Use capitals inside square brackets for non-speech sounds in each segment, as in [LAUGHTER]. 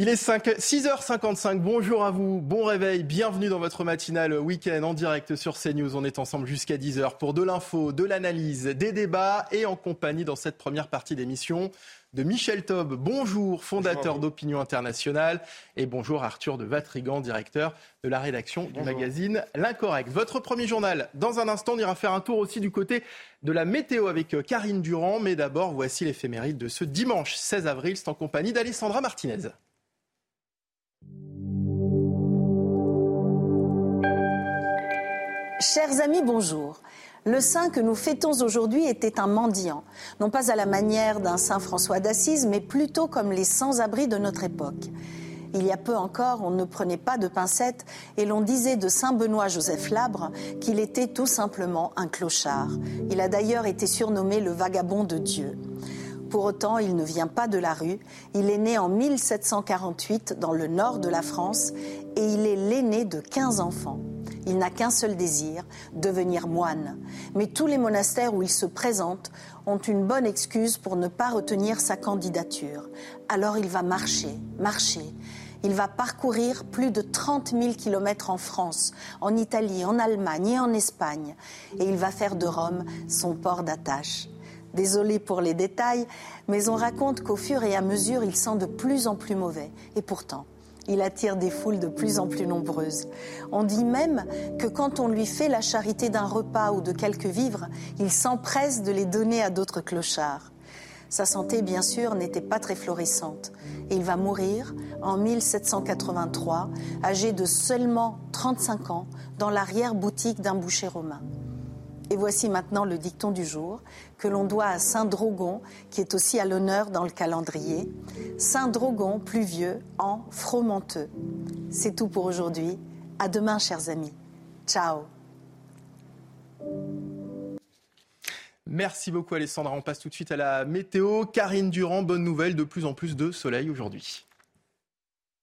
Il est 5, 6h55, bonjour à vous, bon réveil, bienvenue dans votre matinale week-end en direct sur CNews. On est ensemble jusqu'à 10h pour de l'info, de l'analyse, des débats et en compagnie dans cette première partie d'émission de Michel Taube. Bonjour, fondateur d'Opinion Internationale. Et bonjour Arthur de Vatrigan, directeur de la rédaction du magazine L'Incorrect. Votre premier journal. Dans un instant, on ira faire un tour aussi du côté de la météo avec euh, Karine Durand. Mais d'abord, voici l'éphéméride de ce dimanche 16 avril. C'est en compagnie d'Alessandra Martinez. Chers amis, bonjour. Le saint que nous fêtons aujourd'hui était un mendiant, non pas à la manière d'un saint François d'Assise, mais plutôt comme les sans-abri de notre époque. Il y a peu encore, on ne prenait pas de pincettes et l'on disait de Saint Benoît Joseph Labre qu'il était tout simplement un clochard. Il a d'ailleurs été surnommé le vagabond de Dieu. Pour autant, il ne vient pas de la rue. Il est né en 1748 dans le nord de la France et il est l'aîné de 15 enfants. Il n'a qu'un seul désir, devenir moine. Mais tous les monastères où il se présente ont une bonne excuse pour ne pas retenir sa candidature. Alors il va marcher, marcher. Il va parcourir plus de 30 000 kilomètres en France, en Italie, en Allemagne et en Espagne. Et il va faire de Rome son port d'attache. Désolé pour les détails, mais on raconte qu'au fur et à mesure, il sent de plus en plus mauvais. Et pourtant, il attire des foules de plus en plus nombreuses. On dit même que quand on lui fait la charité d'un repas ou de quelques vivres, il s'empresse de les donner à d'autres clochards. Sa santé, bien sûr, n'était pas très florissante. Et il va mourir en 1783, âgé de seulement 35 ans, dans l'arrière-boutique d'un boucher romain. Et voici maintenant le dicton du jour que l'on doit à Saint Drogon, qui est aussi à l'honneur dans le calendrier. Saint Drogon, pluvieux, en fromenteux. C'est tout pour aujourd'hui. À demain, chers amis. Ciao. Merci beaucoup Alessandra. On passe tout de suite à la météo. Karine Durand, bonne nouvelle, de plus en plus de soleil aujourd'hui.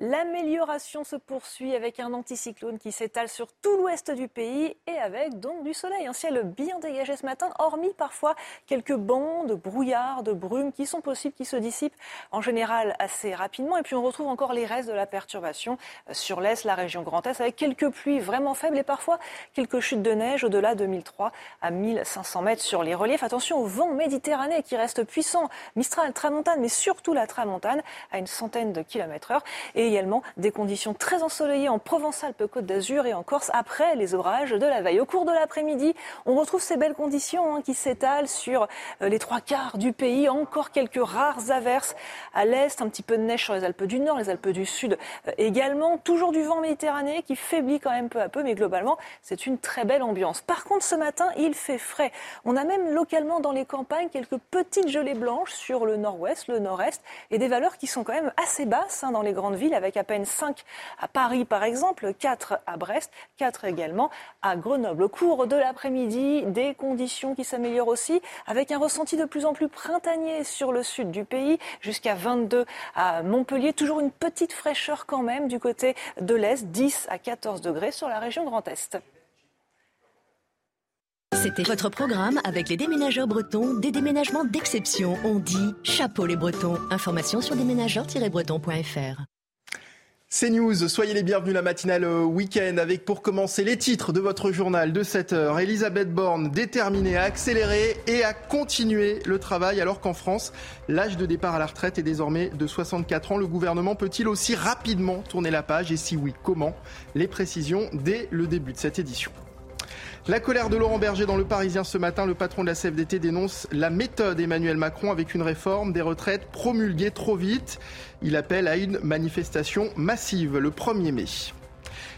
L'amélioration se poursuit avec un anticyclone qui s'étale sur tout l'ouest du pays et avec donc du soleil. Un ciel bien dégagé ce matin, hormis parfois quelques bancs de brouillard, de brume qui sont possibles, qui se dissipent en général assez rapidement. Et puis on retrouve encore les restes de la perturbation sur l'est, la région Grand Est, avec quelques pluies vraiment faibles et parfois quelques chutes de neige au-delà de 1003 à 1500 mètres sur les reliefs. Attention au vent méditerranéen qui reste puissant, Mistral, Tramontane, mais surtout la Tramontane à une centaine de kilomètres heure. Et également des conditions très ensoleillées en Provence-Alpes-Côte d'Azur et en Corse après les orages de la veille. Au cours de l'après-midi, on retrouve ces belles conditions hein, qui s'étalent sur euh, les trois quarts du pays. Encore quelques rares averses à l'est, un petit peu de neige sur les Alpes du Nord, les Alpes du Sud euh, également. Toujours du vent méditerranéen qui faiblit quand même peu à peu, mais globalement, c'est une très belle ambiance. Par contre, ce matin, il fait frais. On a même localement dans les campagnes quelques petites gelées blanches sur le nord-ouest, le nord-est, et des valeurs qui sont quand même assez basses hein, dans les grandes villes avec à peine 5 à Paris par exemple, 4 à Brest, 4 également à Grenoble. Au cours de l'après-midi, des conditions qui s'améliorent aussi avec un ressenti de plus en plus printanier sur le sud du pays, jusqu'à 22 à Montpellier. Toujours une petite fraîcheur quand même du côté de l'Est, 10 à 14 degrés sur la région Grand Est. C'était votre programme avec les déménageurs bretons, des déménagements d'exception. On dit chapeau les bretons. Information sur déménageurs-bretons.fr. C'est News, soyez les bienvenus la matinale week-end avec pour commencer les titres de votre journal de 7 heures. Elisabeth Borne déterminée à accélérer et à continuer le travail alors qu'en France, l'âge de départ à la retraite est désormais de 64 ans. Le gouvernement peut-il aussi rapidement tourner la page? Et si oui, comment? Les précisions dès le début de cette édition. La colère de Laurent Berger dans le Parisien ce matin, le patron de la CFDT dénonce la méthode Emmanuel Macron avec une réforme des retraites promulguée trop vite. Il appelle à une manifestation massive le 1er mai.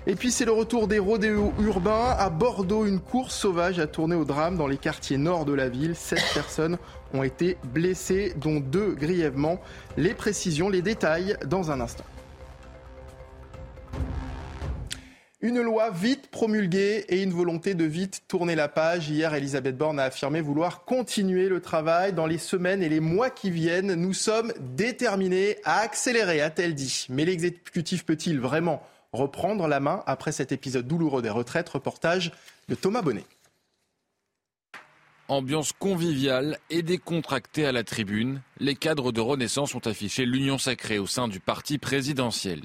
Et puis c'est le retour des rodéos urbains. À Bordeaux, une course sauvage a tourné au drame dans les quartiers nord de la ville. Sept personnes ont été blessées, dont deux grièvement. Les précisions, les détails dans un instant. Une loi vite promulguée et une volonté de vite tourner la page. Hier, Elisabeth Borne a affirmé vouloir continuer le travail dans les semaines et les mois qui viennent. Nous sommes déterminés à accélérer, a-t-elle dit. Mais l'exécutif peut-il vraiment reprendre la main après cet épisode douloureux des retraites? Reportage de Thomas Bonnet. Ambiance conviviale et décontractée à la tribune, les cadres de Renaissance ont affiché l'union sacrée au sein du parti présidentiel.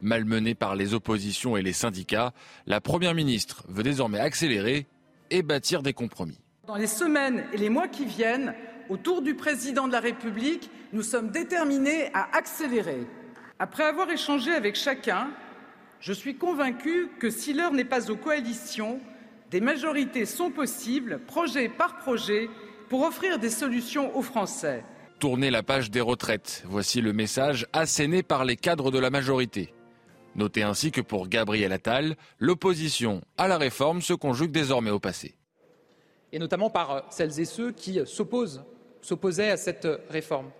Malmenée par les oppositions et les syndicats, la Première ministre veut désormais accélérer et bâtir des compromis. Dans les semaines et les mois qui viennent, autour du président de la République, nous sommes déterminés à accélérer. Après avoir échangé avec chacun, je suis convaincu que si l'heure n'est pas aux coalitions, des majorités sont possibles, projet par projet, pour offrir des solutions aux Français. Tourner la page des retraites, voici le message asséné par les cadres de la majorité. Notez ainsi que pour Gabriel Attal, l'opposition à la réforme se conjugue désormais au passé. Et notamment par celles et ceux qui s'opposent, s'opposaient à cette réforme.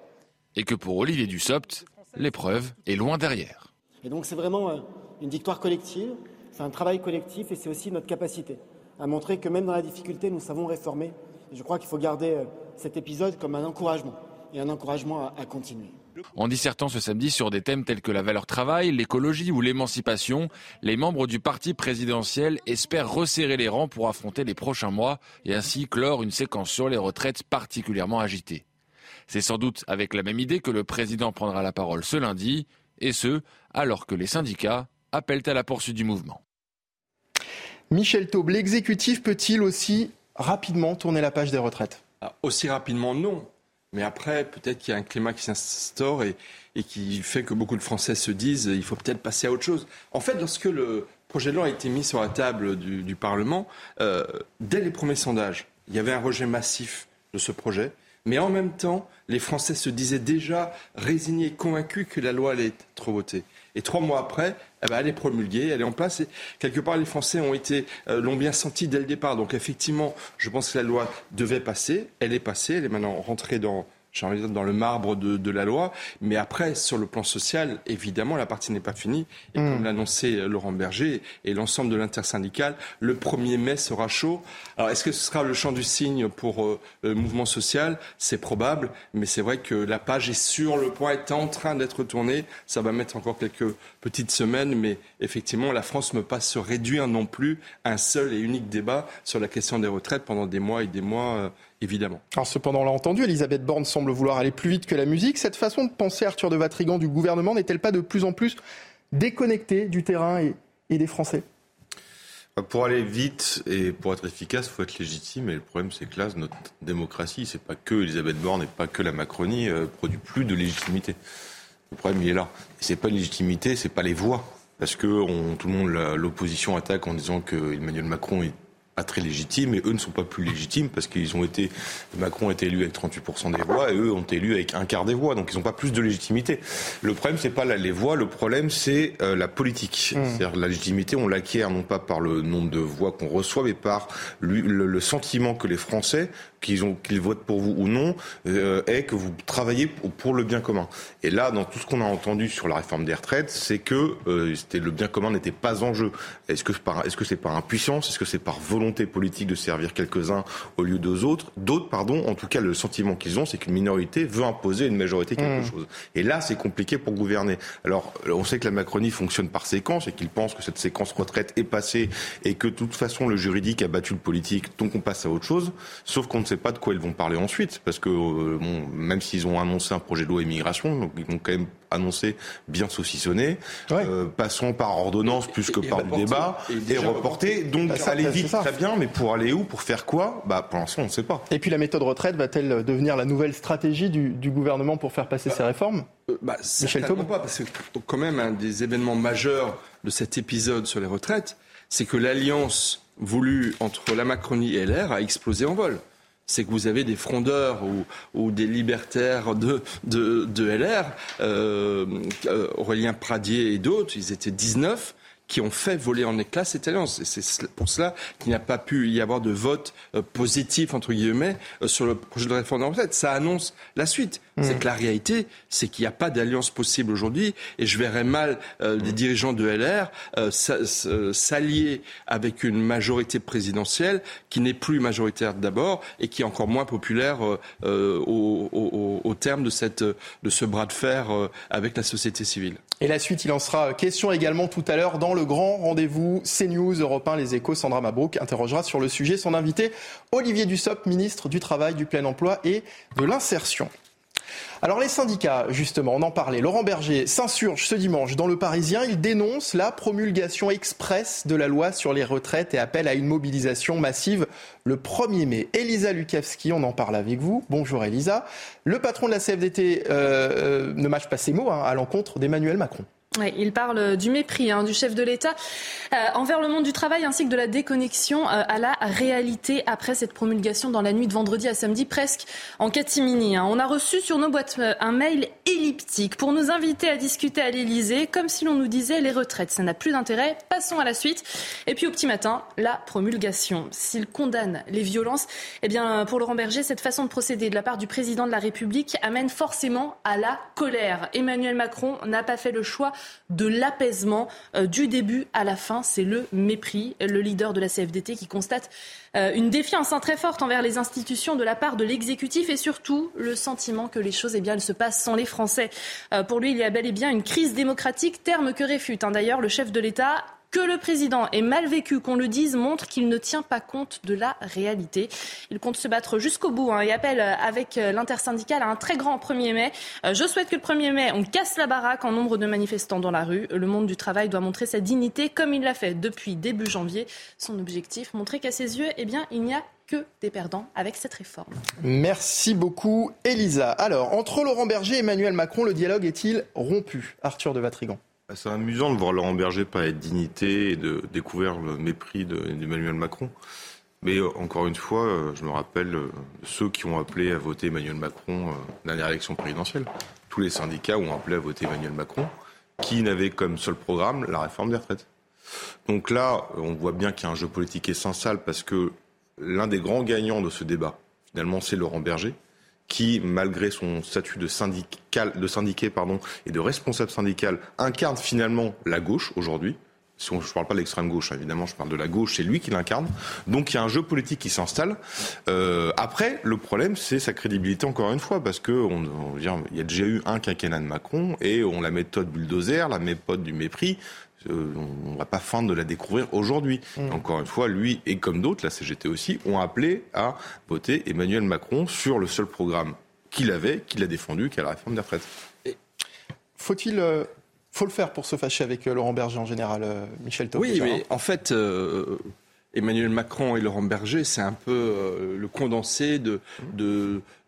Et que pour Olivier Dussopt, l'épreuve est loin derrière. Et donc c'est vraiment euh, une victoire collective, c'est un travail collectif et c'est aussi notre capacité à montrer que même dans la difficulté, nous savons réformer. Et je crois qu'il faut garder euh, cet épisode comme un encouragement et un encouragement à, continuer. En dissertant ce samedi sur des thèmes tels que la valeur travail, l'écologie ou l'émancipation, les membres du parti présidentiel espèrent resserrer les rangs pour affronter les prochains mois et ainsi clore une séquence sur les retraites particulièrement agitée. C'est sans doute avec la même idée que le président prendra la parole ce lundi, et ce, alors que les syndicats appellent à la poursuite du mouvement. Michel Taube, l'exécutif peut-il aussi rapidement tourner la page des retraites? Ah, Aussi rapidement, non. Mais après, peut-être qu'il y a un climat qui s'instaure et, qui fait que beaucoup de Français se disent il faut peut-être passer à autre chose. En fait, lorsque le projet de loi a été mis sur la table du, Parlement, euh, dès les premiers sondages, il y avait un rejet massif de ce projet. Mais en même temps, les Français se disaient déjà résignés, convaincus que la loi allait être votée. Et trois mois après, eh ben, elle est promulguée, elle est en place. Et quelque part, les Français ont été, euh, l'ont bien senti dès le départ. Donc effectivement, je pense que la loi devait passer. Elle est passée. Elle est maintenant rentrée dans j'ai envie de dire, dans le marbre de, la loi. Mais après, sur le plan social, évidemment, la partie n'est pas finie. Et comme mm. l'a annoncé Laurent Berger et l'ensemble de l'intersyndicale, le 1er mai sera chaud. Alors, est-ce que ce sera le champ du signe pour euh, le mouvement social? C'est probable. Mais c'est vrai que la page est sur le point, est en train d'être tournée. Ça va mettre encore quelques petites semaines. Mais effectivement, la France ne peut pas se réduire non plus à un seul et unique débat sur la question des retraites pendant des mois et des mois. Euh, évidemment. Alors cependant, on l'a entendu, Elisabeth Borne semble vouloir aller plus vite que la musique. Cette façon de penser, Arthur de Vatrigan, du gouvernement, n'est-elle pas de plus en plus déconnectée du terrain et, des Français? Bah, pour aller vite et pour être efficace, il faut être légitime. Et le problème, c'est que là, notre démocratie, c'est pas que Elisabeth Borne et pas que la Macronie, euh, produit plus de légitimité. Le problème, il est là. Et c'est pas une légitimité, c'est pas les voix. Parce que tout le monde, l'opposition attaque en disant que Emmanuel Macron est pas très légitimes, et eux ne sont pas plus légitimes parce qu'ils ont été, Macron a été élu avec 38% des voix, et eux ont été élus avec un quart des voix, donc ils n'ont pas plus de légitimité. Le problème, c'est pas les voix, le problème, c'est euh, la politique. Mmh. C'est-à-dire la légitimité, on l'acquiert non pas par le nombre de voix qu'on reçoit, mais par le, le sentiment que les Français qu'ils qu'ils votent pour vous ou non euh, est que vous travaillez pour le bien commun. Et là, dans tout ce qu'on a entendu sur la réforme des retraites, c'est que euh, le bien commun n'était pas en jeu. Est-ce que par est-ce que c'est par impuissance, est-ce que c'est par volonté politique de servir quelques-uns au lieu d'autres autres, d'autres pardon. En tout cas, le sentiment qu'ils ont, c'est qu'une minorité veut imposer à une majorité quelque mmh. chose. Et là, c'est compliqué pour gouverner. Alors, on sait que la Macronie fonctionne par séquence et qu'ils pensent que cette séquence retraite est passée et que de toute façon le juridique a battu le politique, donc on passe à autre chose. Sauf qu'on sait pas de quoi ils vont parler ensuite, parce que euh, bon, même s'ils ont annoncé un projet de loi immigration, donc ils vont quand même annoncer bien saucissonné, euh, passons par ordonnance plus que par le débat, et, reporter. Donc ça aller vite, très bien, mais pour aller où, pour faire quoi? Bah pour l'instant on ne sait pas. Et puis la méthode retraite va-t-elle devenir la nouvelle stratégie du, gouvernement pour faire passer ces réformes? euh, bah, Michel pas, parce que quand même un des événements majeurs de cet épisode sur les retraites, c'est que l'alliance voulue entre la Macronie et LR a explosé en vol c'est que vous avez des frondeurs ou, des libertaires de, LR, euh, euh, Aurélien Pradier et d'autres, ils étaient 19, qui ont fait voler en éclats cette alliance. Et c'est pour cela qu'il n'y a pas pu y avoir de vote euh, positif, entre guillemets, sur le projet de réforme de retraite. Ça annonce la suite. Mm. C'est que la réalité, c'est qu'il n'y a pas d'alliance possible aujourd'hui, et je verrais mal euh, les dirigeants de LR euh, s'allier avec une majorité présidentielle qui n'est plus majoritaire d'abord et qui est encore moins populaire euh, au, au, terme de, cette, de ce bras de fer avec la société civile. Et la suite, il en sera question également tout à l'heure dans le grand rendez-vous CNews Europe 1 Les Échos. Sandra Mabrouk interrogera sur le sujet son invité Olivier Dussopt, ministre du Travail, du Plein Emploi et de l'Insertion. Alors les syndicats, justement, on en parlait. Laurent Berger s'insurge ce dimanche dans le Parisien. Il dénonce la promulgation express de la loi sur les retraites et appelle à une mobilisation massive le 1er mai. Elisa Lukavski, on en parle avec vous. Bonjour Elisa. Le patron de la CFDT euh, euh, ne mâche pas ses mots hein, à l'encontre d'Emmanuel Macron il parle du mépris hein, du chef de l'État euh, envers le monde du travail ainsi que de la déconnexion euh, à la réalité après cette promulgation dans la nuit de vendredi à samedi, presque en catimini. Hein. On a reçu sur nos boîtes euh, un mail elliptique pour nous inviter à discuter à l'Élysée, comme si l'on nous disait les retraites, ça n'a plus d'intérêt, passons à la suite. Et puis au petit matin, la promulgation. S'il condamne les violences, eh bien pour Laurent Berger, cette façon de procéder de la part du président de la République amène forcément à la colère. Emmanuel Macron n'a pas fait le choix de l'apaisement euh, du début à la fin. C'est le mépris. Le leader de la CFDT qui constate euh, une défiance hein, très forte envers les institutions de la part de l'exécutif et surtout le sentiment que les choses eh se passent sans les Français. Euh, pour lui, il y a bel et bien une crise démocratique, terme que réfute hein, d'ailleurs le chef de l'État que le président est mal vécu, qu'on le dise, montre qu'il ne tient pas compte de la réalité. Il compte se battre jusqu'au bout hein, et appelle euh, avec euh, l'intersyndicale à un très grand 1er mai. Euh, je souhaite que le 1er mai, on casse la baraque en nombre de manifestants dans la rue. Le monde du travail doit montrer sa dignité comme il l'a fait depuis début janvier. Son objectif, montrer qu'à ses yeux, eh bien, il n'y a que des perdants avec cette réforme. Merci beaucoup, Elisa. Alors, entre Laurent Berger et Emmanuel Macron, le dialogue est-il rompu? Arthur de Vatrigan. Bah, c'est amusant de voir Laurent Berger pas être dignité et de découvrir le mépris d'Emmanuel Macron. Mais euh, encore une fois, euh, je me rappelle euh, ceux qui ont appelé à voter Emmanuel Macron dernière élection présidentielle. Tous les syndicats ont appelé à voter Emmanuel Macron, qui n'avait comme seul programme la réforme des retraites. Donc là, on voit bien qu'il y a un jeu politique essentiel parce que l'un des grands gagnants de ce débat, finalement, c'est Laurent Berger qui, malgré son statut de, syndical, de syndiqué pardon, et de responsable syndical, incarne finalement la gauche aujourd'hui. Si on, je ne parle pas de l'extrême gauche, évidemment, je parle de la gauche, c'est lui qui l'incarne. Donc il y a un jeu politique qui s'installe. Euh, après, le problème, c'est sa crédibilité, encore une fois, parce que on, on, il y a déjà eu un quinquennat de Macron et on la méthode bulldozer, la méthode du mépris, on ne va pas fin de la découvrir aujourd'hui. Mm. Encore une fois, lui et comme d'autres, la CGT aussi, ont appelé à voter Emmanuel Macron sur le seul programme qu'il avait, qu'il a défendu, qui est la réforme des retraites. Faut-il euh, faut le faire pour se fâcher avec euh, Laurent Berger en général, Michel Taub Oui, mais en fait, Emmanuel Macron et Laurent Berger, c'est un peu le condensé de,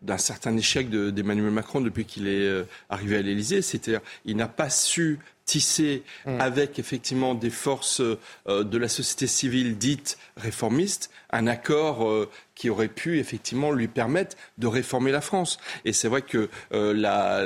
d'un certain échec d'Emmanuel Macron depuis qu'il est arrivé à l'Élysée. C'est-à-dire, il n'a pas su tissé mm. avec effectivement des forces euh, de la société civile dite réformiste un accord euh, qui aurait pu effectivement lui permettre de réformer la France. Et c'est vrai que euh, la,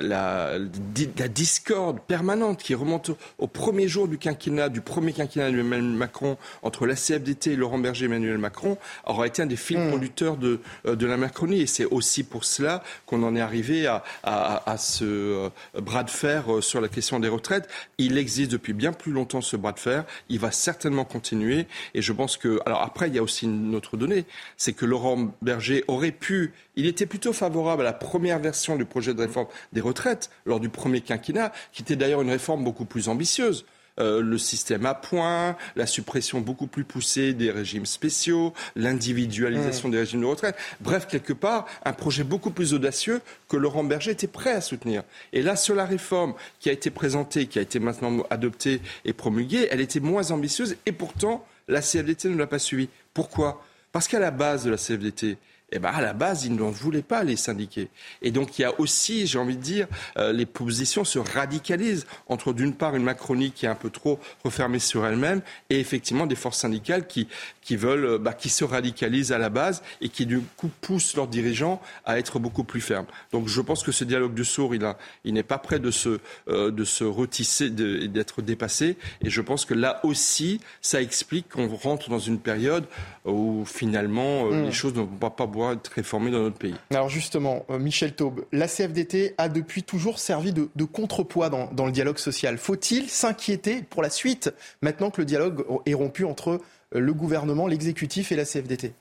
la, la, discorde permanente qui remonte au, premier jour du quinquennat, du premier quinquennat d'Emmanuel Macron, entre la CFDT, Laurent Berger et Emmanuel Macron, aura été un des fils mm. conducteurs de, de la Macronie. Et c'est aussi pour cela qu'on en est arrivé à, à, à ce bras de fer sur la question des retraites. Il existe depuis bien plus longtemps ce bras de fer. Il va certainement continuer. Et je pense que. Alors après, il y a aussi une autre donnée c'est que Laurent Berger aurait pu. Il était plutôt favorable à la première version du projet de réforme des retraites lors du premier quinquennat, qui était d'ailleurs une réforme beaucoup plus ambitieuse. Euh, le système à points, la suppression beaucoup plus poussée des régimes spéciaux, l'individualisation mmh. des régimes de retraite. Bref, quelque part, un projet beaucoup plus audacieux que Laurent Berger était prêt à soutenir. Et là, sur la réforme qui a été présentée, qui a été maintenant adoptée et promulguée, elle était moins ambitieuse et pourtant, la CFDT ne l'a pas suivie. Pourquoi? Parce qu'à la base de la CFDT, eh ben, à la base, ils n'en voulaient pas, les syndiqués. Et donc, il y a aussi, j'ai envie de dire, euh, les positions se radicalisent entre, d'une part, une Macronie qui est un peu trop refermée sur elle-même et effectivement des forces syndicales qui, qui veulent, euh, bah, qui se radicalisent à la base et qui, du coup, poussent leurs dirigeants à être beaucoup plus fermes. Donc, je pense que ce dialogue du sourd, il, a, il n'est pas prêt de se, euh, de se retisser, d'être dépassé. Et je pense que là aussi, ça explique qu'on rentre dans une période où, finalement, mm. les choses ne vont pas, pas pouvoir être réformé dans notre pays. Alors justement, euh, Michel Taube, la CFDT a depuis toujours servi de, contrepoids dans, dans, le dialogue social. Faut-il s'inquiéter pour la suite, maintenant que le dialogue est rompu entre euh, le gouvernement, l'exécutif et la CFDT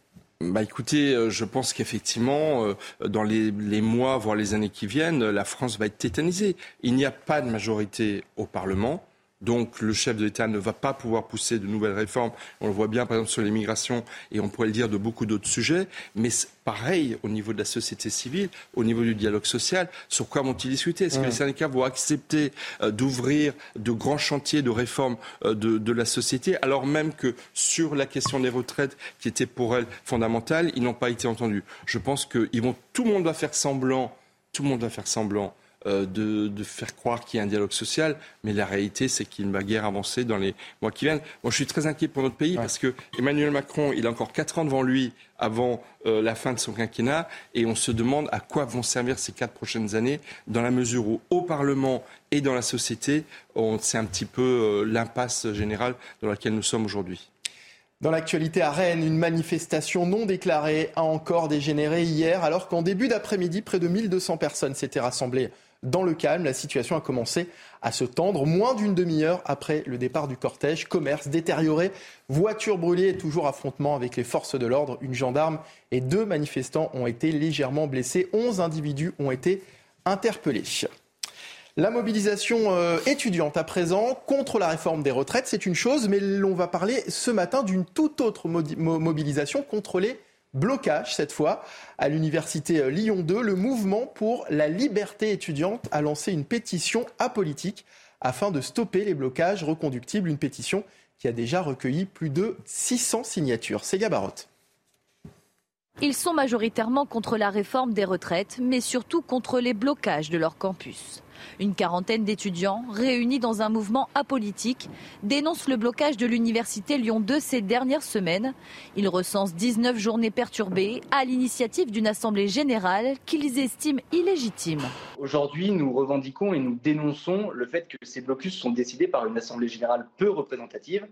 bah écoutez, euh, je pense qu'effectivement, dans les, les, mois, voire les années qui viennent, la France va être tétanisée. Il n'y a pas de majorité au Parlement. Donc le chef de l'État ne va pas pouvoir pousser de nouvelles réformes. On le voit bien par exemple sur l'immigration et on pourrait le dire de beaucoup d'autres sujets. Mais pareil au niveau de la société civile, au niveau du dialogue social, sur quoi vont-ils discuter? Est-ce que les syndicats vont accepter euh, d'ouvrir de grands chantiers de réforme euh, de, de, la société alors même que sur la question des retraites, qui était pour elles fondamentale, ils n'ont pas été entendus? Je pense que vont, tout le monde va faire semblant, tout le monde va faire semblant de, de, faire croire qu'il y a un dialogue social, mais la réalité, c'est qu'il va guère avancer dans les mois qui viennent. Moi, je suis très inquiet pour notre pays parce que Emmanuel Macron, il a encore quatre ans devant lui avant euh, la fin de son quinquennat, et on se demande à quoi vont servir ces quatre prochaines années, dans la mesure où au Parlement et dans la société, c'est un petit peu euh, l'impasse générale dans laquelle nous sommes aujourd'hui. Dans l'actualité à Rennes, une manifestation non déclarée a encore dégénéré hier, alors qu'en début d'après-midi, près de 1200 personnes s'étaient rassemblées dans le calme, la situation a commencé à se tendre moins d'une demi-heure après le départ du cortège. Commerce détérioré, voitures brûlées et toujours affrontement avec les forces de l'ordre. Une gendarme et deux manifestants ont été légèrement blessés. Onze individus ont été interpellés. La mobilisation euh, étudiante à présent contre la réforme des retraites, c'est une chose, mais l'on va parler ce matin d'une toute autre mobilisation contre les blocage cette fois. À l'université euh, Lyon 2, le mouvement pour la liberté étudiante a lancé une pétition apolitique afin de stopper les blocages reconductibles. Une pétition qui a déjà recueilli plus de 600 signatures. C'est Gabarotte. Ils sont majoritairement contre la réforme des retraites, mais surtout contre les blocages de leur campus. Une quarantaine d'étudiants, réunis dans un mouvement apolitique, dénoncent le blocage de l'université Lyon 2 ces dernières semaines. Ils recensent 19 journées perturbées à l'initiative d'une assemblée générale qu'ils estiment illégitime. Aujourd'hui, nous revendiquons et nous dénonçons le fait que ces blocus sont décidés par une assemblée générale peu représentative,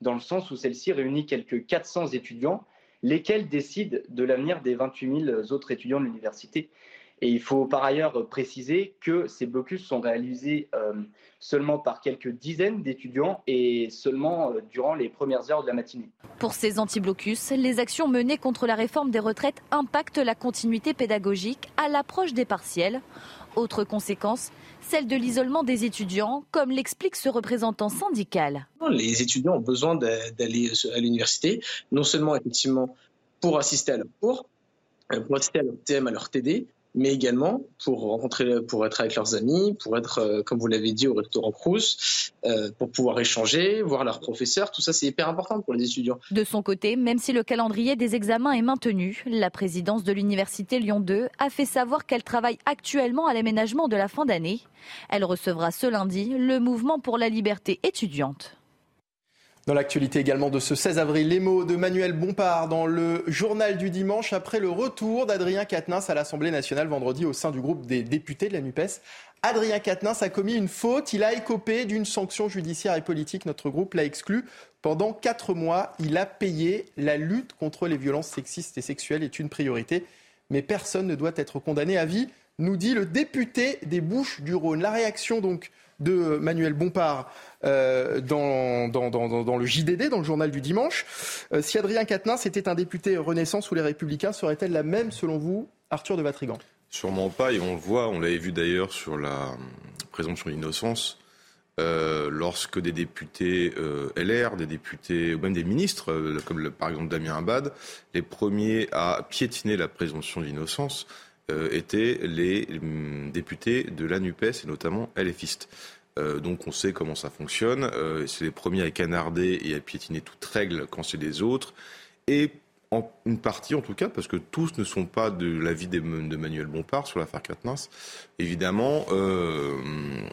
dans le sens où celle-ci réunit quelques 400 étudiants, lesquels décident de l'avenir des 28 000 autres étudiants de l'université. Et il faut par ailleurs préciser que ces blocus sont réalisés euh, seulement par quelques dizaines d'étudiants et seulement euh, durant les premières heures de la matinée. Pour ces anti-blocus, les actions menées contre la réforme des retraites impactent la continuité pédagogique à l'approche des partiels. Autre conséquence, celle de l'isolement des étudiants, comme l'explique ce représentant syndical. Les étudiants ont besoin d'aller à l'université, non seulement effectivement pour assister à leur cours, euh, pour assister à leur TM, à leur TD, mais également pour rencontrer, pour être avec leurs amis, pour être, euh, comme vous l'avez dit, au restaurant Crous, euh, pour pouvoir échanger, voir leurs professeurs. Tout ça, c'est hyper important pour les étudiants. De son côté, même si le calendrier des examens est maintenu, la présidence de l'université Lyon 2 a fait savoir qu'elle travaille actuellement à l'aménagement de la fin d'année. Elle recevra ce lundi le mouvement pour la liberté étudiante. Dans l'actualité également de ce 16 avril, les mots de Manuel Bompard dans le journal du dimanche après le retour d'Adrien Quatennens à l'Assemblée nationale vendredi au sein du groupe des députés de la NUPES. Adrien Quatennens a commis une faute, il a écopé d'une sanction judiciaire et politique, notre groupe l'a exclu. Pendant quatre mois, il a payé. La lutte contre les violences sexistes et sexuelles est une priorité, mais personne ne doit être condamné à vie, nous dit le député des Bouches du Rhône. La réaction donc de Manuel Bompard euh, dans, le JDD, dans le journal du dimanche. Euh, si Adrien Quatennens était un député Renaissance ou les Républicains, serait-elle la même, selon vous, Arthur de Vatrigan? Sûrement pas, et on le voit, on l'avait vu d'ailleurs sur la présomption d'innocence. Euh, lorsque des députés LR, des députés ou même des ministres, comme par exemple Damien Abad, les premiers à piétiner la présomption d'innocence étaient les hum, députés de la NUPES et notamment LFistes. Euh, donc on sait comment ça fonctionne. Euh, c'est les premiers à canarder et à piétiner toute règle quand c'est des autres. Et en, une partie en tout cas, parce que tous ne sont pas de l'avis de Manuel Bompard sur l'affaire Quatennens, évidemment, euh,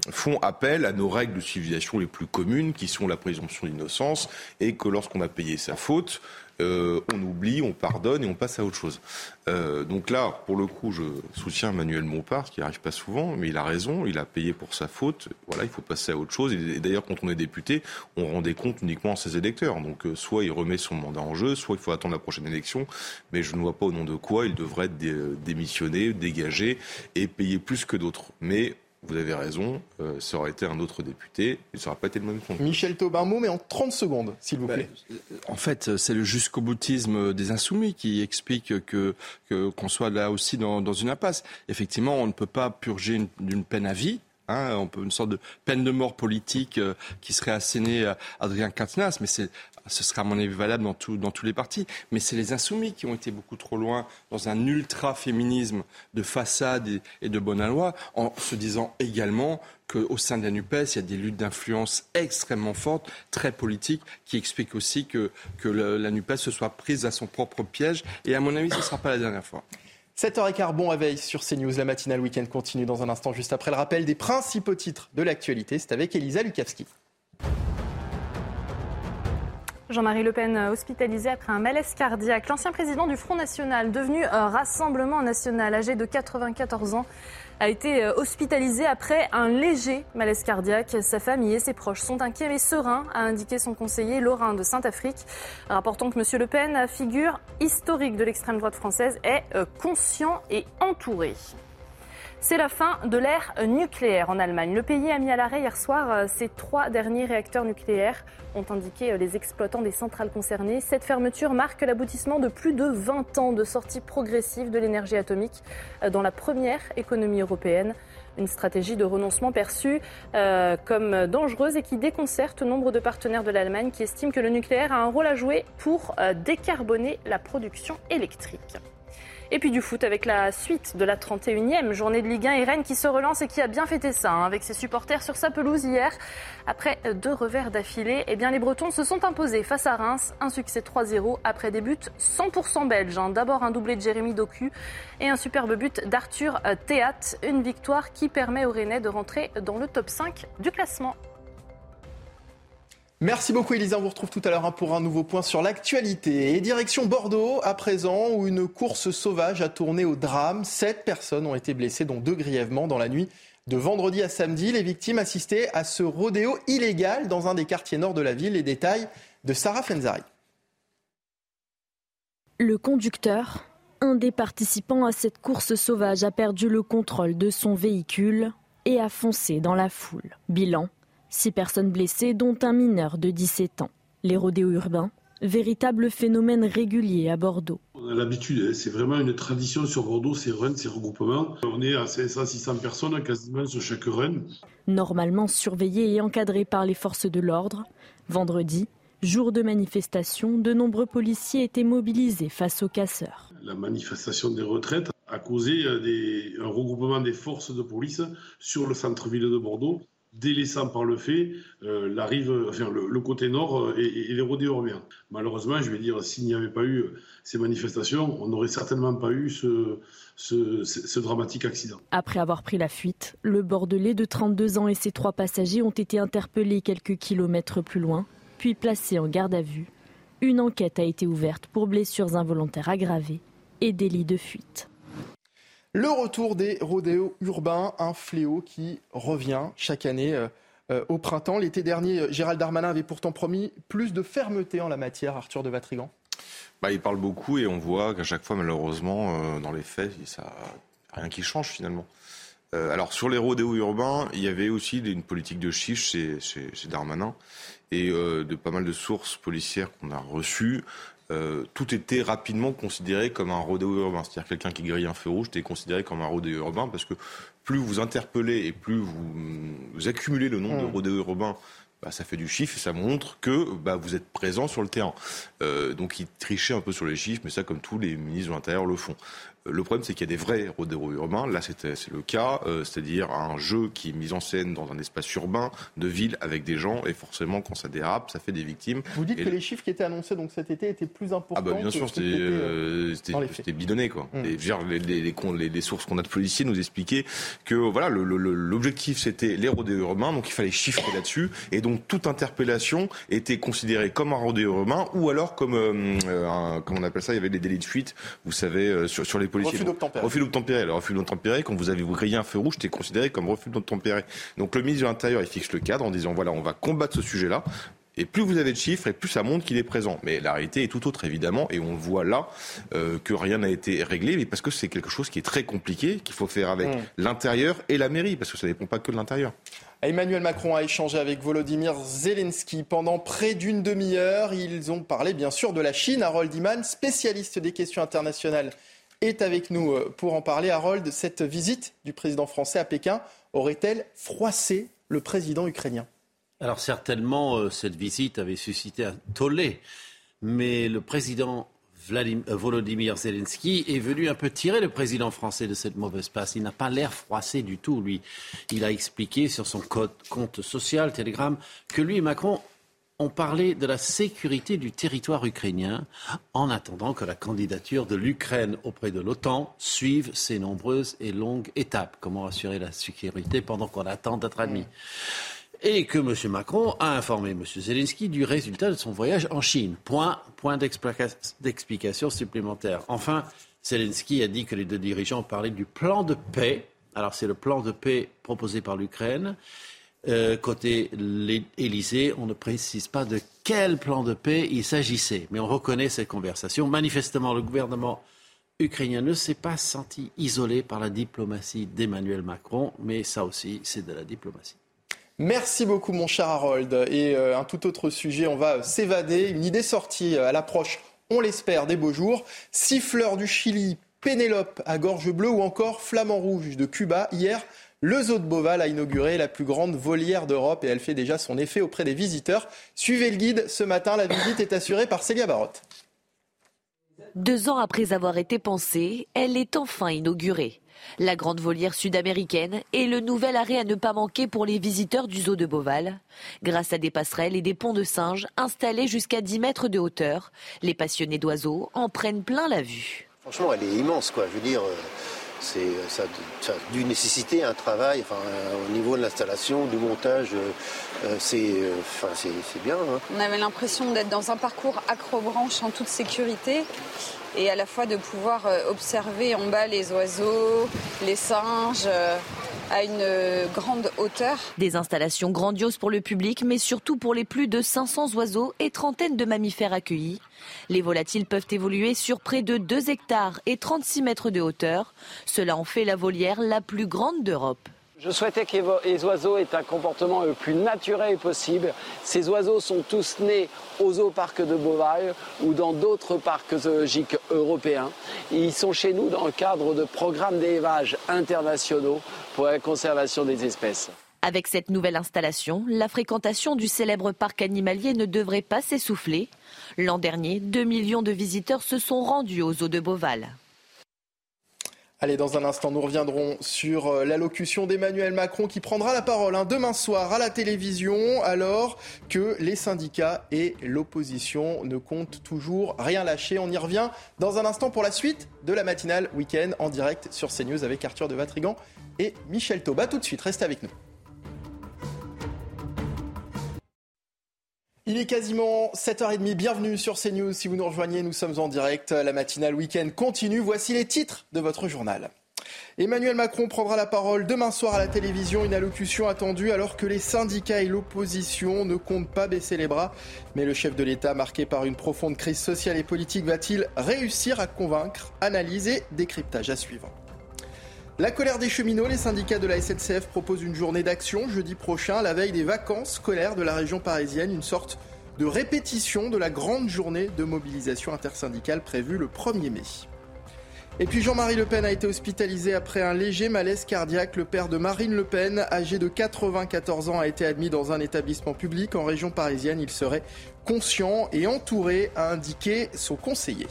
font appel à nos règles de civilisation les plus communes, qui sont la présomption d'innocence, et que lorsqu'on a payé sa faute, euh, on oublie, on pardonne et on passe à autre chose. Euh, donc là, pour le coup, je soutiens Manuel Montpart, qui n'arrive pas souvent, mais il a raison, il a payé pour sa faute. Voilà, il faut passer à autre chose. Et d'ailleurs, quand on est député, on rend des comptes uniquement à ses électeurs. Donc euh, soit il remet son mandat en jeu, soit il faut attendre la prochaine élection. Mais je ne vois pas au nom de quoi il devrait démissionner, dégager et payer plus que d'autres. Mais vous avez raison, euh, ça aurait été un autre député, et ça n'aurait pas été le même compte. Michel Taubin, mais en 30 secondes, s'il vous plaît. Ben, en fait, c'est le jusqu'au boutisme des insoumis qui explique que qu'on soit là aussi dans, dans, une impasse. Effectivement, on ne peut pas purger d'une peine à vie, Hein, on peut une sorte de peine de mort politique euh, qui serait assénée à Adrien Quatennens, mais c'est ce sera à mon avis valable dans, tous les partis. Mais c'est les insoumis qui ont été beaucoup trop loin dans un ultra-féminisme de façade et, de bonne loi, en se disant également qu'au sein de la NUPES, il y a des luttes d'influence extrêmement fortes, très politiques, qui expliquent aussi que, que la NUPES se soit prise à son propre piège. Et à mon avis, ce ne sera pas la dernière fois. 7h15, bon réveil sur CNews. La matinale week-end continue dans un instant, juste après le rappel des principaux titres de l'actualité. C'est avec Elisa Lukavski. Jean-Marie Le Pen hospitalisé après un malaise cardiaque. L'ancien président du Front National, devenu Rassemblement National, âgé de 94 ans, a été euh, hospitalisé après un léger malaise cardiaque. Sa famille et ses proches sont inquiets mais sereins, a indiqué son conseiller Laurent de Saint-Afrique, rapportant que M. Le Pen, figure historique de l'extrême droite française, est euh, conscient et entouré. C'est la fin de l'ère nucléaire en Allemagne. Le pays a mis à l'arrêt hier soir euh, ses trois derniers réacteurs nucléaires, ont indiqué euh, les exploitants des centrales concernées. Cette fermeture marque l'aboutissement de plus de 20 ans de sortie progressive de l'énergie atomique euh, dans la première économie européenne. Une stratégie de renoncement perçue comme dangereuse et qui déconcerte nombre de partenaires de l'Allemagne qui estiment que le nucléaire a un rôle à jouer pour décarboner la production électrique. Et puis du foot avec la suite de la 31e journée de Ligue 1 et Rennes qui se relance et qui a bien fêté ça hein, avec ses supporters sur sa pelouse hier. Après deux revers d'affilée, eh bien les Bretons se sont imposés face à Reims. Un succès 3-0 après des buts 100% belges. Hein. D'abord un doublé de Jérémy Docu et un superbe but d'Arthur Théat. Une victoire qui permet aux Rennais de rentrer dans le top 5 du classement. Merci beaucoup Elisa, on vous retrouve tout à l'heure hein, pour un nouveau point sur l'actualité. Et direction Bordeaux à présent où une course sauvage a tourné au drame. Sept personnes ont été blessées dont deux grièvement dans la nuit de vendredi à samedi. Les victimes assistaient à ce rodéo illégal dans un des quartiers nord de la ville. Les détails de Sarah Fenzari. Le conducteur, un des participants à cette course sauvage, a perdu le contrôle de son véhicule et a foncé dans la foule. Bilan Six personnes blessées, dont un mineur de 17 ans. Les rodéos urbains, véritable phénomène régulier à Bordeaux. On a l'habitude, hein. c'est vraiment une tradition sur Bordeaux, ces runs, ces regroupements. On est à 500-600 personnes quasiment sur chaque run. Normalement surveillés et encadrés par les forces de l'ordre, vendredi, jour de manifestation, de nombreux policiers étaient mobilisés face aux casseurs. La manifestation des retraites a causé un regroupement des forces de police sur le centre-ville de Bordeaux délaissant par le fait euh, la rive, enfin, le, côté nord euh, et, les rodéos urbains. Malheureusement, je vais dire, s'il n'y avait pas eu ces manifestations, on n'aurait certainement pas eu ce, ce, dramatique accident. Après avoir pris la fuite, le Bordelais de 32 ans et ses trois passagers ont été interpellés quelques kilomètres plus loin, puis placés en garde à vue. Une enquête a été ouverte pour blessures involontaires aggravées et délit de fuite. Le retour des rodéos urbains, un fléau qui revient chaque année euh, euh, au printemps. L'été dernier, euh, Gérald Darmanin avait pourtant promis plus de fermeté en la matière, Arthur de Vatrigan. Bah, il parle beaucoup et on voit qu'à chaque fois, malheureusement, dans les faits, ça rien qui change finalement. alors sur les rodéos urbains, il y avait aussi une politique de chiffres chez, chez Darmanin et de pas mal de sources policières qu'on a reçues euh, tout était rapidement considéré comme un rodéo urbain. C'est-à-dire quelqu'un qui grille un feu rouge était considéré comme un rodéo urbain parce que plus vous interpellez et plus vous, accumulez le nombre de mmh. rodéos urbains, bah, ça fait du chiffre et ça montre que bah, vous êtes présent sur le terrain. Euh, donc il trichait un peu sur les chiffres, mais ça comme tous les ministres de l'Intérieur le font. Le problème, c'est qu'il y a des vrais rodéos urbains. Là, c'est le cas, euh, c'est-à-dire un jeu qui est mis en scène dans un espace urbain de ville avec des gens, et forcément, quand ça dérape, ça fait des victimes. Vous dites que les chiffres qui étaient annoncés donc cet été étaient plus importants. Ah bah bien sûr, euh, c'était bidonné quoi. Mmh. Et les, les, les, sources qu'on a de policiers nous expliquaient que voilà, l'objectif c'était les rodéos urbains, donc il fallait chiffrer là-dessus, et donc toute interpellation était considérée comme un rodéo urbain ou alors comme un, comment on appelle ça, il y avait des délits de fuite, vous savez, sur, sur les policiers. Refus d'obtempérer. Refus d'obtempérer. Le refus d'obtempérer, quand vous avez grillé un feu rouge, c'était considéré comme refus d'obtempérer. Donc le ministre de l'Intérieur, il fixe le cadre en disant voilà, on va combattre ce sujet-là. Et plus vous avez de chiffres, et plus ça montre qu'il est présent. Mais la réalité est tout autre, évidemment, et on voit là euh, que rien n'a été réglé, mais parce que c'est quelque chose qui est très compliqué, qu'il faut faire avec mmh. l'intérieur et la mairie, parce que ça ne dépend pas que de l'intérieur. Emmanuel Macron a échangé avec Volodymyr Zelensky pendant près d'une demi-heure. Ils ont parlé bien sûr de la Chine. Harold Iman, spécialiste des questions internationales, est avec nous euh, pour en parler. Harold, cette visite du président français à Pékin aurait-elle froissé le président ukrainien? Alors certainement, euh, cette visite avait suscité un tollé. Mais le président euh, Volodymyr Zelensky est venu un peu tirer le président français de cette mauvaise passe. Il n'a pas l'air froissé du tout, lui. Il a expliqué sur son compte social, Telegram, que lui et Macron ont parlé de la sécurité du territoire ukrainien en attendant que la candidature de l'Ukraine auprès de l'OTAN suive ses nombreuses et longues étapes. Comment assurer la sécurité pendant qu'on attend d'être admis? Et que M. Macron a informé M. Zelensky du résultat de son voyage en Chine. Point, point d'explication supplémentaire. Enfin, Zelensky a dit que les deux dirigeants parlé du plan de paix. Alors c'est le plan de paix proposé par l'Ukraine. Euh, côté l'Élysée, on ne précise pas de quel plan de paix il s'agissait, mais on reconnaît cette conversation. Manifestement, le gouvernement ukrainien ne s'est pas senti isolé par la diplomatie d'Emmanuel Macron, mais ça aussi, c'est de la diplomatie. Merci beaucoup mon cher Harold. Et euh, un tout autre sujet, on va s'évader. Une idée sortie euh, à l'approche, on l'espère, des beaux jours. Siffleur du Chili, Pénélope à gorge bleue ou encore Flamand rouge de Cuba. Hier, le zoo de Beauval a inauguré la plus grande volière d'Europe et elle fait déjà son effet auprès des visiteurs. Suivez le guide, ce matin, la visite est assurée par Célia Barotte. Deux ans après avoir été pensée, elle est enfin inaugurée. La grande volière sud-américaine est le nouvel arrêt à ne pas manquer pour les visiteurs du zoo de Beauval. Grâce à des passerelles et des ponts de singes installés jusqu'à 10 mètres de hauteur, les passionnés d'oiseaux en prennent plein la vue. Franchement, elle est immense, quoi. Je veux dire, euh, ça, ça, a dû nécessiter un travail enfin, au niveau de l'installation, du montage. Euh, c'est bien. Hein. On avait l'impression d'être dans un parcours acrobranche en toute sécurité et à la fois de pouvoir euh, observer en bas les oiseaux, les singes euh, à une grande hauteur. Des installations grandioses pour le public, mais surtout pour les plus de 500 oiseaux et trentaines de mammifères accueillis. Les volatiles peuvent évoluer sur près de 2 hectares et 36 mètres de hauteur. Cela en fait la volière la plus grande d'Europe. Je souhaitais que les oiseaux aient un comportement le plus naturel possible. Ces oiseaux sont tous nés au zooparc de Beauval ou dans d'autres parcs zoologiques européens. Ils sont chez nous dans le cadre de programmes d'élevage internationaux pour la conservation des espèces. Avec cette nouvelle installation, la fréquentation du célèbre parc animalier ne devrait pas s'essouffler. L'an dernier, 2 millions de visiteurs se sont rendus aux eaux de Beauval. Allez, dans un instant, nous reviendrons sur euh, l'allocution d'Emmanuel Macron qui prendra la parole hein, demain soir à la télévision alors que les syndicats et l'opposition ne comptent toujours rien lâcher. On y revient dans un instant pour la suite de la matinale week-end en direct sur CNews avec Arthur de Vatrigan et Michel Tauba. Tout de suite, restez avec nous. Il est quasiment 7h30. Bienvenue sur CNews. Si vous nous rejoignez, nous sommes en direct. La matinale week-end continue. Voici les titres de votre journal. Emmanuel Macron prendra la parole demain soir à la télévision, une allocution attendue alors que les syndicats et l'opposition ne comptent pas baisser les bras. Mais le chef de l'État, marqué par une profonde crise sociale et politique, va-t-il réussir à convaincre Analyse et décryptage à suivre? La colère des cheminots, les syndicats de la SNCF proposent une journée d'action jeudi prochain, la veille des vacances scolaires de la région parisienne, une sorte de répétition de la grande journée de mobilisation intersyndicale prévue le 1er mai. Et puis Jean-Marie Le Pen a été hospitalisé après un léger malaise cardiaque. Le père de Marine Le Pen, âgé de 94 ans, a été admis dans un établissement public en région parisienne. Il serait conscient et entouré, a indiqué son conseiller.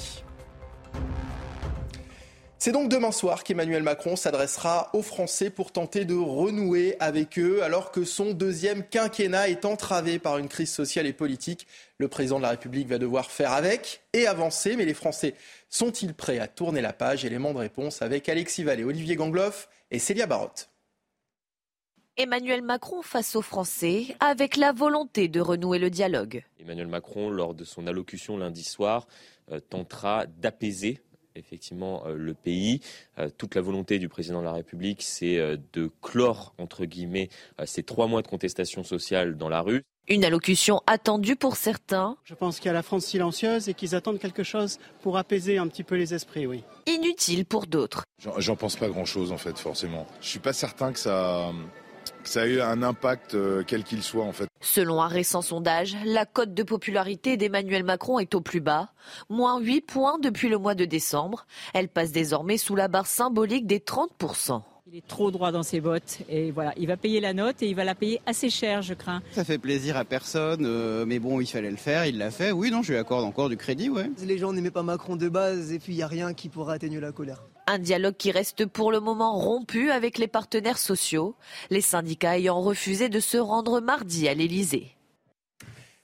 C'est donc demain soir qu'Emmanuel Macron s'adressera aux Français pour tenter de renouer avec eux alors que son deuxième quinquennat est entravé par une crise sociale et politique. Le président de la République va devoir faire avec et avancer, mais les Français sont-ils prêts à tourner la page? Élément de réponse avec Alexis Vallée, Olivier Gangloff et Célia Barotte. Emmanuel Macron face aux Français avec la volonté de renouer le dialogue. Emmanuel Macron, lors de son allocution lundi soir, euh, tentera d'apaiser effectivement euh, le pays. Euh, toute la volonté du président de la République, c'est de clore, entre guillemets, ces trois mois de contestation sociale dans la rue. Une allocution attendue pour certains. Je pense qu'il y a la France silencieuse et qu'ils attendent quelque chose pour apaiser un petit peu les esprits, oui. Inutile pour d'autres. J'en pense pas grand-chose, en fait, forcément. Je suis pas certain que ça ça a eu un impact euh, quel qu'il soit en fait. Selon un récent sondage, la cote de popularité d'Emmanuel Macron est au plus bas, moins 8 points depuis le mois de décembre. Elle passe désormais sous la barre symbolique des 30%. Il est trop droit dans ses bottes et voilà, il va payer la note et il va la payer assez cher, je crains. Ça fait plaisir à personne, euh, mais bon, il fallait le faire, il l'a fait. Oui, non, je lui accorde encore du crédit, ouais. Les gens n'aimaient pas Macron de base et puis il n'y a rien qui pourra atténuer la colère. Un dialogue qui reste pour le moment rompu avec les partenaires sociaux, les syndicats ayant refusé de se rendre mardi à l'Élysée.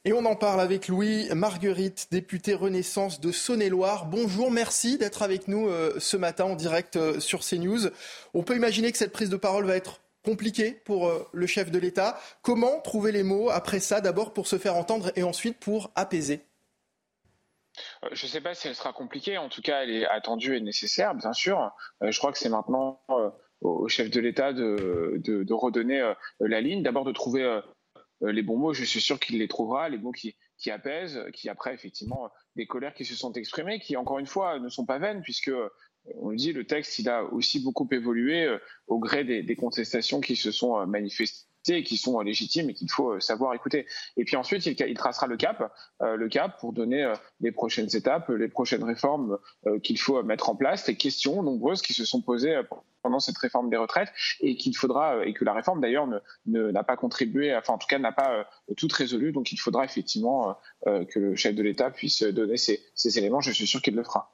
Et on en parle avec Louis Marguerite, député Renaissance de Saône-et-Loire. Bonjour, merci d'être avec nous euh, ce matin en direct euh, sur CNews. On peut imaginer que cette prise de parole va être compliquée pour euh, le chef de l'État. Comment trouver les mots après ça, d'abord pour se faire entendre et ensuite pour apaiser? Je ne sais pas si elle sera compliquée. En tout cas, elle est attendue et nécessaire, bien sûr. Je crois que c'est maintenant au chef de l'État de, redonner la ligne. D'abord de trouver euh, les bons mots, je suis sûr qu'il les trouvera, les mots qui, apaisent, qui après effectivement des colères qui se sont exprimées, qui encore une fois ne sont pas vaines, puisque euh, on le dit, le texte il a aussi beaucoup évolué euh, au gré des, contestations qui se sont manifestées qui sont légitimes et qu'il faut savoir écouter. Et puis ensuite, il, tracera le cap, le cap pour donner les prochaines étapes, les prochaines réformes qu'il faut mettre en place, les questions nombreuses qui se sont posées pendant cette réforme des retraites et qu'il faudra euh, et que la réforme d'ailleurs ne n'a pas contribué, enfin en tout cas n'a pas euh, tout résolu. Donc il faudra effectivement euh, que le chef de l'État puisse donner ces, éléments. Je suis sûr qu'il le fera.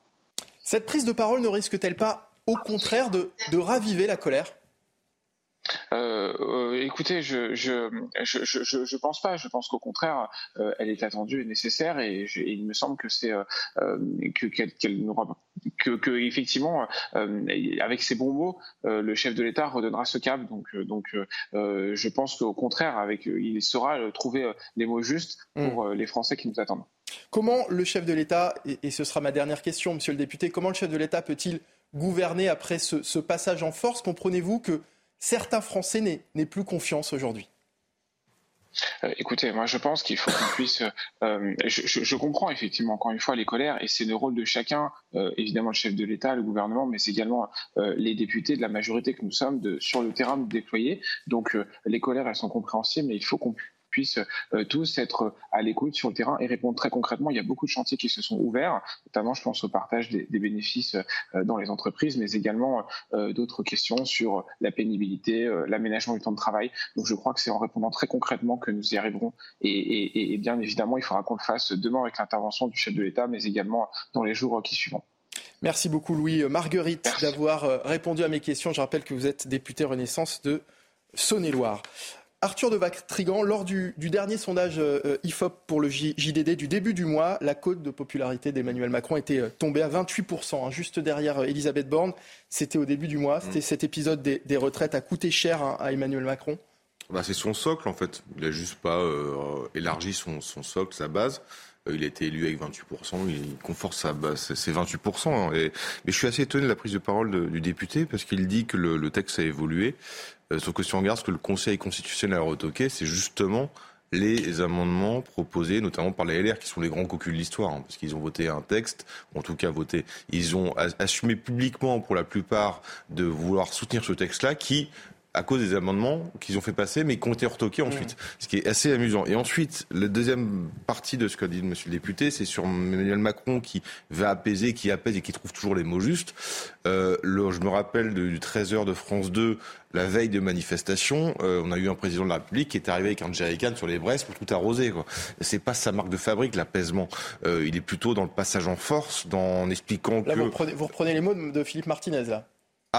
Cette prise de parole ne risque-t-elle pas, au contraire, de raviver la colère? Euh, euh, écoutez, je je, je je, je, pense pas. Je pense qu'au contraire, euh, elle est attendue et nécessaire. Et, il me semble que c'est que qu'elle que, que effectivement, avec ces bons mots, le chef de l'État redonnera ce cap. Donc donc, je pense qu'au contraire, avec il saura trouver les mots justes pour mm. les Français qui nous attendent. Comment le chef de l'État, et, ce sera ma dernière question, Monsieur le député, comment le chef de l'État peut-il gouverner après ce, ce passage en force? Comprenez-vous que certains Français n'aient plus confiance aujourd'hui euh, écoutez, moi je pense qu'il faut qu'on puisse. Euh, je, comprends effectivement encore une fois les colères et c'est le rôle de chacun, euh, évidemment le chef de l'État, le gouvernement, mais c'est également les députés de la majorité que nous sommes sur le terrain de déployer. Donc les colères elles sont compréhensibles, mais il faut qu'on puissent euh, tous être à l'écoute sur le terrain et répondre très concrètement. Il y a beaucoup de chantiers qui se sont ouverts, notamment je pense au partage des, bénéfices euh, dans les entreprises, mais également euh, d'autres questions sur la pénibilité, l'aménagement du temps de travail. Donc je crois que c'est en répondant très concrètement que nous y arriverons. Et, bien évidemment, il faudra qu'on le fasse demain avec l'intervention du chef de l'État, mais également dans les jours qui suivront. Merci beaucoup Louis Marguerite d'avoir répondu à mes questions. Je rappelle que vous êtes député Renaissance de Saône-et-Loire. Arthur de Vatrigan, lors du, dernier sondage euh, IFOP pour le JDD du début du mois, la cote de popularité d'Emmanuel Macron était euh, tombée à 28%, hein, juste derrière euh, Elisabeth Borne. C'était au début du mois. C'était mm. cet épisode des, retraites a coûté cher hein, à Emmanuel Macron. Bah, c'est son socle en fait. Il n'a juste pas élargi son, socle, sa base. Il a été élu avec 28%, il conforte sa base, c'est 28%. Hein. mais je suis assez étonné de la prise de parole du député parce qu'il dit que le texte a évolué. Euh, sauf que si on regarde ce que le Conseil constitutionnel a retoqué, c'est justement les amendements proposés, notamment par les LR, qui sont les grands cocus de l'histoire, hein, parce qu'ils ont voté un texte, en tout cas voté, ils ont assumé publiquement, pour la plupart, de vouloir soutenir ce texte-là, qui à cause des amendements qu'ils ont fait passer, mais qui ont été retoqués ensuite. Ce qui est assez amusant. Et ensuite, la deuxième partie de ce qu'a dit Monsieur le député, c'est sur Emmanuel Macron qui va apaiser, qui apaise et qui trouve toujours les mots justes. Euh, le, je me rappelle du 13h de France 2, la veille de manifestation, euh, on a eu un président de la République qui est arrivé avec un jerrycan sur les braises pour tout arroser. C'est pas sa marque de fabrique, l'apaisement. Euh, il est plutôt dans le passage en force, dans en expliquant Là, que... vous, reprenez, vous reprenez les mots de, de Philippe Martinez, là.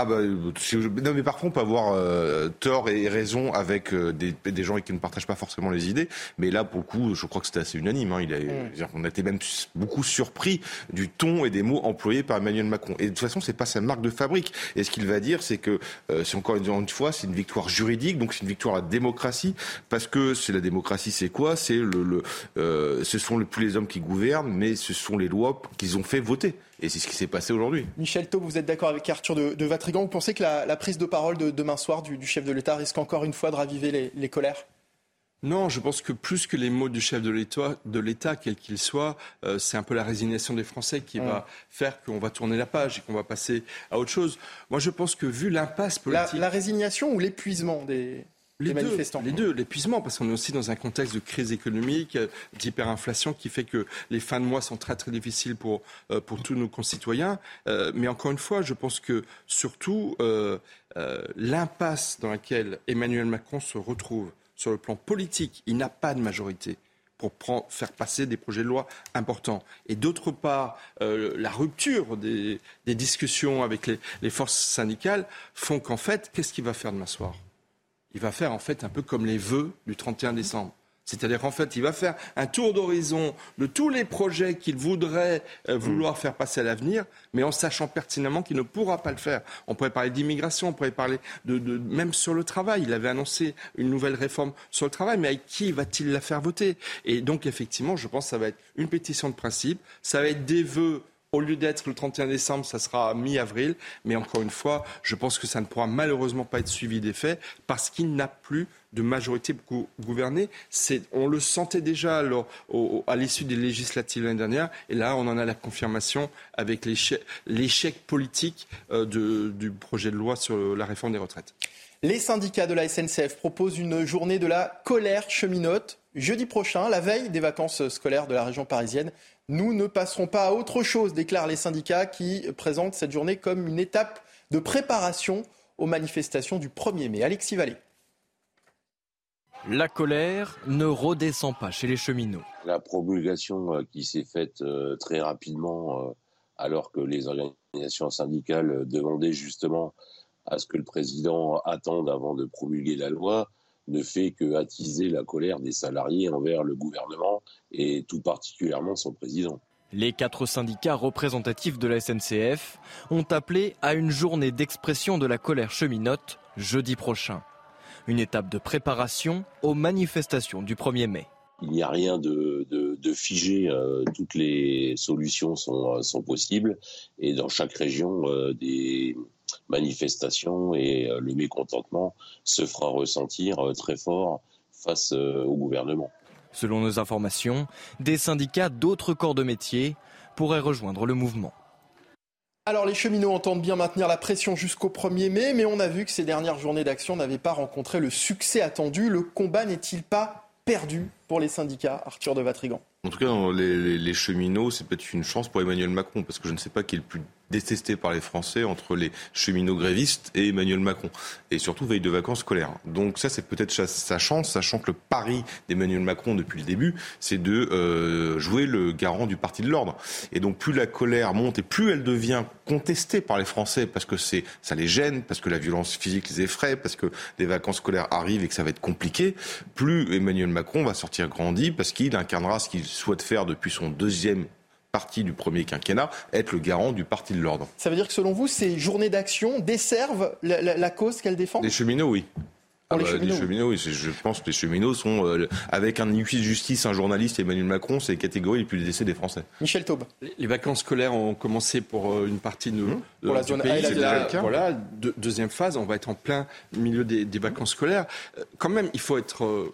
Ah bah si- non mais par contre on peut avoir euh, tort et raison avec euh, des, des gens qui ne partagent pas forcément les idées. Mais là pour le coup je crois que c'était assez unanime hein. il a, c'est-à-dire qu'on a été même beaucoup surpris du ton et des mots employés par Emmanuel Macron. Et de toute façon c'est pas sa marque de fabrique. Et ce qu'il va dire c'est que euh, c'est encore une, une fois c'est une victoire juridique donc c'est une victoire à la démocratie. Parce que c'est la démocratie c'est quoi? C'est le, le euh, ce sont le, plus les hommes qui gouvernent mais ce sont les lois qu'ils ont fait voter et c'est ce qui s'est passé aujourd'hui Michel Taube, vous êtes d'accord avec Arthur de, de Vatrigan Vous pensez que la, la prise de parole de demain soir du, du chef de l'État risque encore une fois de raviver les, les colères? Non, je pense que plus que les mots du chef de l'État, quel qu'il soit, euh, c'est un peu la résignation des Français qui Mm. va faire qu'on va tourner la page et qu'on va passer à autre chose. Moi, je pense que vu l'impasse la, politique, la résignation ou l'épuisement des, les deux, manifestants les deux, l'épuisement, parce qu'on est aussi dans un contexte de crise économique, euh, d'hyperinflation, qui fait que les fins de mois sont très très difficiles pour, euh, pour tous nos concitoyens. Euh, mais encore une fois, je pense que surtout euh, euh, l'impasse dans laquelle Emmanuel Macron se retrouve sur le plan politique, il n'a pas de majorité pour prendre- faire passer des projets de loi importants. Et d'autre part, euh, la rupture des, des discussions avec les, les forces syndicales font qu'en fait, qu'est-ce qu'il va faire demain soir? Il va faire en fait un peu comme les vœux du 31 décembre. C'est-à-dire qu'en fait, il va faire un tour d'horizon de tous les projets qu'il voudrait euh, vouloir faire passer à l'avenir, mais en sachant pertinemment qu'il ne pourra pas le faire. On pourrait parler d'immigration, on pourrait parler de, même sur le travail. Il avait annoncé une nouvelle réforme sur le travail, mais avec qui va-t-il la faire voter? Et donc, effectivement, je pense que ça va être une pétition de principe, ça va être des vœux au lieu d'être le 31 décembre, ça sera mi-avril. Mais encore une fois, je pense que ça ne pourra malheureusement pas être suivi des faits parce qu'il n'a plus de majorité pour gou- gouverner. On le sentait déjà à l'issue des législatives l'année dernière. Et là, on en a la confirmation avec l'échec, politique euh, du projet de loi sur la réforme des retraites. Les syndicats de la SNCF proposent une journée de la colère cheminote jeudi prochain, la veille des vacances scolaires de la région parisienne. Nous ne passerons pas à autre chose, déclarent les syndicats qui présentent cette journée comme une étape de préparation aux manifestations du 1er mai. Alexis Vallée. La colère ne redescend pas chez les cheminots. La promulgation euh, qui s'est faite euh, très rapidement, euh, alors que les organisations syndicales demandaient justement à ce que le président attende avant de promulguer la loi, ne fait que attiser la colère des salariés envers le gouvernement et tout particulièrement son président. Les quatre syndicats représentatifs de la SNCF ont appelé à une journée d'expression de la colère cheminote jeudi prochain. Une étape de préparation aux manifestations du 1er mai. Il n'y a rien de, de, de figé, euh, toutes les solutions sont, euh, sont possibles et dans chaque région, euh, des manifestations et euh, le mécontentement se fera ressentir euh, très fort face euh, au gouvernement. Selon nos informations, des syndicats d'autres corps de métier pourraient rejoindre le mouvement. Alors les cheminots entendent bien maintenir la pression jusqu'au 1er mai, mais on a vu que ces dernières journées d'action n'avaient pas rencontré le succès attendu. Le combat n'est-il pas perdu pour les syndicats, Arthur de Vatrigan? En tout cas, les- les cheminots, c'est peut-être une chance pour Emmanuel Macron, parce que je ne sais pas qui est le plus détesté par les Français entre les cheminots grévistes et Emmanuel Macron. Et surtout, veille de vacances scolaires. Donc ça, c'est peut-être sa, chance, sachant que le pari d'Emmanuel Macron depuis le début, c'est de euh, jouer le garant du parti de l'ordre. Et donc, plus la colère monte et plus elle devient contestée par les Français, parce que c'est ça les gêne, parce que la violence physique les effraie, parce que les vacances scolaires arrivent et que ça va être compliqué, plus Emmanuel Macron va sortir grandi, parce qu'il incarnera ce qu'il souhaite faire depuis son deuxième parti du premier quinquennat, être le garant du parti de l'ordre. Ça veut dire que selon vous, ces journées d'action desservent la, la- la cause qu'elles défendent? Les cheminots, oui. Les bah, cheminots, oui. C'est- Je pense que les cheminots sont, euh, avec un huissier de justice, un journaliste et Emmanuel Macron, c'est les catégories les plus détestées des Français. Michel Taube. Les- Les vacances scolaires ont commencé pour euh, une partie de, de- Pour la du zone A pays. et la voilà, deux- deuxième phase, on va être en plein milieu des, des vacances scolaires. Euh, Quand même, il faut être euh,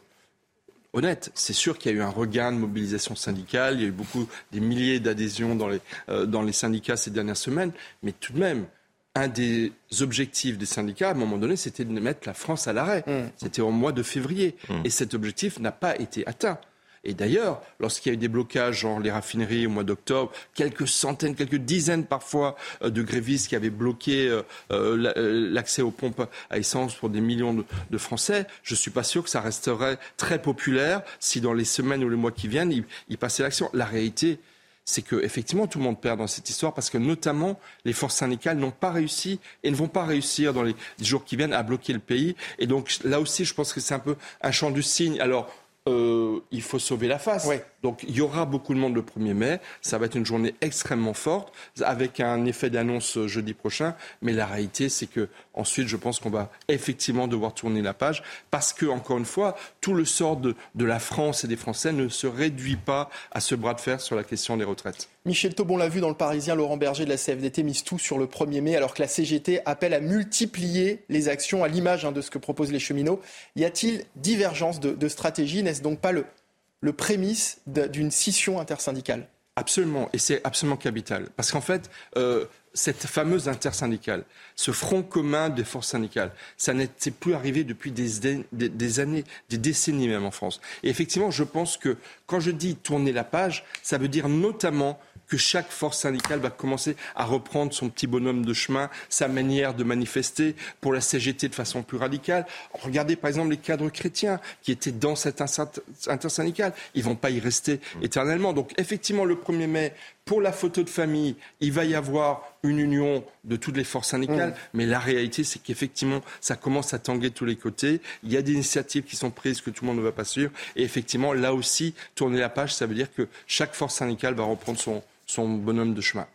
honnête. C'est sûr qu'il y a eu un regain de mobilisation syndicale. Il y a eu beaucoup, des milliers d'adhésions dans les, euh, dans les syndicats ces dernières semaines. Mais tout de même, un des objectifs des syndicats, à un moment donné, c'était de mettre la France à l'arrêt. Mm. C'était au mois de février. Et cet objectif n'a pas été atteint. Et d'ailleurs, lorsqu'il y a eu des blocages, genre les raffineries au mois d'octobre, quelques centaines, quelques dizaines parfois euh, de grévistes qui avaient bloqué euh, euh, la- l'accès aux pompes à essence pour des millions de, Français, je suis pas sûr que ça resterait très populaire si dans les semaines ou les mois qui viennent, ils passaient l'action. La réalité, c'est que effectivement tout le monde perd dans cette histoire parce que notamment les forces syndicales n'ont pas réussi et ne vont pas réussir dans les jours qui viennent à bloquer le pays. Et donc là aussi, je pense que c'est un peu un champ du signe. Alors euh, il faut sauver la face. Donc il y aura beaucoup de monde le 1er mai. Ça va être une journée extrêmement forte avec un effet d'annonce euh, jeudi prochain. Mais la réalité, c'est que ensuite, je pense qu'on va effectivement devoir tourner la page parce que encore une fois, tout le sort de, la France et des Français ne se réduit pas à ce bras de fer sur la question des retraites. Michel Taubon l'a vu dans le Parisien, Laurent Berger de la CFDT mise tout sur le 1er mai, alors que la CGT appelle à multiplier les actions à l'image hein, de ce que proposent les cheminots. Y a-t-il divergence de, de stratégie? N'est-ce donc pas le, le prémisse d'une scission intersyndicale Absolument, et c'est absolument capital. Parce qu'en fait, euh, cette fameuse intersyndicale, ce front commun des forces syndicales, ça n'était plus arrivé depuis des, des- des années, des décennies même en France. Et effectivement, je pense que quand je dis tourner la page, ça veut dire notamment que chaque force syndicale va commencer à reprendre son petit bonhomme de chemin, sa manière de manifester pour la CGT de façon plus radicale. Regardez par exemple les cadres chrétiens qui étaient dans cette inter- intersyndicale. Ils vont pas y rester éternellement. Donc effectivement, le 1er mai, pour la photo de famille, il va y avoir une union de toutes les forces syndicales. Mais la réalité, c'est qu'effectivement, ça commence à tanguer de tous les côtés. Il y a des initiatives qui sont prises que tout le monde ne va pas suivre. Et effectivement, là aussi, tourner la page, ça veut dire que chaque force syndicale va reprendre son, son bonhomme de chemin.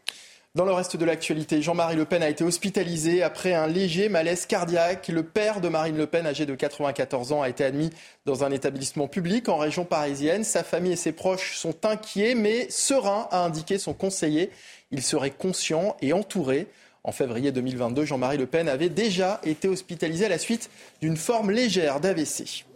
Dans le reste de l'actualité, Jean-Marie Le Pen a été hospitalisé après un léger malaise cardiaque. Le père de Marine Le Pen, âgé de 94 ans, a été admis dans un établissement public en région parisienne. Sa famille et ses proches sont inquiets, mais sereins, a indiqué son conseiller. Il serait conscient et entouré. En février 2022, Jean-Marie Le Pen avait déjà été hospitalisé à la suite d'une forme légère d'AVC.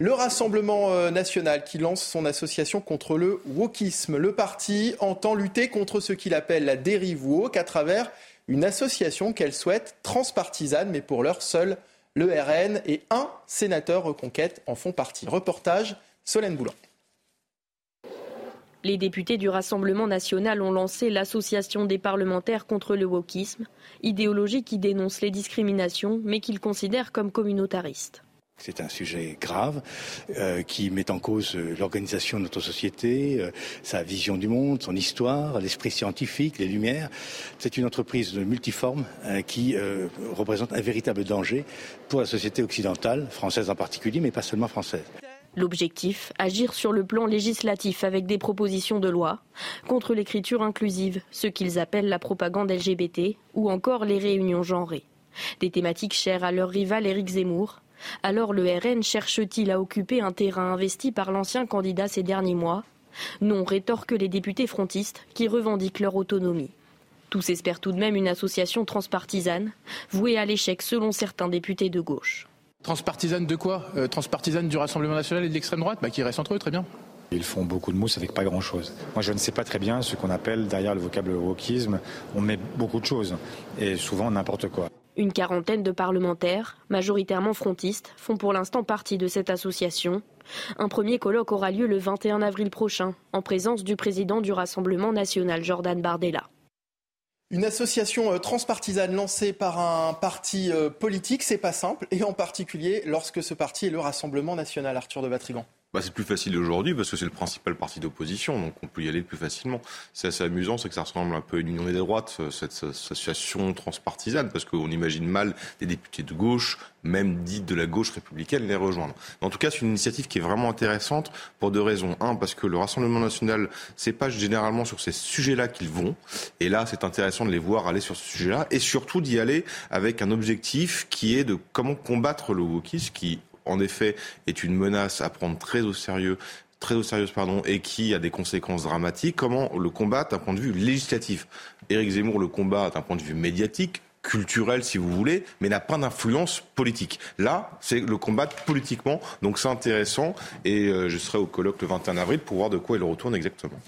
Le Rassemblement euh, national qui lance son association contre le wokisme. Le parti entend lutter contre ce qu'il appelle la dérive woke à travers une association qu'elle souhaite transpartisane, mais pour l'heure seul le RN et un sénateur reconquête en font partie. Reportage Solène Boulan. Les députés du Rassemblement national ont lancé l'Association des parlementaires contre le wokisme, idéologie qui dénonce les discriminations mais qu'ils considèrent comme communautaristes. C'est un sujet grave euh, qui met en cause euh, l'organisation de notre société, euh, sa vision du monde, son histoire, l'esprit scientifique, les lumières. C'est une entreprise multiforme qui représente un véritable danger pour la société occidentale, française en particulier, mais pas seulement française. L'objectif, agir sur le plan législatif avec des propositions de loi contre l'écriture inclusive, ce qu'ils appellent la propagande LGBT ou encore les réunions genrées. Des thématiques chères à leur rival Éric Zemmour. Alors le RN cherche-t-il à occuper un terrain investi par l'ancien candidat ces derniers mois? Non, rétorquent les députés frontistes qui revendiquent leur autonomie. Tous espèrent tout de même une association transpartisane, vouée à l'échec selon certains députés de gauche. Transpartisane de quoi? Euh, Transpartisane du Rassemblement national et de l'extrême droite? Bah, Qui restent entre eux, très bien. Ils font beaucoup de mousse avec pas grand-chose. Moi, je ne sais pas très bien ce qu'on appelle derrière le vocable wokisme. On met beaucoup de choses et souvent n'importe quoi. Une quarantaine de parlementaires, majoritairement frontistes, font pour l'instant partie de cette association. Un premier colloque aura lieu le 21 avril prochain, en présence du président du Rassemblement national, Jordan Bardella. Une association euh, transpartisane lancée par un parti euh, politique, c'est pas simple, et en particulier lorsque ce parti est le Rassemblement national, Arthur de Vatrigan. Bah, c'est plus facile aujourd'hui parce que c'est le principal parti d'opposition, donc on peut y aller plus facilement. C'est assez amusant, c'est que ça ressemble un peu à une union des droites, euh, cette association transpartisane, parce qu'on imagine mal des députés de gauche, même dites de la gauche républicaine, les rejoindre. En tout cas, c'est une initiative qui est vraiment intéressante pour deux raisons. Un, parce que le Rassemblement national, c'est pas généralement sur ces sujets-là qu'ils vont, et là, c'est intéressant de les voir aller sur ce sujet-là, et surtout d'y aller avec un objectif qui est de comment combattre le wokisme, qui en effet, est une menace à prendre très au sérieux très au sérieux pardon, et qui a des conséquences dramatiques, comment le combattre d'un point de vue législatif Éric Zemmour le combat d'un point de vue médiatique, culturel si vous voulez, mais n'a pas d'influence politique. Là, c'est le combattre politiquement, donc c'est intéressant, et euh, je serai au colloque le 21 avril pour voir de quoi il retourne exactement.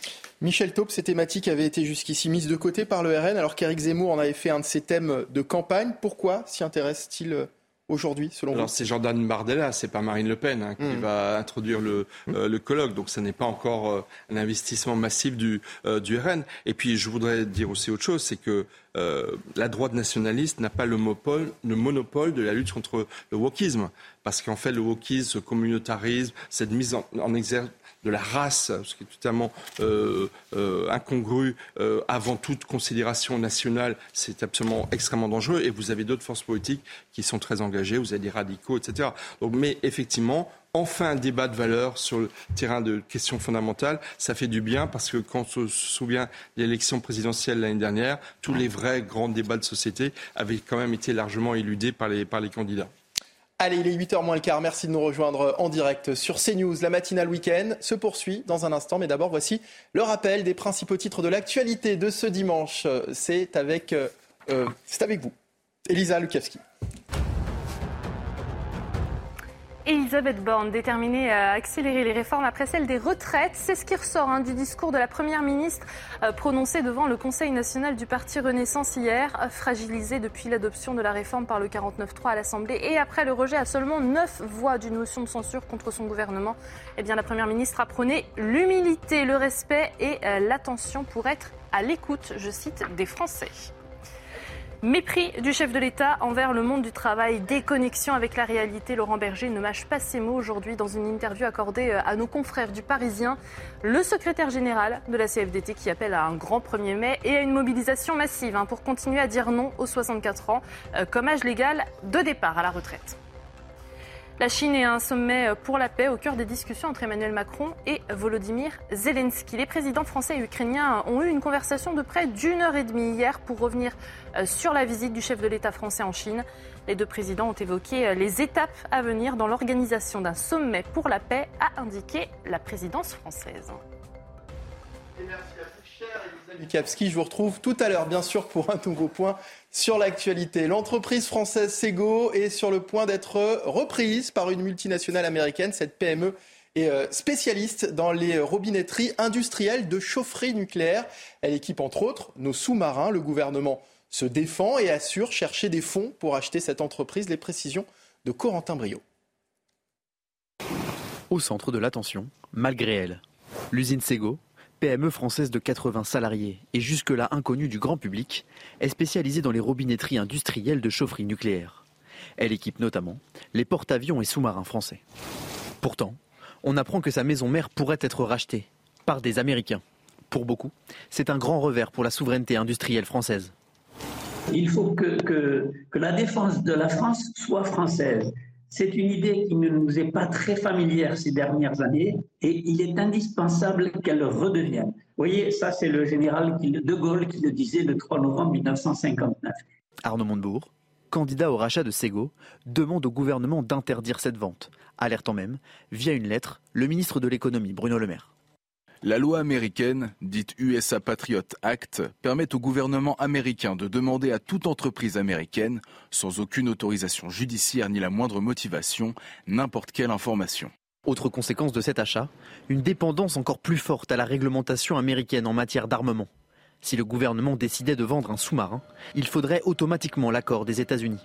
Michel Taupe, ces thématiques avaient été jusqu'ici mises de côté par le RN, alors qu'Éric Zemmour en avait fait un de ses thèmes de campagne. Pourquoi s'y intéresse-t-il euh, aujourd'hui, selon Alors, vous c'est Jordan Bardella, c'est pas Marine Le Pen hein, qui Mm. va introduire le, euh, le colloque. Donc, ce n'est pas encore euh, un investissement massif du, euh, du RN. Et puis, je voudrais dire aussi autre chose, c'est que euh, la droite nationaliste n'a pas le monopole, le monopole de la lutte contre le wokisme. Parce qu'en fait, le wokisme, ce communautarisme, cette mise en, en exergue de la race, ce qui est totalement euh, euh, incongru euh, avant toute considération nationale, c'est absolument extrêmement dangereux. Et vous avez d'autres forces politiques qui sont très engagées, vous avez des radicaux, etc. Mais effectivement, enfin un débat de valeurs sur le terrain de questions fondamentales, ça fait du bien parce que quand on se souvient de l'élection présidentielle l'année dernière, tous les vrais grands débats de société avaient quand même été largement éludés par les candidats. Allez, il est 8h moins le quart. Merci de nous rejoindre en direct sur CNews. La matinale week-end se poursuit dans un instant. Mais d'abord, voici le rappel des principaux titres de l'actualité de ce dimanche. C'est avec, euh, euh, avec vous, Elisa Lukavski. Elisabeth Borne, déterminée à accélérer les réformes après celle des retraites, c'est ce qui ressort hein, du discours de la Première ministre euh, prononcé devant le Conseil national du Parti Renaissance hier, fragilisé depuis l'adoption de la réforme par le 49-3 à l'Assemblée et après le rejet à seulement 9 voix d'une motion de censure contre son gouvernement. Eh la Première ministre a prôné l'humilité, le respect et euh, l'attention pour être à l'écoute, je cite, des Français. Mépris du chef de l'État envers le monde du travail, déconnexion avec la réalité. Laurent Berger ne mâche pas ses mots aujourd'hui dans une interview accordée à nos confrères du Parisien. Le secrétaire général de la CFDT qui appelle à un grand 1er mai et à une mobilisation massive hein, pour continuer à dire non aux 64 ans euh, comme âge légal de départ à la retraite. La Chine est un sommet pour la paix au cœur des discussions entre Emmanuel Macron et Volodymyr Zelensky. Les présidents français et ukrainiens ont eu une conversation de près d'une heure et demie hier pour revenir sur la visite du chef de l'État français en Chine. Les deux présidents ont évoqué les étapes à venir dans l'organisation d'un sommet pour la paix, a indiqué la présidence française. Je vous retrouve tout à l'heure, bien sûr, pour un nouveau point sur l'actualité. L'entreprise française Sego est sur le point d'être reprise par une multinationale américaine. Cette PME est spécialiste dans les robinetteries industrielles de chaufferie nucléaire. Elle équipe entre autres nos sous-marins. Le gouvernement se défend et assure chercher des fonds pour acheter cette entreprise. Les précisions de Corentin Brio. Au centre de l'attention, malgré elle, l'usine Sego, PME française de 80 salariés et jusque-là inconnue du grand public, est spécialisée dans les robinetteries industrielles de chaufferie nucléaire. Elle équipe notamment les porte-avions et sous-marins français. Pourtant, on apprend que sa maison mère pourrait être rachetée par des Américains. Pour beaucoup, c'est un grand revers pour la souveraineté industrielle française. Il faut que, la défense de la France soit française. C'est une idée qui ne nous est pas très familière ces dernières années et il est indispensable qu'elle redevienne. Vous voyez, ça c'est le général de Gaulle qui le disait le 3 novembre 1959. Arnaud Montebourg, candidat au rachat de Sego, demande au gouvernement d'interdire cette vente, alertant même, via une lettre, le ministre de l'économie Bruno Le Maire. La loi américaine, dite USA Patriot Act, permet au gouvernement américain de demander à toute entreprise américaine, sans aucune autorisation judiciaire ni la moindre motivation, n'importe quelle information. Autre conséquence de cet achat, une dépendance encore plus forte à la réglementation américaine en matière d'armement. Si le gouvernement décidait de vendre un sous-marin, il faudrait automatiquement l'accord des États-Unis.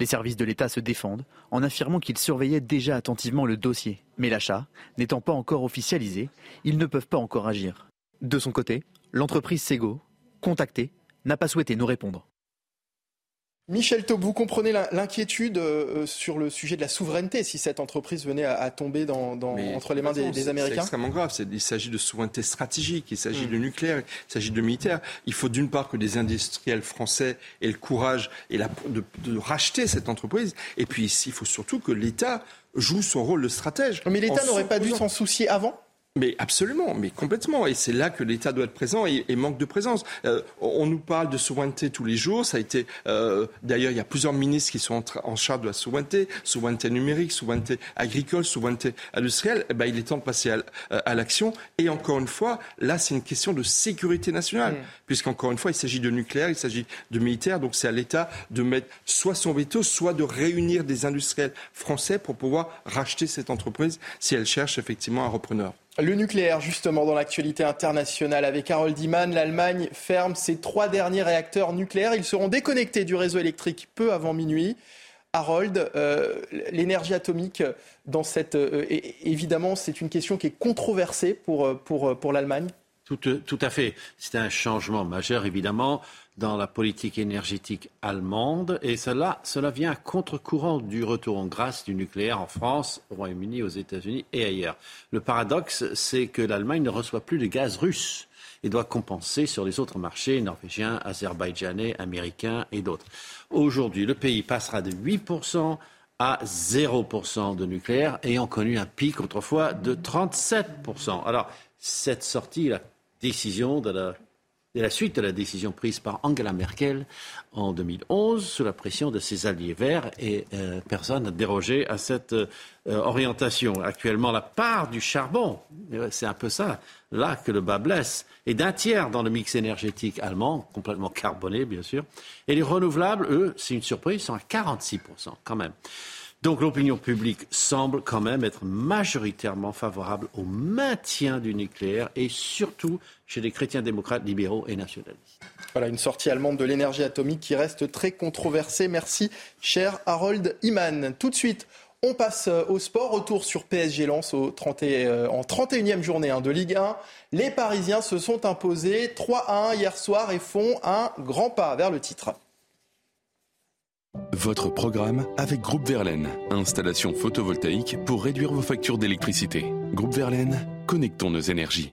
Les services de l'État se défendent en affirmant qu'ils surveillaient déjà attentivement le dossier. Mais l'achat, n'étant pas encore officialisé, ils ne peuvent pas encore agir. De son côté, l'entreprise Sego, contactée, n'a pas souhaité nous répondre. Michel Taub, vous comprenez l'inquiétude euh, sur le sujet de la souveraineté si cette entreprise venait à, à tomber dans, dans, entre les mains des, des Américains C'est extrêmement grave. Il s'agit de souveraineté stratégique, il s'agit mmh. de nucléaire, il s'agit de militaire. Il faut d'une part que des industriels français aient le courage et la, de, de, racheter cette entreprise. Et puis il faut surtout que l'État joue son rôle de stratège. Mais l'État n'aurait pas dû s'en soucier avant mais absolument, mais complètement. Et c'est là que l'État doit être présent et, et manque de présence. Euh, on nous parle de souveraineté tous les jours. Ça a été euh, d'ailleurs, il y a plusieurs ministres qui sont en, en, charge de la souveraineté, souveraineté numérique, souveraineté agricole, souveraineté industrielle. Eh ben, il est temps de passer à, à l'action. Et encore une fois, là, c'est une question de sécurité nationale, mmh. puisqu'encore une fois, il s'agit de nucléaire, il s'agit de militaire. Donc c'est à l'État de mettre soit son veto, soit de réunir des industriels français pour pouvoir racheter cette entreprise si elle cherche effectivement un repreneur. Le nucléaire, justement, dans l'actualité internationale, avec Harold Iman, l'Allemagne ferme ses trois derniers réacteurs nucléaires. Ils seront déconnectés du réseau électrique peu avant minuit. Harold, euh, l'énergie atomique, dans cette, euh, évidemment, c'est une question qui est controversée pour, euh, l'Allemagne. Tout, à fait. C'est un changement majeur, évidemment, dans la politique énergétique allemande. Et cela, cela vient à contre-courant du retour en grâce du nucléaire en France, au Royaume-Uni, aux États-Unis et ailleurs. Le paradoxe, c'est que l'Allemagne ne reçoit plus de gaz russe et doit compenser sur les autres marchés norvégiens, azerbaïdjanais, américains et d'autres. Aujourd'hui, le pays passera de 8% à 0% de nucléaire, ayant connu un pic autrefois de 37%. Alors, cette sortie, la décision de la c'est la suite de la décision prise par Angela Merkel en 2011 sous la pression de ses alliés verts et euh, personne n'a dérogé à cette euh, orientation. Actuellement, la part du charbon, euh, c'est un peu ça, là que le bas blesse, est d'un tiers dans le mix énergétique allemand, complètement carboné bien sûr, et les renouvelables, eux, c'est une surprise, sont à 46% quand même. Donc l'opinion publique semble quand même être majoritairement favorable au maintien du nucléaire et surtout chez les chrétiens démocrates libéraux et nationalistes. Voilà une sortie allemande de l'énergie atomique qui reste très controversée. Merci, cher Harold Iman. Tout de suite, on passe euh, au sport. Retour sur PSG Lens au 30 euh, en 31e journée hein, de Ligue 1. Les Parisiens se sont imposés 3-1 hier soir et font un grand pas vers le titre. Votre programme avec Groupe Verlaine, installation photovoltaïque pour réduire vos factures d'électricité. Groupe Verlaine, connectons nos énergies.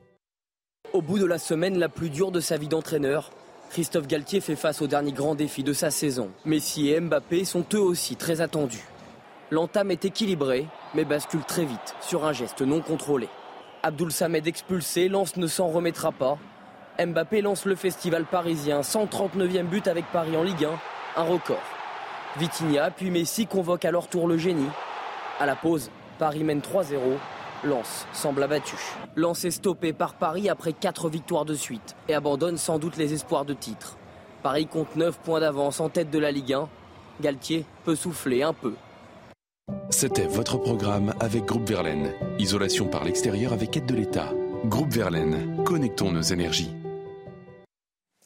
Au bout de la semaine la plus dure de sa vie d'entraîneur, Christophe Galtier fait face au dernier grand défi de sa saison. Messi et Mbappé sont eux aussi très attendus. L'entame est équilibrée, mais bascule très vite sur un geste non contrôlé. Abdoul Samed expulsé, Lens ne s'en remettra pas. Mbappé lance le festival parisien, 139e but avec Paris en Ligue 1, un record. Vitinha puis Messi convoque à leur tour le génie. À la pause, Paris mène 3-0. Lens semble abattu. Lens est stoppé par Paris après 4 victoires de suite et abandonne sans doute les espoirs de titre. Paris compte 9 points d'avance en tête de la Ligue 1. Galtier peut souffler un peu. C'était votre programme avec Groupe Verlaine. Isolation par l'extérieur avec aide de l'État. Groupe Verlaine, connectons nos énergies.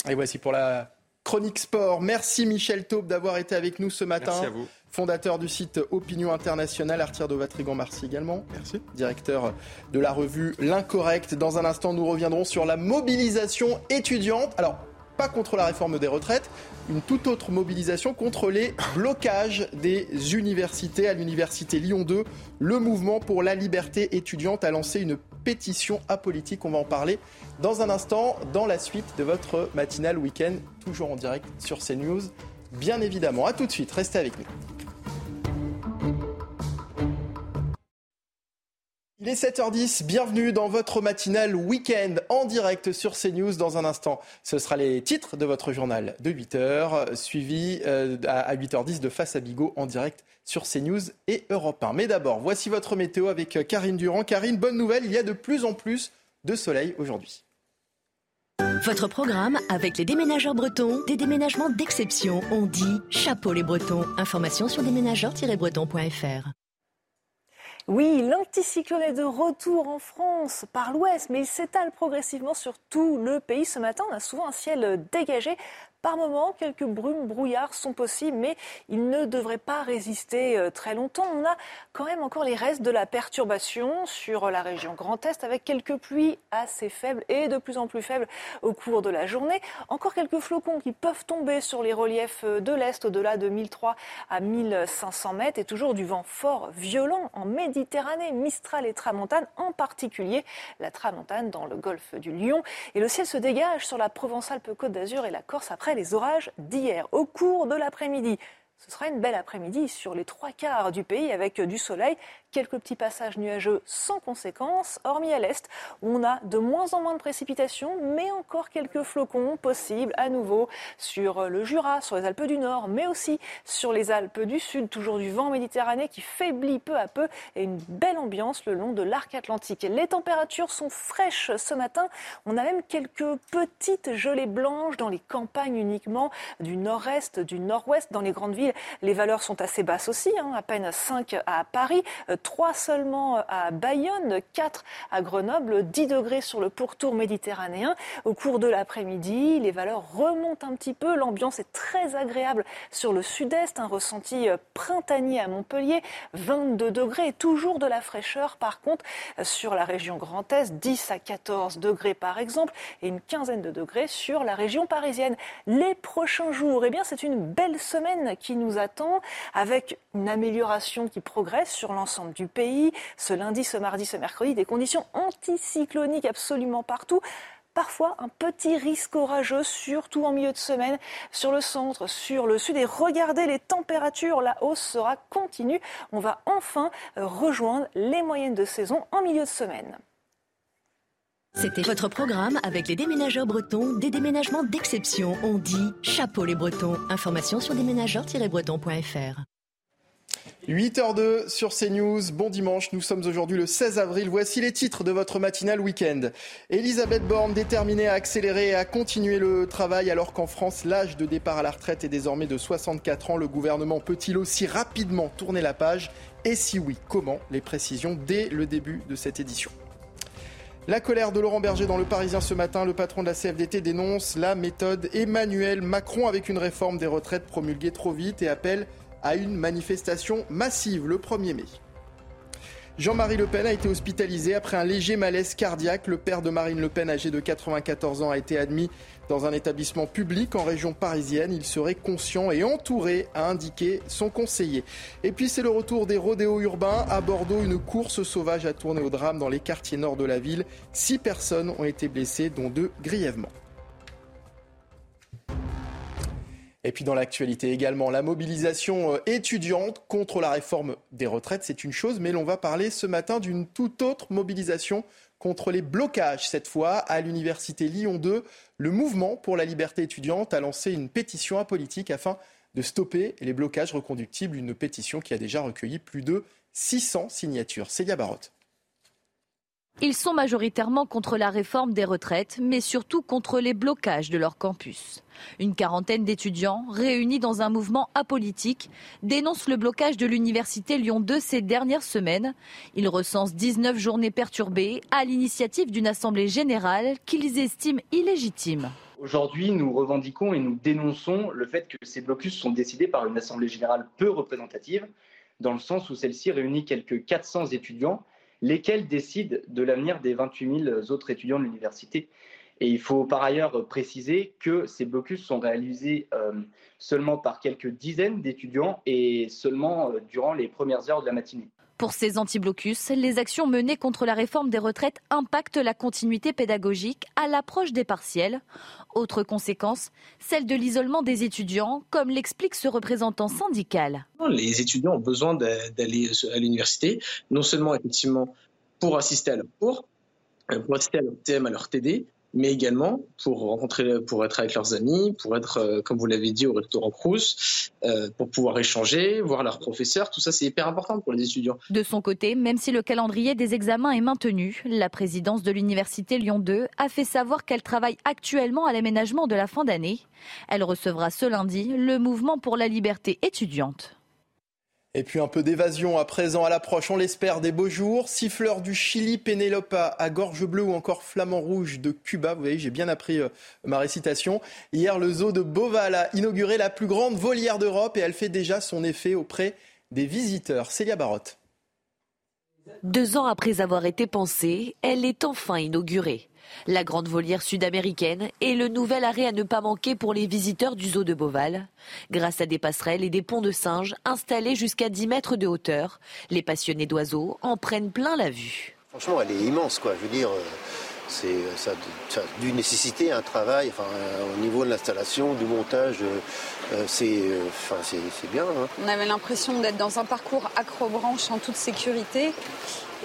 Et voici pour la Chronique Sport. Merci Michel Taube d'avoir été avec nous ce matin. Merci à vous. Fondateur du site Opinion Internationale, Arthur de Vatrigan Marcy également. Merci. Directeur de la revue L'Incorrect. Dans un instant, nous reviendrons sur la mobilisation étudiante. Alors, pas contre la réforme des retraites, une toute autre mobilisation contre les blocages des universités. À l'université Lyon 2, le mouvement pour la liberté étudiante a lancé une pétition apolitique. On va en parler dans un instant, dans la suite de votre matinale week-end, toujours en direct sur CNews, bien évidemment. A tout de suite, restez avec nous. Il est 7h10, bienvenue dans votre matinale week-end en direct sur CNews. Dans un instant, ce sera les titres de votre journal de 8h, suivi euh, à 8h10 de Face à Bigot en direct sur CNews et Europe 1. Mais d'abord, voici votre météo avec Karine Durand. Karine, bonne nouvelle, il y a de plus en plus de soleil aujourd'hui. Votre programme avec les déménageurs bretons, des déménagements d'exception. On dit chapeau les bretons. Information sur déménageurs-bretons.fr. Oui, l'anticyclone est de retour en France par l'ouest, mais il s'étale progressivement sur tout le pays. Ce matin, on a souvent un ciel dégagé par moment, quelques brumes, brouillards sont possibles, mais ils ne devraient pas résister euh, très longtemps. On a quand même encore les restes de la perturbation sur la région Grand Est, avec quelques pluies assez faibles et de plus en plus faibles au cours de la journée. Encore quelques flocons qui peuvent tomber sur les reliefs euh, de l'Est, au-delà de 1003 à 1500 mètres, et toujours du vent fort, violent en Méditerranée, Mistral et Tramontane, en particulier la Tramontane dans le golfe du Lion. Et le ciel se dégage sur la Provence-Alpes-Côte d'Azur et la Corse après les orages d'hier. Au cours de l'après-midi, ce sera une belle après-midi sur les trois quarts du pays avec du soleil quelques petits passages nuageux sans conséquence, hormis à l'est, où on a de moins en moins de précipitations, mais encore quelques flocons possibles à nouveau sur le Jura, sur les Alpes du Nord, mais aussi sur les Alpes du Sud, toujours du vent méditerranéen qui faiblit peu à peu et une belle ambiance le long de l'arc atlantique. Les températures sont fraîches ce matin, on a même quelques petites gelées blanches dans les campagnes uniquement du nord-est, du nord-ouest, dans les grandes villes. Les valeurs sont assez basses aussi, hein, à peine 5 à Paris, 3 seulement à Bayonne, 4 à Grenoble, 10 degrés sur le pourtour méditerranéen. Au cours de l'après-midi, les valeurs remontent un petit peu. L'ambiance est très agréable sur le sud-est, un ressenti printanier à Montpellier, 22 degrés toujours de la fraîcheur. Par contre, sur la région Grand Est, 10 à 14 degrés par exemple, et une quinzaine de degrés sur la région parisienne. Les prochains jours, eh bien, c'est une belle semaine qui nous attend avec une amélioration qui progresse sur l'ensemble du pays. Ce lundi, ce mardi, ce mercredi, des conditions anticycloniques absolument partout parfois un petit risque orageux, surtout en milieu de semaine, sur le centre, sur le sud. Et regardez les températures, la hausse sera continue. On va enfin rejoindre les moyennes de saison en milieu de semaine. C'était votre programme avec les déménageurs bretons, des déménagements d'exception. On dit chapeau les bretons. Information sur déménageurs-bretons.fr. 8h02 sur CNews. Bon dimanche. Nous sommes aujourd'hui le 16 avril. Voici les titres de votre matinale week-end. Elisabeth Borne déterminée à accélérer et à continuer le travail alors qu'en France, l'âge de départ à la retraite est désormais de 64 ans. Le gouvernement peut-il aussi rapidement tourner la page? Et si oui, comment? Les précisions dès le début de cette édition. La colère de Laurent Berger dans Le Parisien ce matin, le patron de la CFDT dénonce la méthode Emmanuel Macron avec une réforme des retraites promulguée trop vite et appelle à une manifestation massive le 1er mai. Jean-Marie Le Pen a été hospitalisé après un léger malaise cardiaque. Le père de Marine Le Pen, âgé de 94 ans, a été admis dans un établissement public en région parisienne. Il serait conscient et entouré, a indiqué son conseiller. Et puis c'est le retour des rodéos urbains. À Bordeaux, une course sauvage a tourné au drame dans les quartiers nord de la ville. Six personnes ont été blessées, dont deux grièvement. Et puis dans l'actualité également, la mobilisation euh, étudiante contre la réforme des retraites, c'est une chose, mais l'on va parler ce matin d'une toute autre mobilisation contre les blocages. Cette fois, à l'université Lyon 2, le mouvement pour la liberté étudiante a lancé une pétition apolitique afin de stopper les blocages reconductibles, une pétition qui a déjà recueilli plus de 600 signatures. Célia Barotte. Ils sont majoritairement contre la réforme des retraites, mais surtout contre les blocages de leur campus. Une quarantaine d'étudiants, réunis dans un mouvement apolitique, dénoncent le blocage de l'université Lyon 2 ces dernières semaines. Ils recensent 19 journées perturbées à l'initiative d'une assemblée générale qu'ils estiment illégitime. Aujourd'hui, nous revendiquons et nous dénonçons le fait que ces blocus sont décidés par une assemblée générale peu représentative, dans le sens où celle-ci réunit quelques 400 étudiants lesquels décident de l'avenir des 28 000 autres étudiants de l'université. Et il faut par ailleurs préciser que ces blocus sont réalisés euh, seulement par quelques dizaines d'étudiants et seulement euh, durant les premières heures de la matinée. Pour ces anti-blocus, les actions menées contre la réforme des retraites impactent la continuité pédagogique à l'approche des partiels. Autre conséquence, celle de l'isolement des étudiants, comme l'explique ce représentant syndical. Les étudiants ont besoin d'aller à l'université, non seulement effectivement pour assister à leur cours, euh, pour assister à leur à leur TD, mais également pour rencontrer, pour être avec leurs amis, pour être, euh, comme vous l'avez dit, au restaurant Crous, euh, pour pouvoir échanger, voir leurs professeurs. Tout ça, c'est hyper important pour les étudiants. De son côté, même si le calendrier des examens est maintenu, la présidence de l'université Lyon 2 a fait savoir qu'elle travaille actuellement à l'aménagement de la fin d'année. Elle recevra ce lundi le mouvement pour la liberté étudiante. Et puis un peu d'évasion à présent à l'approche, on l'espère, des beaux jours. Siffleur du Chili, Penelopa à Gorge Bleue ou encore Flamand Rouge de Cuba. Vous voyez, j'ai bien appris euh, ma récitation. Hier, le zoo de Beauval a inauguré la plus grande volière d'Europe et elle fait déjà son effet auprès des visiteurs. Célia Barotte. Deux ans après avoir été pensée, elle est enfin inaugurée. La grande volière sud-américaine est le nouvel arrêt à ne pas manquer pour les visiteurs du zoo de Beauval. Grâce à des passerelles et des ponts de singes installés jusqu'à 10 mètres de hauteur, les passionnés d'oiseaux en prennent plein la vue. Franchement, elle est immense, quoi. Je veux dire, euh, c'est ça, ça a dû nécessiter un travail enfin, euh, au niveau de l'installation, du montage. Euh, c'est enfin, bien. Hein. On avait l'impression d'être dans un parcours acrobranche en toute sécurité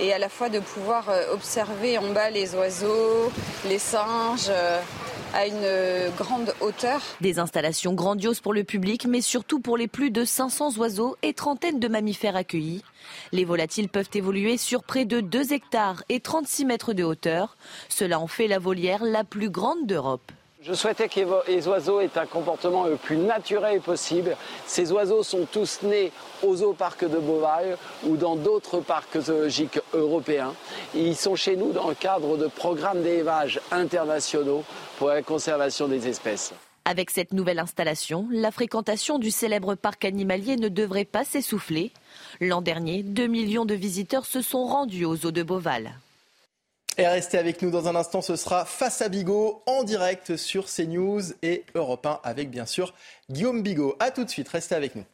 et à la fois de pouvoir euh, observer en bas les oiseaux, les singes euh, à une grande hauteur. Des installations grandioses pour le public, mais surtout pour les plus de 500 oiseaux et trentaines de mammifères accueillis. Les volatiles peuvent évoluer sur près de 2 hectares et 36 mètres de hauteur. Cela en fait la volière la plus grande d'Europe. Je souhaitais que les oiseaux aient un comportement le plus naturel possible. Ces oiseaux sont tous nés au zooparc de Beauval ou dans d'autres parcs zoologiques européens. Ils sont chez nous dans le cadre de programmes d'élevage internationaux pour la conservation des espèces. Avec cette nouvelle installation, la fréquentation du célèbre parc animalier ne devrait pas s'essouffler. L'an dernier, 2 millions de visiteurs se sont rendus aux eaux de Beauval. Et restez avec nous dans un instant, ce sera Face à Bigot en direct sur CNews et Europe 1 avec bien sûr Guillaume Bigot. A tout de suite, restez avec nous.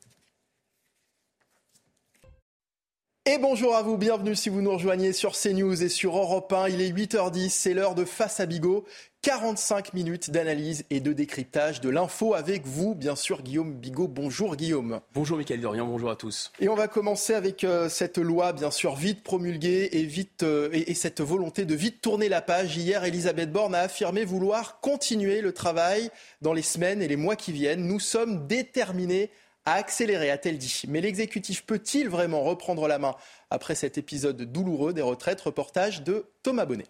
Et bonjour à vous, bienvenue si vous nous rejoignez sur CNews et sur Europe 1. Il est 8h10, c'est l'heure de Face à Bigot. 45 minutes d'analyse et de décryptage de l'info avec vous, bien sûr, Guillaume Bigot. Bonjour Guillaume. Bonjour Mickaël Dorian, bonjour à tous. Et on va commencer avec euh, cette loi, bien sûr, vite promulguée et, vite, euh, et, et, cette volonté de vite tourner la page. Hier, Elisabeth Borne a affirmé vouloir continuer le travail dans les semaines et les mois qui viennent. Nous sommes déterminés à accélérer, a-t-elle dit. Mais l'exécutif peut-il vraiment reprendre la main après cet épisode douloureux des retraites? Reportage de Thomas Bonnet.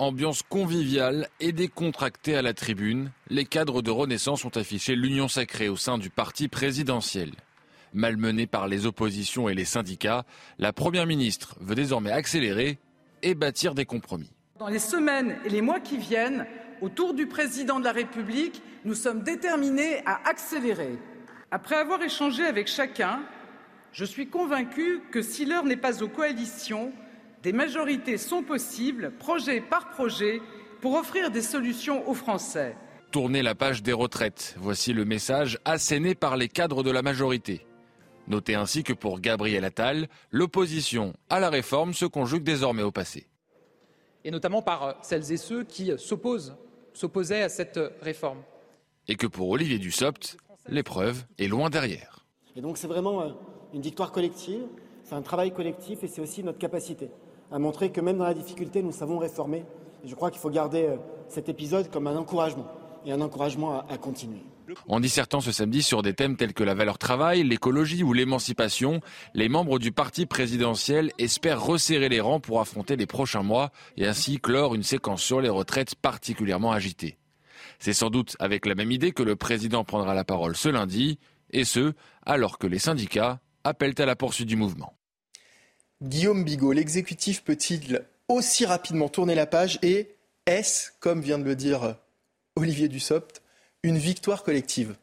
Ambiance conviviale et décontractée à la tribune, les cadres de Renaissance ont affiché l'union sacrée au sein du parti présidentiel. Malmenée par les oppositions et les syndicats, la Première ministre veut désormais accélérer et bâtir des compromis. Dans les semaines et les mois qui viennent, autour du président de la République, nous sommes déterminés à accélérer. Après avoir échangé avec chacun, je suis convaincu que si l'heure n'est pas aux coalitions, des majorités sont possibles, projet par projet, pour offrir des solutions aux Français. Tourner la page des retraites, voici le message asséné par les cadres de la majorité. Notez ainsi que pour Gabriel Attal, l'opposition à la réforme se conjugue désormais au passé. Et notamment par celles et ceux qui s'opposent, s'opposaient à cette réforme. Et que pour Olivier Dussopt, l'épreuve est loin derrière. Et donc c'est vraiment une victoire collective, c'est un travail collectif et c'est aussi notre capacité à montrer que même dans la difficulté, nous savons réformer. Et je crois qu'il faut garder cet épisode comme un encouragement et un encouragement à, à continuer. En dissertant ce samedi sur des thèmes tels que la valeur travail, l'écologie ou l'émancipation, les membres du parti présidentiel espèrent resserrer les rangs pour affronter les prochains mois et ainsi clore une séquence sur les retraites particulièrement agitée. C'est sans doute avec la même idée que le président prendra la parole ce lundi, et ce, alors que les syndicats appellent à la poursuite du mouvement. Guillaume Bigot, l'exécutif peut-il aussi rapidement tourner la page et est-ce, comme vient de le dire Olivier Dussopt, une victoire collective?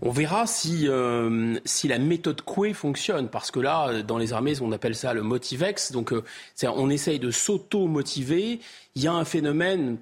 On verra si, euh, si la méthode Coué fonctionne, parce que là, dans les armées, on appelle ça le motivex. Donc, euh, on essaye de s'auto-motiver. Il y a un phénomène,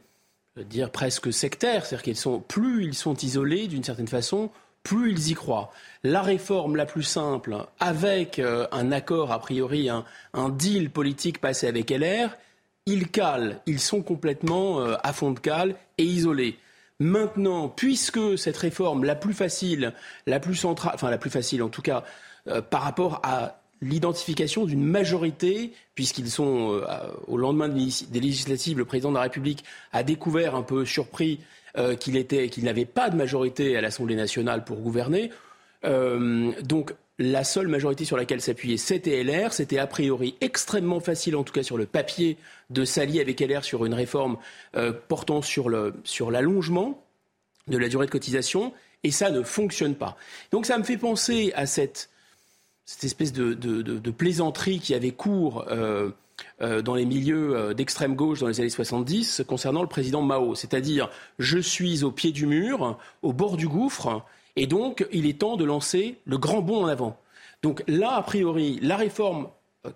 je veux dire presque sectaire, c'est-à-dire qu'ils sont plus ils sont isolés d'une certaine façon, plus ils y croient. La réforme la plus simple, avec euh, un accord, a priori, un, deal politique passé avec LR, ils calent, ils sont complètement euh, à fond de cale et isolés. Maintenant, puisque cette réforme la plus facile, la plus centrale, enfin la plus facile en tout cas, euh, par rapport à l'identification d'une majorité, puisqu'ils sont au lendemain des législatives, le président de la République a découvert un peu surpris qu'il était, qu'il n'avait pas de majorité à l'Assemblée nationale pour gouverner. Euh, donc la seule majorité sur laquelle s'appuyait, c'était LR. C'était a priori extrêmement facile, en tout cas sur le papier, de s'allier avec LR sur une réforme euh, portant sur, le, sur l'allongement de la durée de cotisation. Et ça ne fonctionne pas. Donc ça me fait penser à cette, cette espèce de, de, plaisanterie qui avait cours euh, dans les milieux d'extrême gauche dans les années 70 concernant le président Mao. C'est-à-dire, je suis au pied du mur, au bord du gouffre, et donc il est temps de lancer le grand bond en avant. Donc là, a priori, la réforme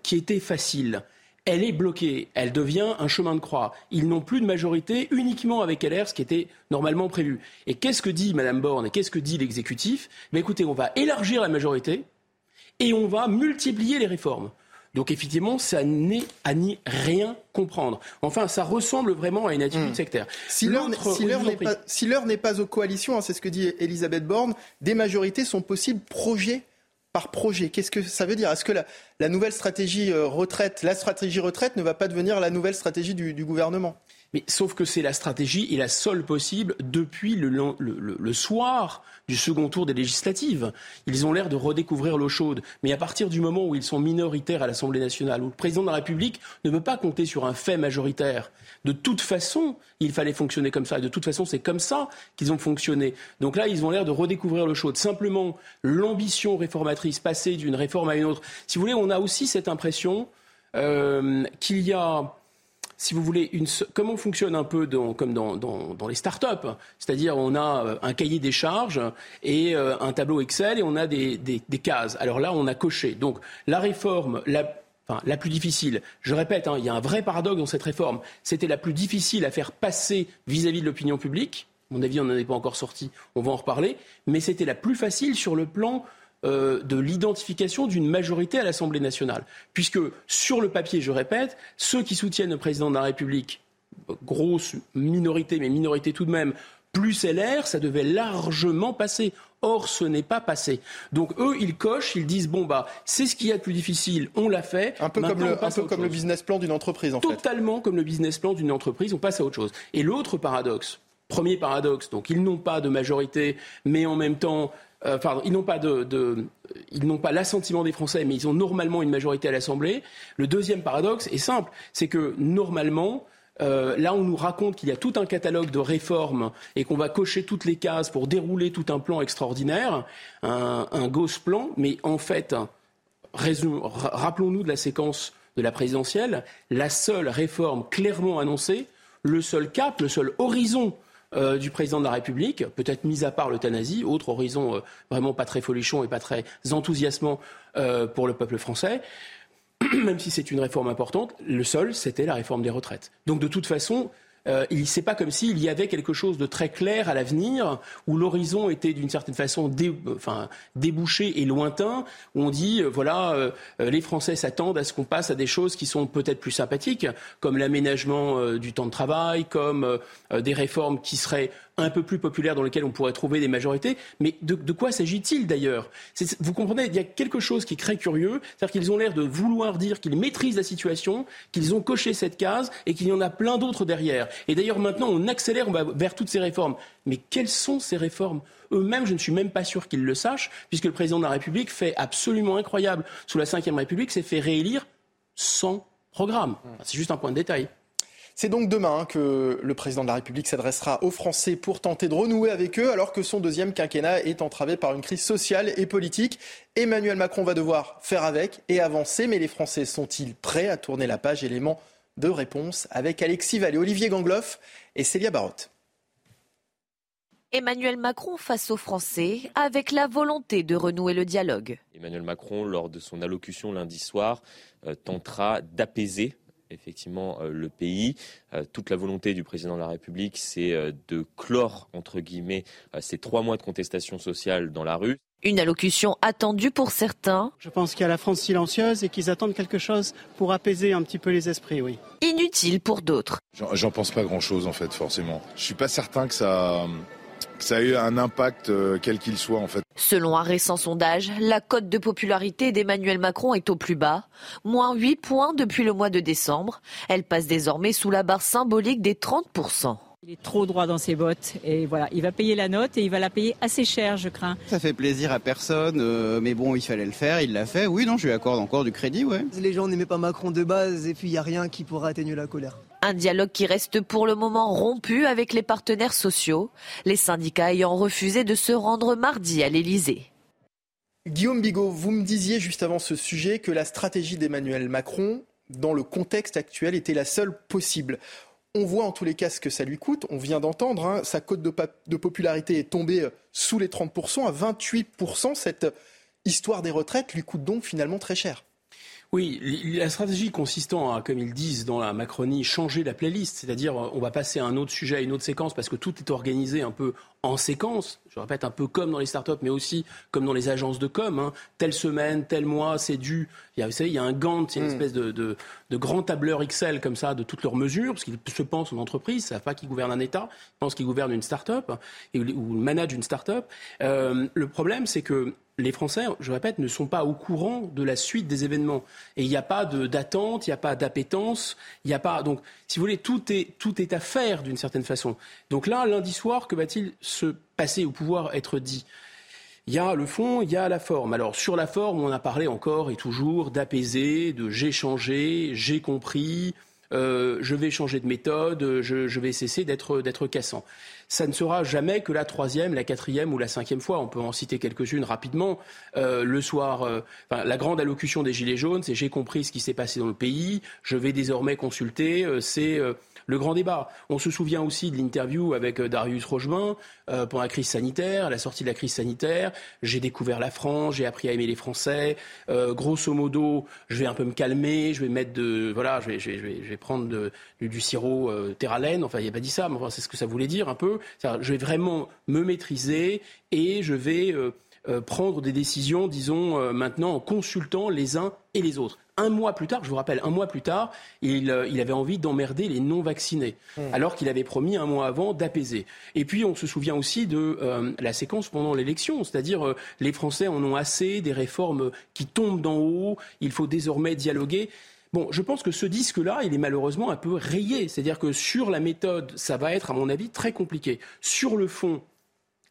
qui était facile, elle est bloquée, elle devient un chemin de croix. Ils n'ont plus de majorité uniquement avec LR, ce qui était normalement prévu. Et qu'est-ce que dit Mme Borne et qu'est-ce que dit l'exécutif? Écoutez, on va élargir la majorité et on va multiplier les réformes. Donc effectivement, ça n'est à ni rien comprendre. Enfin, ça ressemble vraiment à une attitude mmh. sectaire. Si l'heure n'est pas, si n'est pas aux coalitions, hein, c'est ce que dit Elisabeth Borne, des majorités sont possibles projet par projet. Qu'est-ce que ça veut dire? Est-ce que la, la, nouvelle stratégie euh, retraite, la stratégie retraite ne va pas devenir la nouvelle stratégie du, du gouvernement? Mais sauf que c'est la stratégie et la seule possible depuis le, soir du second tour des législatives. Ils ont l'air de redécouvrir l'eau chaude. Mais à partir du moment où ils sont minoritaires à l'Assemblée nationale, où le président de la République ne peut pas compter sur un fait majoritaire, de toute façon, il fallait fonctionner comme ça. Et de toute façon, c'est comme ça qu'ils ont fonctionné. Donc là, ils ont l'air de redécouvrir l'eau chaude. Simplement, l'ambition réformatrice, passer d'une réforme à une autre. Si vous voulez, on a aussi cette impression euh, qu'il y a si vous voulez, une, comment on fonctionne un peu comme dans, dans, dans les start-up. C'est-à-dire, on a euh, un cahier des charges et euh, un tableau Excel et on a des, des, des, cases. Alors là, on a coché. Donc, la réforme, la, enfin, la plus difficile, je répète, hein, il y a un vrai paradoxe dans cette réforme. C'était la plus difficile à faire passer vis-à-vis -vis de l'opinion publique. À mon avis, on n'en est pas encore sorti. On va en reparler. Mais c'était la plus facile sur le plan euh, de l'identification d'une majorité à l'Assemblée nationale. Puisque sur le papier, je répète, ceux qui soutiennent le président de la République, grosse minorité, mais minorité tout de même, plus LR, ça devait largement passer. Or, ce n'est pas passé. Donc, eux, ils cochent, ils disent bon, bah, c'est ce qu'il y a de plus difficile, on l'a fait. Un peu comme, le, un peu comme le business plan d'une entreprise, en Totalement fait. Totalement comme le business plan d'une entreprise, on passe à autre chose. Et l'autre paradoxe, premier paradoxe, donc ils n'ont pas de majorité, mais en même temps, euh, ils n'ont pas l'assentiment des Français, mais ils ont normalement une majorité à l'Assemblée. Le deuxième paradoxe est simple, c'est que normalement, euh, là, on nous raconte qu'il y a tout un catalogue de réformes et qu'on va cocher toutes les cases pour dérouler tout un plan extraordinaire, un, un ghost plan, mais en fait, rappelons-nous de la séquence de la présidentielle, la seule réforme clairement annoncée, le seul cap, le seul horizon euh, du président de la République, peut-être mis à part l'euthanasie, autre horizon euh, vraiment pas très folichon et pas très enthousiasmant euh, pour le peuple français, [CLEARS THROAT] même si c'est une réforme importante, le seul, c'était la réforme des retraites. Donc de toute façon, euh, c'est pas comme s'il y avait quelque chose de très clair à l'avenir, où l'horizon était d'une certaine façon enfin, débouché et lointain, où on dit, euh, voilà, euh, les Français s'attendent à ce qu'on passe à des choses qui sont peut-être plus sympathiques, comme l'aménagement du temps de travail, comme des réformes qui seraient un peu plus populaire dans lequel on pourrait trouver des majorités. Mais de, quoi s'agit-il d'ailleurs? Vous comprenez, il y a quelque chose qui est très curieux, c'est-à-dire qu'ils ont l'air de vouloir dire qu'ils maîtrisent la situation, qu'ils ont coché cette case et qu'il y en a plein d'autres derrière. Et d'ailleurs maintenant, on accélère, on va vers toutes ces réformes. Mais quelles sont ces réformes? Eux-mêmes, je ne suis même pas sûr qu'ils le sachent, puisque le président de la République fait absolument incroyable. Sous la Ve République, s'est fait réélire sans programme. C'est juste un point de détail. C'est donc demain que le président de la République s'adressera aux Français pour tenter de renouer avec eux, alors que son deuxième quinquennat est entravé par une crise sociale et politique. Emmanuel Macron va devoir faire avec et avancer, mais les Français sont-ils prêts à tourner la page? Élément de réponse avec Alexis Vallée, Olivier Gangloff et Célia Barotte. Emmanuel Macron face aux Français avec la volonté de renouer le dialogue. Emmanuel Macron, lors de son allocution lundi soir, euh, tentera d'apaiser effectivement euh, le pays. Euh, toute la volonté du président de la République, c'est euh, de clore, entre guillemets, ces trois mois de contestation sociale dans la rue. Une allocution attendue pour certains. Je pense qu'il y a la France silencieuse et qu'ils attendent quelque chose pour apaiser un petit peu les esprits, oui. Inutile pour d'autres. J'en pense pas grand-chose en fait, forcément. Je suis pas certain que ça ça a eu un impact euh, quel qu'il soit en fait. Selon un récent sondage, la cote de popularité d'Emmanuel Macron est au plus bas, moins 8 points depuis le mois de décembre. Elle passe désormais sous la barre symbolique des 30%. Il est trop droit dans ses bottes et voilà, il va payer la note et il va la payer assez cher, je crains. Ça fait plaisir à personne, euh, mais bon, il fallait le faire, il l'a fait. Oui, non, je lui accorde encore du crédit, ouais. Les gens n'aimaient pas Macron de base et puis il n'y a rien qui pourra atténuer la colère. Un dialogue qui reste pour le moment rompu avec les partenaires sociaux, les syndicats ayant refusé de se rendre mardi à l'Élysée. Guillaume Bigot, vous me disiez juste avant ce sujet que la stratégie d'Emmanuel Macron, dans le contexte actuel, était la seule possible. On voit en tous les cas ce que ça lui coûte. On vient d'entendre, hein, sa cote de, de, popularité est tombée euh, sous les 30%, à 28%. Cette histoire des retraites lui coûte donc finalement très cher. Oui, la stratégie consistant à, comme ils disent dans la Macronie, changer la playlist, c'est-à-dire euh, on va passer à un autre sujet, à une autre séquence, parce que tout est organisé un peu en séquence, je répète, un peu comme dans les startups, mais aussi comme dans les agences de com. Hein. Telle semaine, tel mois, c'est dû. Il y a, vous savez, il y a un Gantt, il y a une mm. espèce de, de, de, grand tableur Excel comme ça de toutes leurs mesures, parce qu'ils se pensent en entreprise, ils ne savent pas qu'ils gouvernent un État, ils pensent qu'ils gouvernent une startup, ou managent une startup. Euh, le problème, c'est que les Français, je répète, ne sont pas au courant de la suite des événements. Et il n'y a pas d'attente, il n'y a pas d'appétence, il n'y a pas. Donc, si vous voulez, tout est, tout est à faire d'une certaine façon. Donc là, lundi soir, que va-t-il se passer ou pouvoir être dit? Il y a le fond, il y a la forme. Alors sur la forme, on a parlé encore et toujours d'apaiser, de j'ai changé, j'ai compris, euh, je vais changer de méthode, je, vais cesser d'être cassant. Ça ne sera jamais que la troisième, la quatrième ou la cinquième fois. On peut en citer quelques-unes rapidement. Euh, le soir, euh, la grande allocution des Gilets jaunes, c'est j'ai compris ce qui s'est passé dans le pays, je vais désormais consulter. c'est le grand débat. On se souvient aussi de l'interview avec euh, Darius Rochemin euh, pendant la crise sanitaire, la sortie de la crise sanitaire. J'ai découvert la France, j'ai appris à aimer les Français. Euh, grosso modo, je vais un peu me calmer, je vais mettre de, voilà, je vais, je vais, je vais prendre du, sirop euh, terralène. Enfin, il n'a pas dit ça, mais enfin, c'est ce que ça voulait dire un peu. Je vais vraiment me maîtriser et je vais prendre des décisions, disons, maintenant en consultant les uns et les autres un mois plus tard, je vous rappelle, un mois plus tard, il, euh, avait envie d'emmerder les non-vaccinés, hmm. alors qu'il avait promis un mois avant d'apaiser. Et puis, on se souvient aussi de euh, la séquence pendant l'élection, c'est-à-dire euh, les Français en ont assez des réformes qui tombent d'en haut, il faut désormais dialoguer. Bon, je pense que ce disque-là, il est malheureusement un peu rayé. C'est-à-dire que sur la méthode, ça va être, à mon avis, très compliqué. Sur le fond,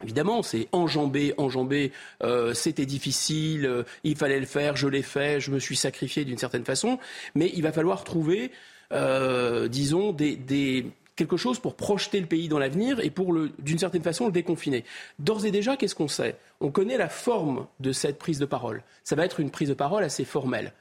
Évidemment, c'est enjambé, enjambé, euh, c'était difficile, euh, il fallait le faire, je l'ai fait, je me suis sacrifié d'une certaine façon, mais il va falloir trouver, euh, disons, quelque chose pour projeter le pays dans l'avenir et pour, d'une certaine façon, le déconfiner. D'ores et déjà, qu'est-ce qu'on sait? On connaît la forme de cette prise de parole. Ça va être une prise de parole assez formelle.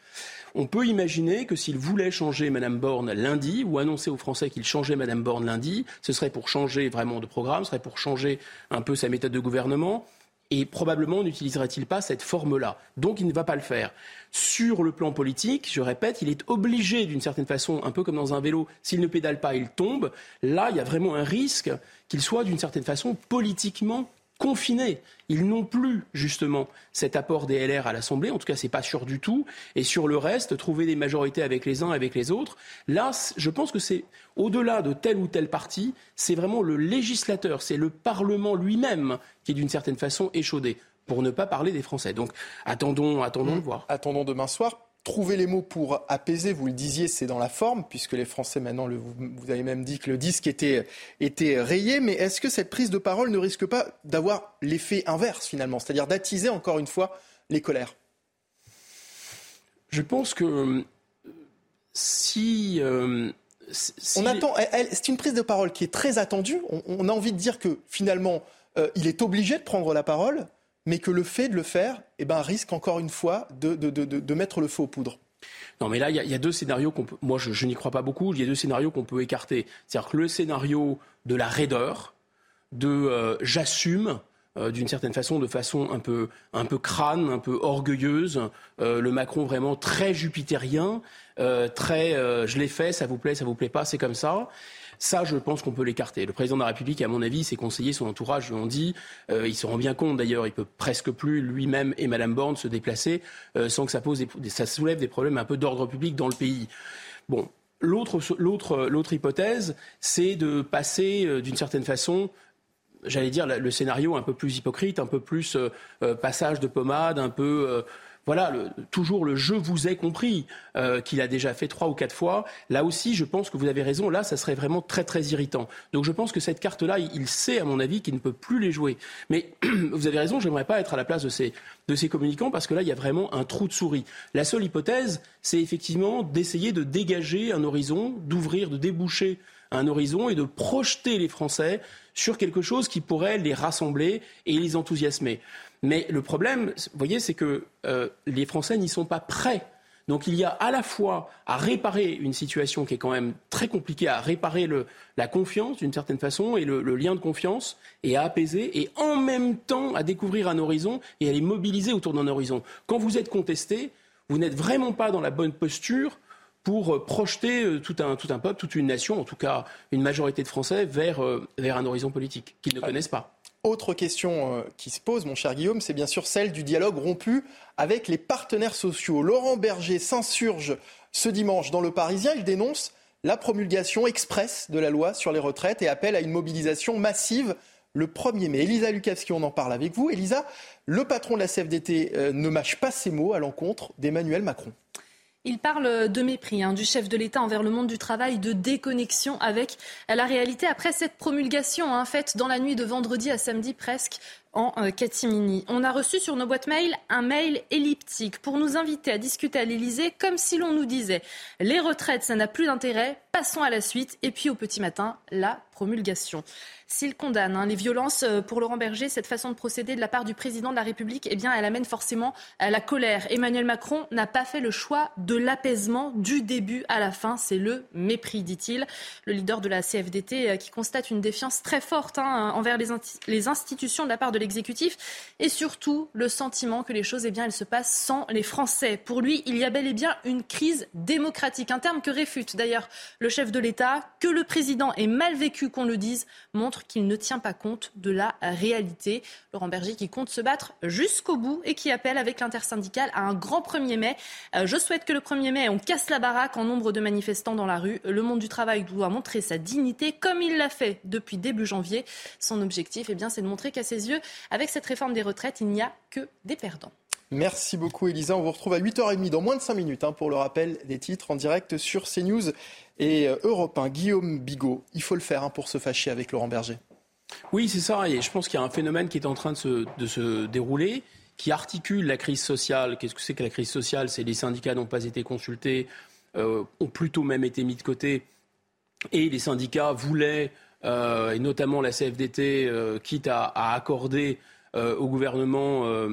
On peut imaginer que s'il voulait changer Mme Borne lundi ou annoncer aux Français qu'il changeait Mme Borne lundi, ce serait pour changer vraiment de programme, ce serait pour changer un peu sa méthode de gouvernement. Et probablement n'utiliserait-il pas cette forme-là? Donc il ne va pas le faire. Sur le plan politique, je répète, il est obligé d'une certaine façon, un peu comme dans un vélo, s'il ne pédale pas, il tombe. Là, il y a vraiment un risque qu'il soit d'une certaine façon politiquement confinés. Ils n'ont plus justement cet apport des LR à l'Assemblée, en tout cas c'est pas sûr du tout. Et sur le reste, trouver des majorités avec les uns, avec les autres, là, je pense que c'est au-delà de tel ou tel parti, c'est vraiment le législateur, c'est le Parlement lui-même qui est d'une certaine façon échaudé pour ne pas parler des Français. Donc attendons, attendons de voir. Attendons demain soir trouver les mots pour apaiser, vous le disiez, c'est dans la forme, puisque les Français maintenant, vous, avez même dit que le disque était, était rayé, mais est-ce que cette prise de parole ne risque pas d'avoir l'effet inverse finalement, c'est-à-dire d'attiser encore une fois les colères? Je pense que euh, si... Euh, on attend, c'est une prise de parole qui est très attendue. On, a envie de dire que finalement, euh, il est obligé de prendre la parole mais que le fait de le faire eh ben, risque encore une fois de, de, de, mettre le feu aux poudres. Non, mais là, il y, a deux scénarios qu'on peut. Moi, je, je n'y crois pas beaucoup. Il y a deux scénarios qu'on peut écarter. C'est-à-dire que le scénario de la raideur, de euh, j'assume, euh, d'une certaine façon, de façon un peu, un peu crâne, un peu orgueilleuse, euh, le Macron vraiment très jupitérien, très je l'ai fait, ça vous plaît, ça vous plaît pas, c'est comme ça. Ça, je pense qu'on peut l'écarter. Le président de la République, à mon avis, ses conseillers, son entourage lui ont dit, euh, il se rend bien compte d'ailleurs, il peut presque plus lui-même et Madame Borne se déplacer euh, sans que ça pose, ça soulève des problèmes un peu d'ordre public dans le pays. Bon, l'autre, l'autre hypothèse, c'est de passer euh, d'une certaine façon j'allais dire le scénario un peu plus hypocrite, un peu plus passage de pommade, un peu voilà, toujours le je vous ai compris euh, qu'il a déjà fait trois ou quatre fois. Là aussi, je pense que vous avez raison. Là, ça serait vraiment très très irritant. Donc, je pense que cette carte-là, il, sait, à mon avis, qu'il ne peut plus les jouer. Mais [CLEARS THROAT] vous avez raison, j'aimerais pas être à la place de ces de ces communicants parce que là, il y a vraiment un trou de souris. La seule hypothèse, c'est effectivement d'essayer de dégager un horizon, d'ouvrir, de déboucher un horizon et de projeter les Français sur quelque chose qui pourrait les rassembler et les enthousiasmer. Mais le problème, vous voyez, c'est que euh, les Français n'y sont pas prêts. Donc il y a à la fois à réparer une situation qui est quand même très compliquée, à réparer la confiance d'une certaine façon et le, lien de confiance, et à apaiser, et en même temps à découvrir un horizon et à les mobiliser autour d'un horizon. Quand vous êtes contesté, vous n'êtes vraiment pas dans la bonne posture pour euh, projeter euh, tout un, tout un peuple, toute une nation, en tout cas une majorité de Français, vers, vers un horizon politique qu'ils ne connaissent pas. Autre question euh, qui se pose, mon cher Guillaume, c'est bien sûr celle du dialogue rompu avec les partenaires sociaux. Laurent Berger s'insurge ce dimanche dans Le Parisien. Il dénonce la promulgation expresse de la loi sur les retraites et appelle à une mobilisation massive le 1er mai. Elisa Lukavski, on en parle avec vous. Elisa, le patron de la CFDT euh, ne mâche pas ses mots à l'encontre d'Emmanuel Macron. Il parle de mépris hein, du chef de l'État envers le monde du travail, de déconnexion avec la réalité après cette promulgation hein, faite dans la nuit de vendredi à samedi presque en euh, catimini. On a reçu sur nos boîtes mail un mail elliptique pour nous inviter à discuter à l'Élysée comme si l'on nous disait les retraites, ça n'a plus d'intérêt, passons à la suite. Et puis au petit matin, la promulgation. S'il condamne hein, les violences euh, pour Laurent Berger, cette façon de procéder de la part du président de la République, eh bien, elle amène forcément à la colère. Emmanuel Macron n'a pas fait le choix de l'apaisement du début à la fin. C'est le mépris, dit-il. Le leader de la CFDT euh, qui constate une défiance très forte hein, envers les, les, institutions de la part de l'exécutif et surtout le sentiment que les choses, eh bien, elles se passent sans les Français. Pour lui, il y a bel et bien une crise démocratique, un terme que réfute d'ailleurs le chef de l'État, que le président ait mal vécu, qu'on le dise, montre qu'il ne tient pas compte de la réalité. Laurent Berger qui compte se battre jusqu'au bout et qui appelle avec l'intersyndicale à un grand 1er mai. Euh, je souhaite que le 1er mai, on casse la baraque en nombre de manifestants dans la rue. Le monde du travail doit montrer sa dignité comme il l'a fait depuis début janvier. Son objectif, eh bien, c'est de montrer qu'à ses yeux, avec cette réforme des retraites, il n'y a que des perdants. Merci beaucoup Elisa. On vous retrouve à 8h30 dans moins de 5 minutes hein, pour le rappel des titres en direct sur CNews et euh, Europe 1. Guillaume Bigot, il faut le faire hein, pour se fâcher avec Laurent Berger. Oui, c'est ça. Et je pense qu'il y a un phénomène qui est en train de se, dérouler qui articule la crise sociale. Qu'est-ce que c'est que la crise sociale? C'est les syndicats n'ont pas été consultés, euh, ont plutôt même été mis de côté. Et les syndicats voulaient, euh, et notamment la CFDT, quitte à, à accorder au gouvernement,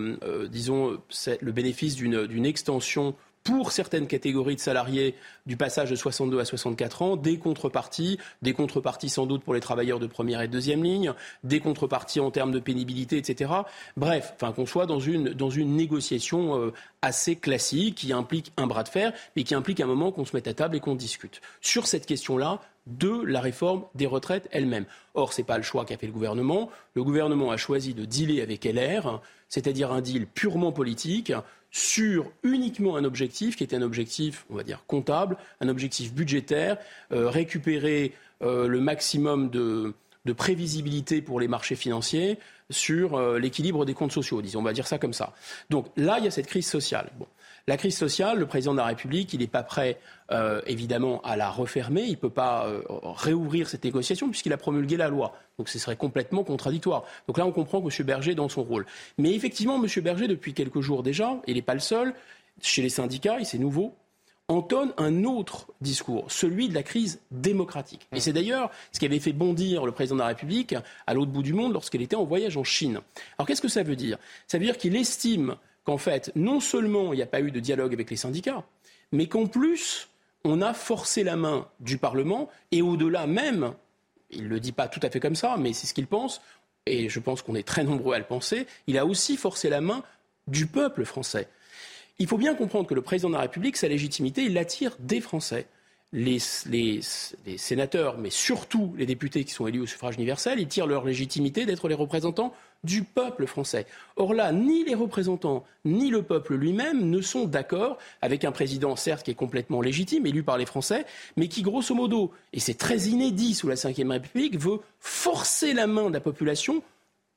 disons, le bénéfice d'une extension pour certaines catégories de salariés du passage de 62 à 64 ans, des contreparties, des contreparties sans doute pour les travailleurs de première et deuxième ligne, des contreparties en termes de pénibilité, etc. Bref, enfin qu'on soit dans une, dans une négociation euh, assez classique qui implique un bras de fer, mais qui implique un moment qu'on se mette à table et qu'on discute. Sur cette question-là, de la réforme des retraites elle-même. Or, ce n'est pas le choix qu'a fait le gouvernement. Le gouvernement a choisi de dealer avec LR, c'est-à-dire un deal purement politique sur uniquement un objectif qui était un objectif, on va dire, comptable, un objectif budgétaire, euh, récupérer euh, le maximum de, prévisibilité pour les marchés financiers sur euh, l'équilibre des comptes sociaux, disons, on va dire ça comme ça. Donc là, il y a cette crise sociale. Bon. La crise sociale, le président de la République, il n'est pas prêt, euh, évidemment, à la refermer. Il ne peut pas euh, réouvrir cette négociation puisqu'il a promulgué la loi. Donc ce serait complètement contradictoire. Donc là, on comprend que M. Berger est dans son rôle. Mais effectivement, M. Berger, depuis quelques jours déjà, il n'est pas le seul, chez les syndicats, et c'est nouveau, entonne un autre discours, celui de la crise démocratique. Et c'est d'ailleurs ce qui avait fait bondir le président de la République à l'autre bout du monde lorsqu'il était en voyage en Chine. Alors qu'est-ce que ça veut dire? Ça veut dire qu'il estime qu'en fait, non seulement il n'y a pas eu de dialogue avec les syndicats, mais qu'en plus, on a forcé la main du Parlement et au-delà même, il ne le dit pas tout à fait comme ça, mais c'est ce qu'il pense, et je pense qu'on est très nombreux à le penser, il a aussi forcé la main du peuple français. Il faut bien comprendre que le président de la République, sa légitimité, il l'attire des Français. Les, sénateurs, mais surtout les députés qui sont élus au suffrage universel, ils tirent leur légitimité d'être les représentants du peuple français. Or là, ni les représentants, ni le peuple lui-même ne sont d'accord avec un président, certes, qui est complètement légitime, élu par les Français, mais qui, grosso modo, et c'est très inédit sous la Ve République, veut forcer la main de la population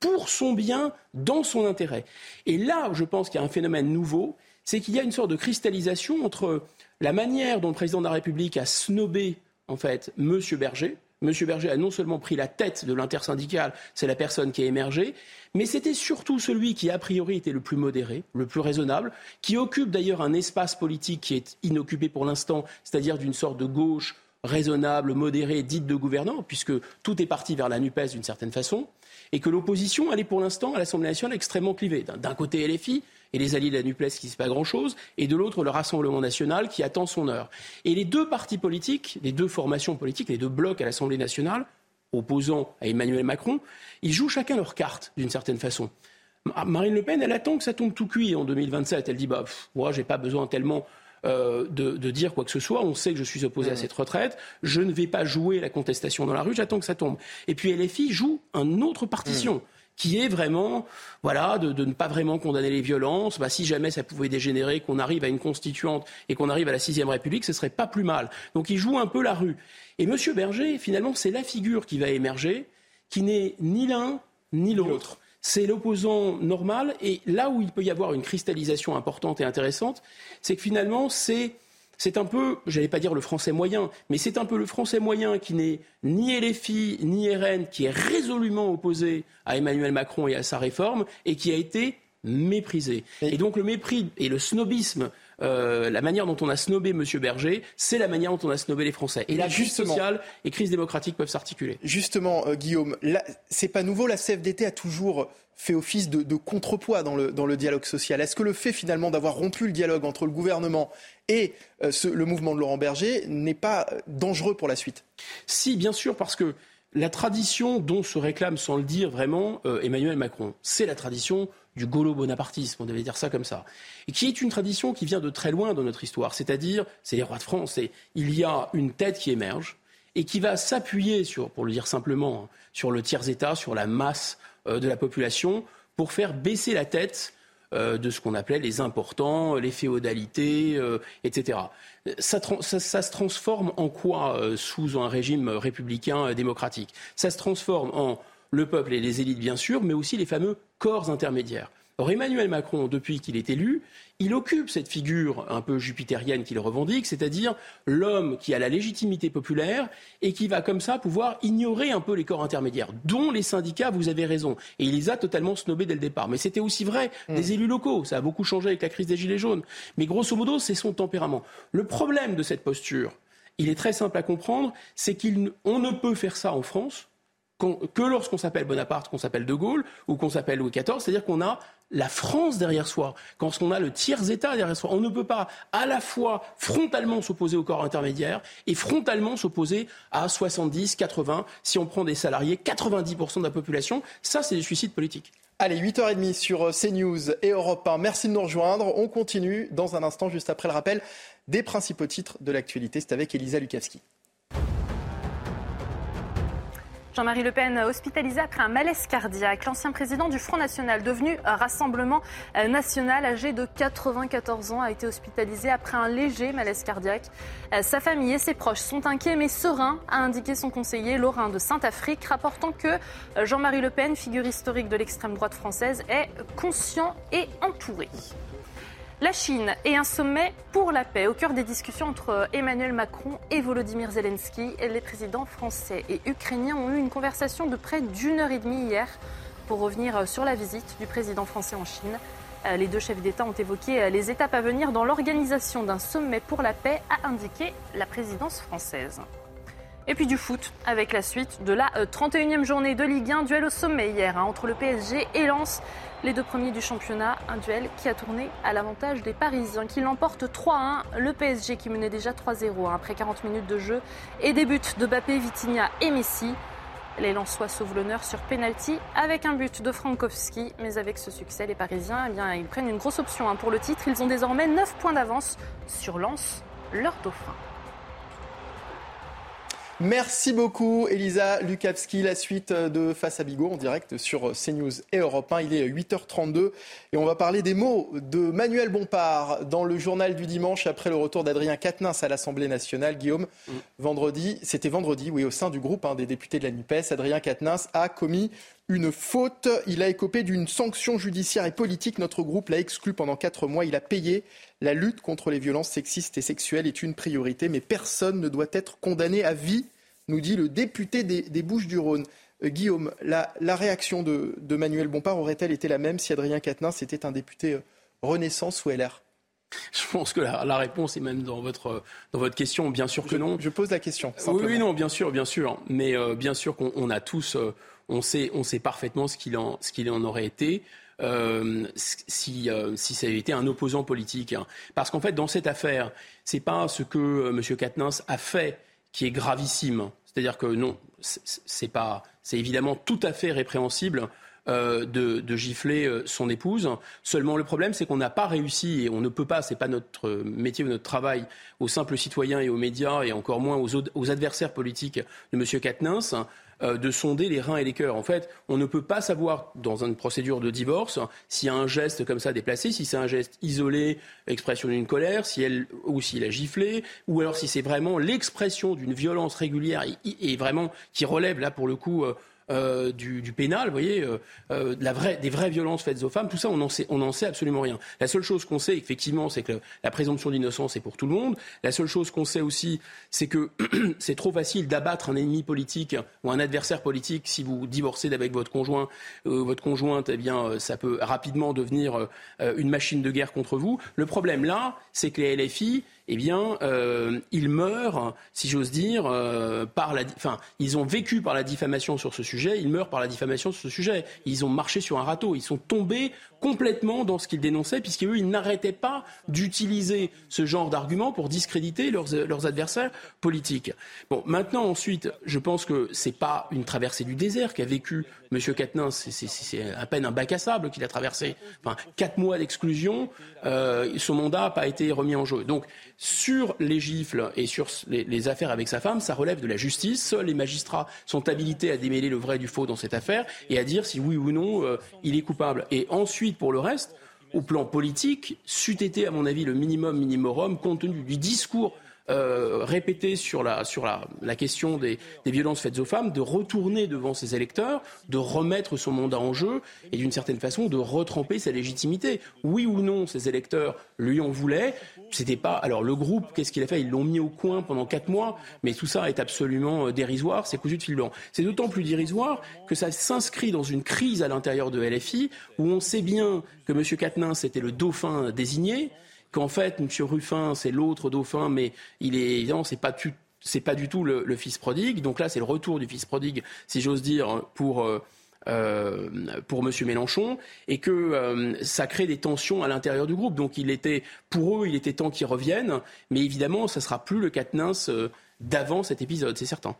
pour son bien, dans son intérêt. Et là, je pense qu'il y a un phénomène nouveau, c'est qu'il y a une sorte de cristallisation entre la manière dont le président de la République a snobé, en fait, M. Berger, M. Berger a non seulement pris la tête de l'intersyndicale, c'est la personne qui a émergé, mais c'était surtout celui qui, a priori, était le plus modéré, le plus raisonnable, qui occupe d'ailleurs un espace politique qui est inoccupé pour l'instant, c'est-à-dire d'une sorte de gauche raisonnable, modérée, dite de gouvernant, puisque tout est parti vers la NUPES d'une certaine façon, et que l'opposition, elle est pour l'instant à l'Assemblée nationale extrêmement clivée. D'un côté LFI, et les alliés de la NUPES qui ne disent pas grand-chose, et de l'autre le Rassemblement national qui attend son heure. Et les deux partis politiques, les deux formations politiques, les deux blocs à l'Assemblée nationale, opposant à Emmanuel Macron, ils jouent chacun leur carte, d'une certaine façon. Marine Le Pen, elle attend que ça tombe tout cuit en 2027. Elle dit bah, moi, j'ai pas besoin tellement euh, de, dire quoi que ce soit. On sait que je suis opposé à cette retraite. Je ne vais pas jouer la contestation dans la rue. J'attends que ça tombe. Et puis LFI joue un autre partition qui est vraiment, voilà, de, ne pas vraiment condamner les violences. Bah, si jamais ça pouvait dégénérer, qu'on arrive à une constituante et qu'on arrive à la sixième République, ce serait pas plus mal. Donc il joue un peu la rue. Et M. Berger, finalement, c'est la figure qui va émerger, qui n'est ni l'un ni l'autre. C'est l'opposant normal. Et là où il peut y avoir une cristallisation importante et intéressante, c'est que finalement, c'est c'est un peu, j'allais pas dire le français moyen, mais c'est un peu le français moyen qui n'est ni LFI ni RN, qui est résolument opposé à Emmanuel Macron et à sa réforme, et qui a été méprisé. Et donc le mépris et le snobisme euh, la manière dont on a snobé M. Berger, c'est la manière dont on a snobé les Français. Et la crise sociale et crise démocratique peuvent s'articuler. Justement, euh, Guillaume, c'est pas nouveau. La CFDT a toujours fait office de, contrepoids dans le, dans le, dialogue social. Est-ce que le fait finalement d'avoir rompu le dialogue entre le gouvernement et euh, le mouvement de Laurent Berger n'est pas dangereux pour la suite? Si, bien sûr, parce que la tradition dont se réclame, sans le dire vraiment, Emmanuel Macron, c'est la tradition du gaulo-bonapartisme, on devait dire ça comme ça, et qui est une tradition qui vient de très loin dans notre histoire, c'est-à-dire, c'est les rois de France, et il y a une tête qui émerge et qui va s'appuyer sur, pour le dire simplement, hein, sur le tiers-État, sur la masse euh, de la population, pour faire baisser la tête euh, de ce qu'on appelait les importants, les féodalités, euh, etc. Ça, se transforme en quoi sous un régime républicain démocratique? Ça se transforme en le peuple et les élites bien sûr, mais aussi les fameux corps intermédiaires. Or, Emmanuel Macron, depuis qu'il est élu, il occupe cette figure un peu jupitérienne qu'il revendique, c'est-à-dire l'homme qui a la légitimité populaire et qui va comme ça pouvoir ignorer un peu les corps intermédiaires, dont les syndicats, vous avez raison. Et il les a totalement snobés dès le départ. Mais c'était aussi vrai mm. des élus locaux. Ça a beaucoup changé avec la crise des Gilets jaunes. Mais grosso modo, c'est son tempérament. Le problème de cette posture, il est très simple à comprendre, c'est qu'on ne peut faire ça en France que lorsqu'on s'appelle Bonaparte, qu'on s'appelle De Gaulle ou qu'on s'appelle Louis XIV, c'est-à-dire qu'on a la France derrière soi, quand on a le tiers-État derrière soi. On ne peut pas à la fois frontalement s'opposer au corps intermédiaire et frontalement s'opposer à 70, 80, si on prend des salariés, 90% de la population. Ça, c'est du suicide politique. Allez, 8h30 sur CNews et Europe 1. Merci de nous rejoindre. On continue dans un instant, juste après le rappel des principaux titres de l'actualité. C'est avec Elisa Lukavski. Jean-Marie Le Pen hospitalisé après un malaise cardiaque. L'ancien président du Front National, devenu Rassemblement National, âgé de 94 ans, a été hospitalisé après un léger malaise cardiaque. Sa famille et ses proches sont inquiets mais sereins, a indiqué son conseiller Laurent de Saint-Afrique, rapportant que Jean-Marie Le Pen, figure historique de l'extrême droite française, est conscient et entouré. La Chine et un sommet pour la paix au cœur des discussions entre Emmanuel Macron et Volodymyr Zelensky. Les présidents français et ukrainiens ont eu une conversation de près d'une heure et demie hier pour revenir sur la visite du président français en Chine. Les deux chefs d'État ont évoqué les étapes à venir dans l'organisation d'un sommet pour la paix, a indiqué la présidence française. Et puis du foot avec la suite de la 31e journée de Ligue 1, duel au sommet hier hein, entre le PSG et Lens les deux premiers du championnat. Un duel qui a tourné à l'avantage des Parisiens qui l'emportent 3-1. Le PSG qui menait déjà 3-0 hein, après 40 minutes de jeu et des buts de Bappé, Vitinha et Messi. Les Lensois sauvent l'honneur sur penalty avec un but de Frankowski. Mais avec ce succès, les Parisiens eh ils prennent une grosse option hein, pour le titre. Ils ont désormais 9 points d'avance sur Lens, leur dauphin. Merci beaucoup, Elisa Lukavski. La suite de Face à Bigot en direct sur CNews et Europe 1. Il est 8h32 et on va parler des mots de Manuel Bompard dans le journal du dimanche après le retour d'Adrien Quatennens à l'Assemblée nationale. Guillaume, mm. vendredi, c'était vendredi, oui, au sein du groupe hein, des députés de la NUPES, Adrien Quatennens a commis une faute. Il a écopé d'une sanction judiciaire et politique. Notre groupe l'a exclu pendant quatre mois. Il a payé. La lutte contre les violences sexistes et sexuelles est une priorité, mais personne ne doit être condamné à vie, nous dit le député des, Bouches-du-Rhône. Euh, Guillaume, la, réaction de, Manuel Bompard aurait-elle été la même si Adrien Quatennens était un député euh, Renaissance ou LR je pense que la, réponse est même dans votre, dans votre question. Bien sûr que non. Je pose la question. Oui, non, bien sûr, bien sûr. Mais euh, bien sûr qu'on a tous, on, sait, on sait parfaitement ce qu'il en, ce en aurait été. Euh, si, euh, si ça avait été un opposant politique. Hein. Parce qu'en fait, dans cette affaire, c'est pas ce que euh, M. Katnins a fait qui est gravissime. C'est-à-dire que non, c'est pas, c'est évidemment tout à fait répréhensible. de, gifler son épouse. Seulement le problème, c'est qu'on n'a pas réussi et on ne peut pas, c'est pas notre métier ou notre travail aux simples citoyens et aux médias et encore moins aux, aux adversaires politiques de M. Katnins de sonder les reins et les cœurs. En fait, on ne peut pas savoir dans une procédure de divorce s'il y a un geste comme ça déplacé, si c'est un geste isolé, expression d'une colère, si elle ou s'il a giflé, ou alors si c'est vraiment l'expression d'une violence régulière et, vraiment qui relève là pour le coup. Euh, euh, du, du, pénal, vous voyez, euh, euh, la vraie, des vraies violences faites aux femmes, tout ça, on n'en sait, on sait absolument rien. La seule chose qu'on sait, effectivement, c'est que la présomption d'innocence est pour tout le monde. La seule chose qu'on sait aussi, c'est que [CLEARS THROAT] c'est trop facile d'abattre un ennemi politique ou un adversaire politique si vous divorcez avec votre conjoint, euh, votre conjointe, eh bien, ça peut rapidement devenir une machine de guerre contre vous. Le problème là, c'est que les LFI eh bien, euh, ils meurent, si j'ose dire, euh, par la, enfin, ils ont vécu par la diffamation sur ce sujet, ils meurent par la diffamation sur ce sujet. Ils ont marché sur un râteau, ils sont tombés complètement dans ce qu'ils dénonçaient, puisqu'eux, ils n'arrêtaient pas d'utiliser ce genre d'arguments pour discréditer leurs, leurs, adversaires politiques. Bon, maintenant, ensuite, je pense que c'est pas une traversée du désert qu'a vécu M. Quatennens, c'est à peine un bac à sable qu'il a traversé. Enfin, quatre mois d'exclusion, euh, son mandat n'a pas été remis en jeu. Sur les gifles et sur les, affaires avec sa femme, ça relève de la justice. Seuls les magistrats sont habilités à démêler le vrai du faux dans cette affaire et à dire si oui ou non euh, il est coupable. Et ensuite, pour le reste, au plan politique, c'eût été, à mon avis, le minimum minimorum, compte tenu du discours euh, répété sur la, sur la, question des, des, violences faites aux femmes, de retourner devant ses électeurs, de remettre son mandat en jeu et d'une certaine façon de retremper sa légitimité. Oui ou non, ses électeurs lui en voulaient. C'était pas. Alors le groupe, qu'est-ce qu'il a fait? Ils l'ont mis au coin pendant quatre mois, mais tout ça est absolument euh, dérisoire. C'est cousu de fil blanc. C'est d'autant plus dérisoire que ça s'inscrit dans une crise à l'intérieur de LFI où on sait bien que M. Quatennens était le dauphin désigné qu'en fait, M. Ruffin, c'est l'autre dauphin, mais il est évidemment, c'est pas c'est pas du tout le, fils prodigue. Donc là, c'est le retour du fils prodigue, si j'ose dire, pour euh, euh, pour M. Mélenchon, et que euh, ça crée des tensions à l'intérieur du groupe. Donc il était, pour eux, il était temps qu'ils reviennent, mais évidemment, ça sera plus le euh, d'avant cet épisode, c'est certain.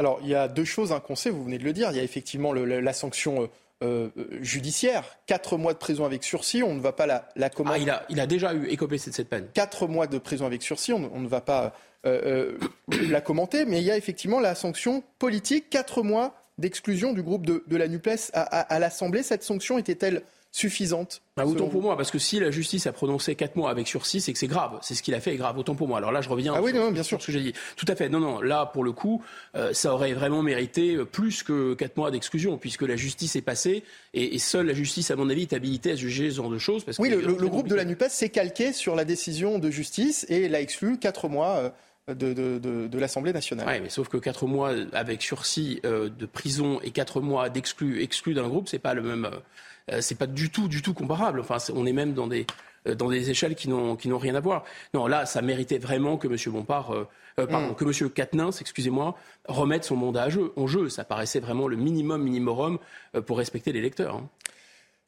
Alors il y a deux choses hein, qu'on sait, vous venez de le dire. Il y a effectivement la sanction euh, judiciaire. Quatre mois de prison avec sursis, on ne va pas la, la commenter. Ah, il a, il a déjà eu écopé de cette peine. Quatre mois de prison avec sursis, on, on ne va pas euh, euh, [COUGHS] la commenter, mais il y a effectivement la sanction politique. Quatre mois d'exclusion du groupe de, de la NUPES à, à, à l'Assemblée. Cette sanction était-elle suffisante Autant pour moi, parce que si la justice a prononcé 4 mois avec sursis, c'est que c'est grave. C'est ce qu'il a fait est grave. Autant pour moi. Alors là, je reviens ah oui, sur, non, bien sur sûr. ce que j'ai dit. Tout à fait. Non, non. Là, pour le coup, euh, ça aurait vraiment mérité plus que 4 mois d'exclusion, puisque la justice est passée et, et, seule la justice, à mon avis, est habilitée à juger ce genre de choses. Parce oui, que le, le groupe de la NUPES s'est calqué sur la décision de justice et l'a exclu 4 mois. Euh, de, de, de, de l'Assemblée nationale. Oui, mais sauf que 4 mois avec sursis euh, de prison et 4 mois d'exclus exclu d'un groupe, c'est pas le même. Euh, c'est pas du tout, du tout comparable. Enfin, on est même dans des dans des échelles qui n'ont rien à voir. Non, là, ça méritait vraiment que M. Bompard, euh, euh, pardon, mm. que M. Excusez-moi, remette son mandat à jeu, en jeu. Ça paraissait vraiment le minimum minimorum euh, pour respecter les lecteurs. Hein.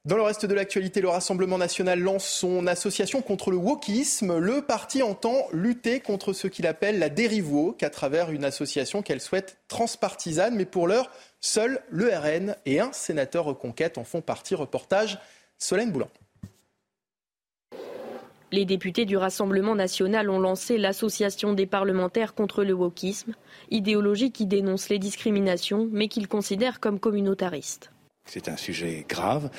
Dans le reste de l'actualité, le Rassemblement national lance son association contre le wokisme. Le parti entend lutter contre ce qu'il appelle la dérive woke à travers une association qu'elle souhaite transpartisane. Mais pour l'heure, seul le RN et un sénateur reconquête en font partie. Reportage Solène Boulan. Les députés du Rassemblement national ont lancé l'Association des parlementaires contre le wokisme, idéologie qui dénonce les discriminations mais qu'ils considèrent comme communautariste. C'est un sujet grave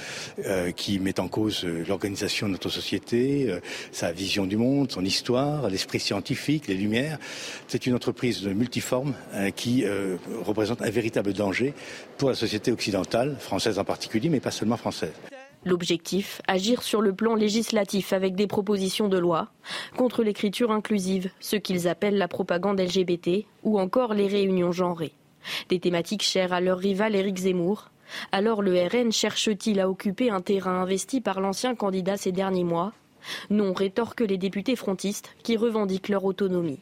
euh, qui met en cause euh, l'organisation de notre société, euh, sa vision du monde, son histoire, l'esprit scientifique, les lumières. C'est une entreprise multiforme qui représente un véritable danger pour la société occidentale, française en particulier, mais pas seulement française. L'objectif, agir sur le plan législatif avec des propositions de loi contre l'écriture inclusive, ce qu'ils appellent la propagande LGBT ou encore les réunions genrées. Des thématiques chères à leur rival Éric Zemmour. Alors le RN cherche-t-il à occuper un terrain investi par l'ancien candidat ces derniers mois? Non, rétorquent les députés frontistes qui revendiquent leur autonomie.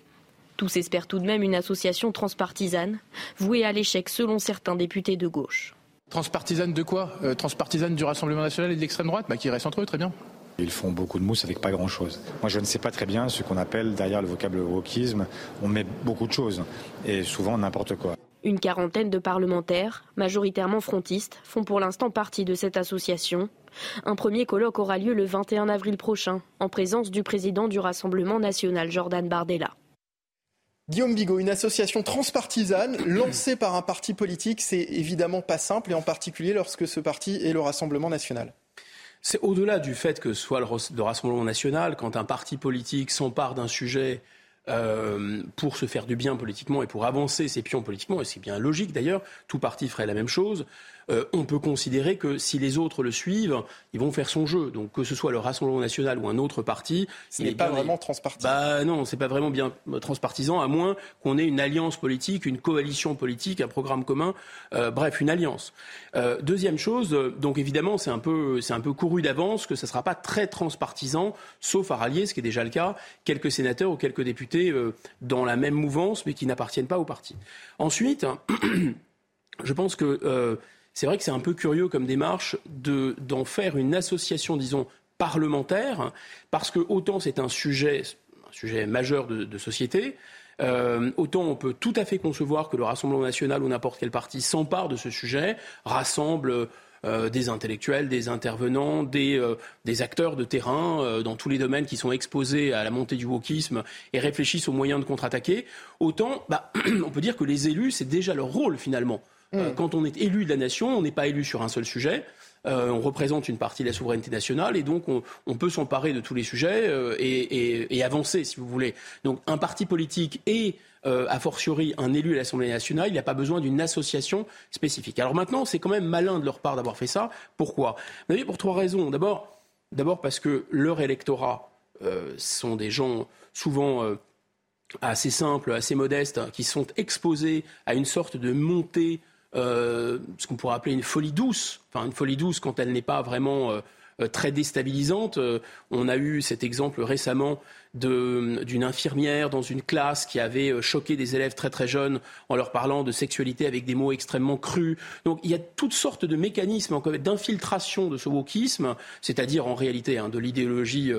Tous espèrent tout de même une association transpartisane, vouée à l'échec selon certains députés de gauche. Transpartisane de quoi? Euh, Transpartisane du Rassemblement national et de l'extrême droite? Bah, Qui restent entre eux, très bien. Ils font beaucoup de mousse avec pas grand-chose. Moi, je ne sais pas très bien ce qu'on appelle derrière le vocable wokisme. On met beaucoup de choses et souvent n'importe quoi. Une quarantaine de parlementaires, majoritairement frontistes, font pour l'instant partie de cette association. Un premier colloque aura lieu le 21 avril prochain, en présence du président du Rassemblement national, Jordan Bardella. Guillaume Bigot, une association transpartisane lancée par un parti politique, c'est évidemment pas simple, et en particulier lorsque ce parti est le Rassemblement national. C'est au-delà du fait que ce soit le Rassemblement national, quand un parti politique s'empare d'un sujet euh, pour se faire du bien politiquement et pour avancer ses pions politiquement, et c'est bien logique d'ailleurs, tout parti ferait la même chose, euh, on peut considérer que si les autres le suivent, ils vont faire son jeu. Donc que ce soit le Rassemblement national ou un autre parti, ce n'est pas vraiment transpartisan. Bah non, c'est pas vraiment bien transpartisan, à moins qu'on ait une alliance politique, une coalition politique, un programme commun, euh, bref, une alliance. Euh, deuxième chose, donc évidemment, c'est un peu, c'est un peu couru d'avance que ça ne sera pas très transpartisan, sauf à rallier, ce qui est déjà le cas, quelques sénateurs ou quelques députés dans la même mouvance, mais qui n'appartiennent pas au parti. Ensuite, [CLEARS THROAT] je pense que c'est vrai que c'est un peu curieux comme démarche d'en faire une association, disons, parlementaire, parce que autant c'est un sujet, majeur de, société, euh, autant on peut tout à fait concevoir que le Rassemblement national ou n'importe quel parti s'empare de ce sujet, rassemble euh, des intellectuels, des intervenants, des, euh, acteurs de terrain dans tous les domaines qui sont exposés à la montée du wokisme et réfléchissent aux moyens de contre-attaquer. Autant, bah, [CLEARS THROAT] on peut dire que les élus, c'est déjà leur rôle finalement. Euh, mm. quand on est élu de la nation, on n'est pas élu sur un seul sujet. Euh, on représente une partie de la souveraineté nationale et donc on, peut s'emparer de tous les sujets euh, et, avancer, si vous voulez. Donc un parti politique et a fortiori un élu à l'Assemblée nationale, il n'a pas besoin d'une association spécifique. Alors maintenant, c'est quand même malin de leur part d'avoir fait ça. Pourquoi? Vous Pour trois raisons. D'abord, d'abord parce que leur électorat sont des gens souvent assez simples, assez modestes, qui sont exposés à une sorte de montée euh, ce qu'on pourrait appeler une folie douce, enfin une folie douce quand elle n'est pas vraiment euh, euh, très déstabilisante. on a eu cet exemple récemment d'une infirmière dans une classe qui avait choqué des élèves très très jeunes en leur parlant de sexualité avec des mots extrêmement crus. Donc il y a toutes sortes de mécanismes d'infiltration de ce wokisme, c'est-à-dire en réalité hein, de l'idéologie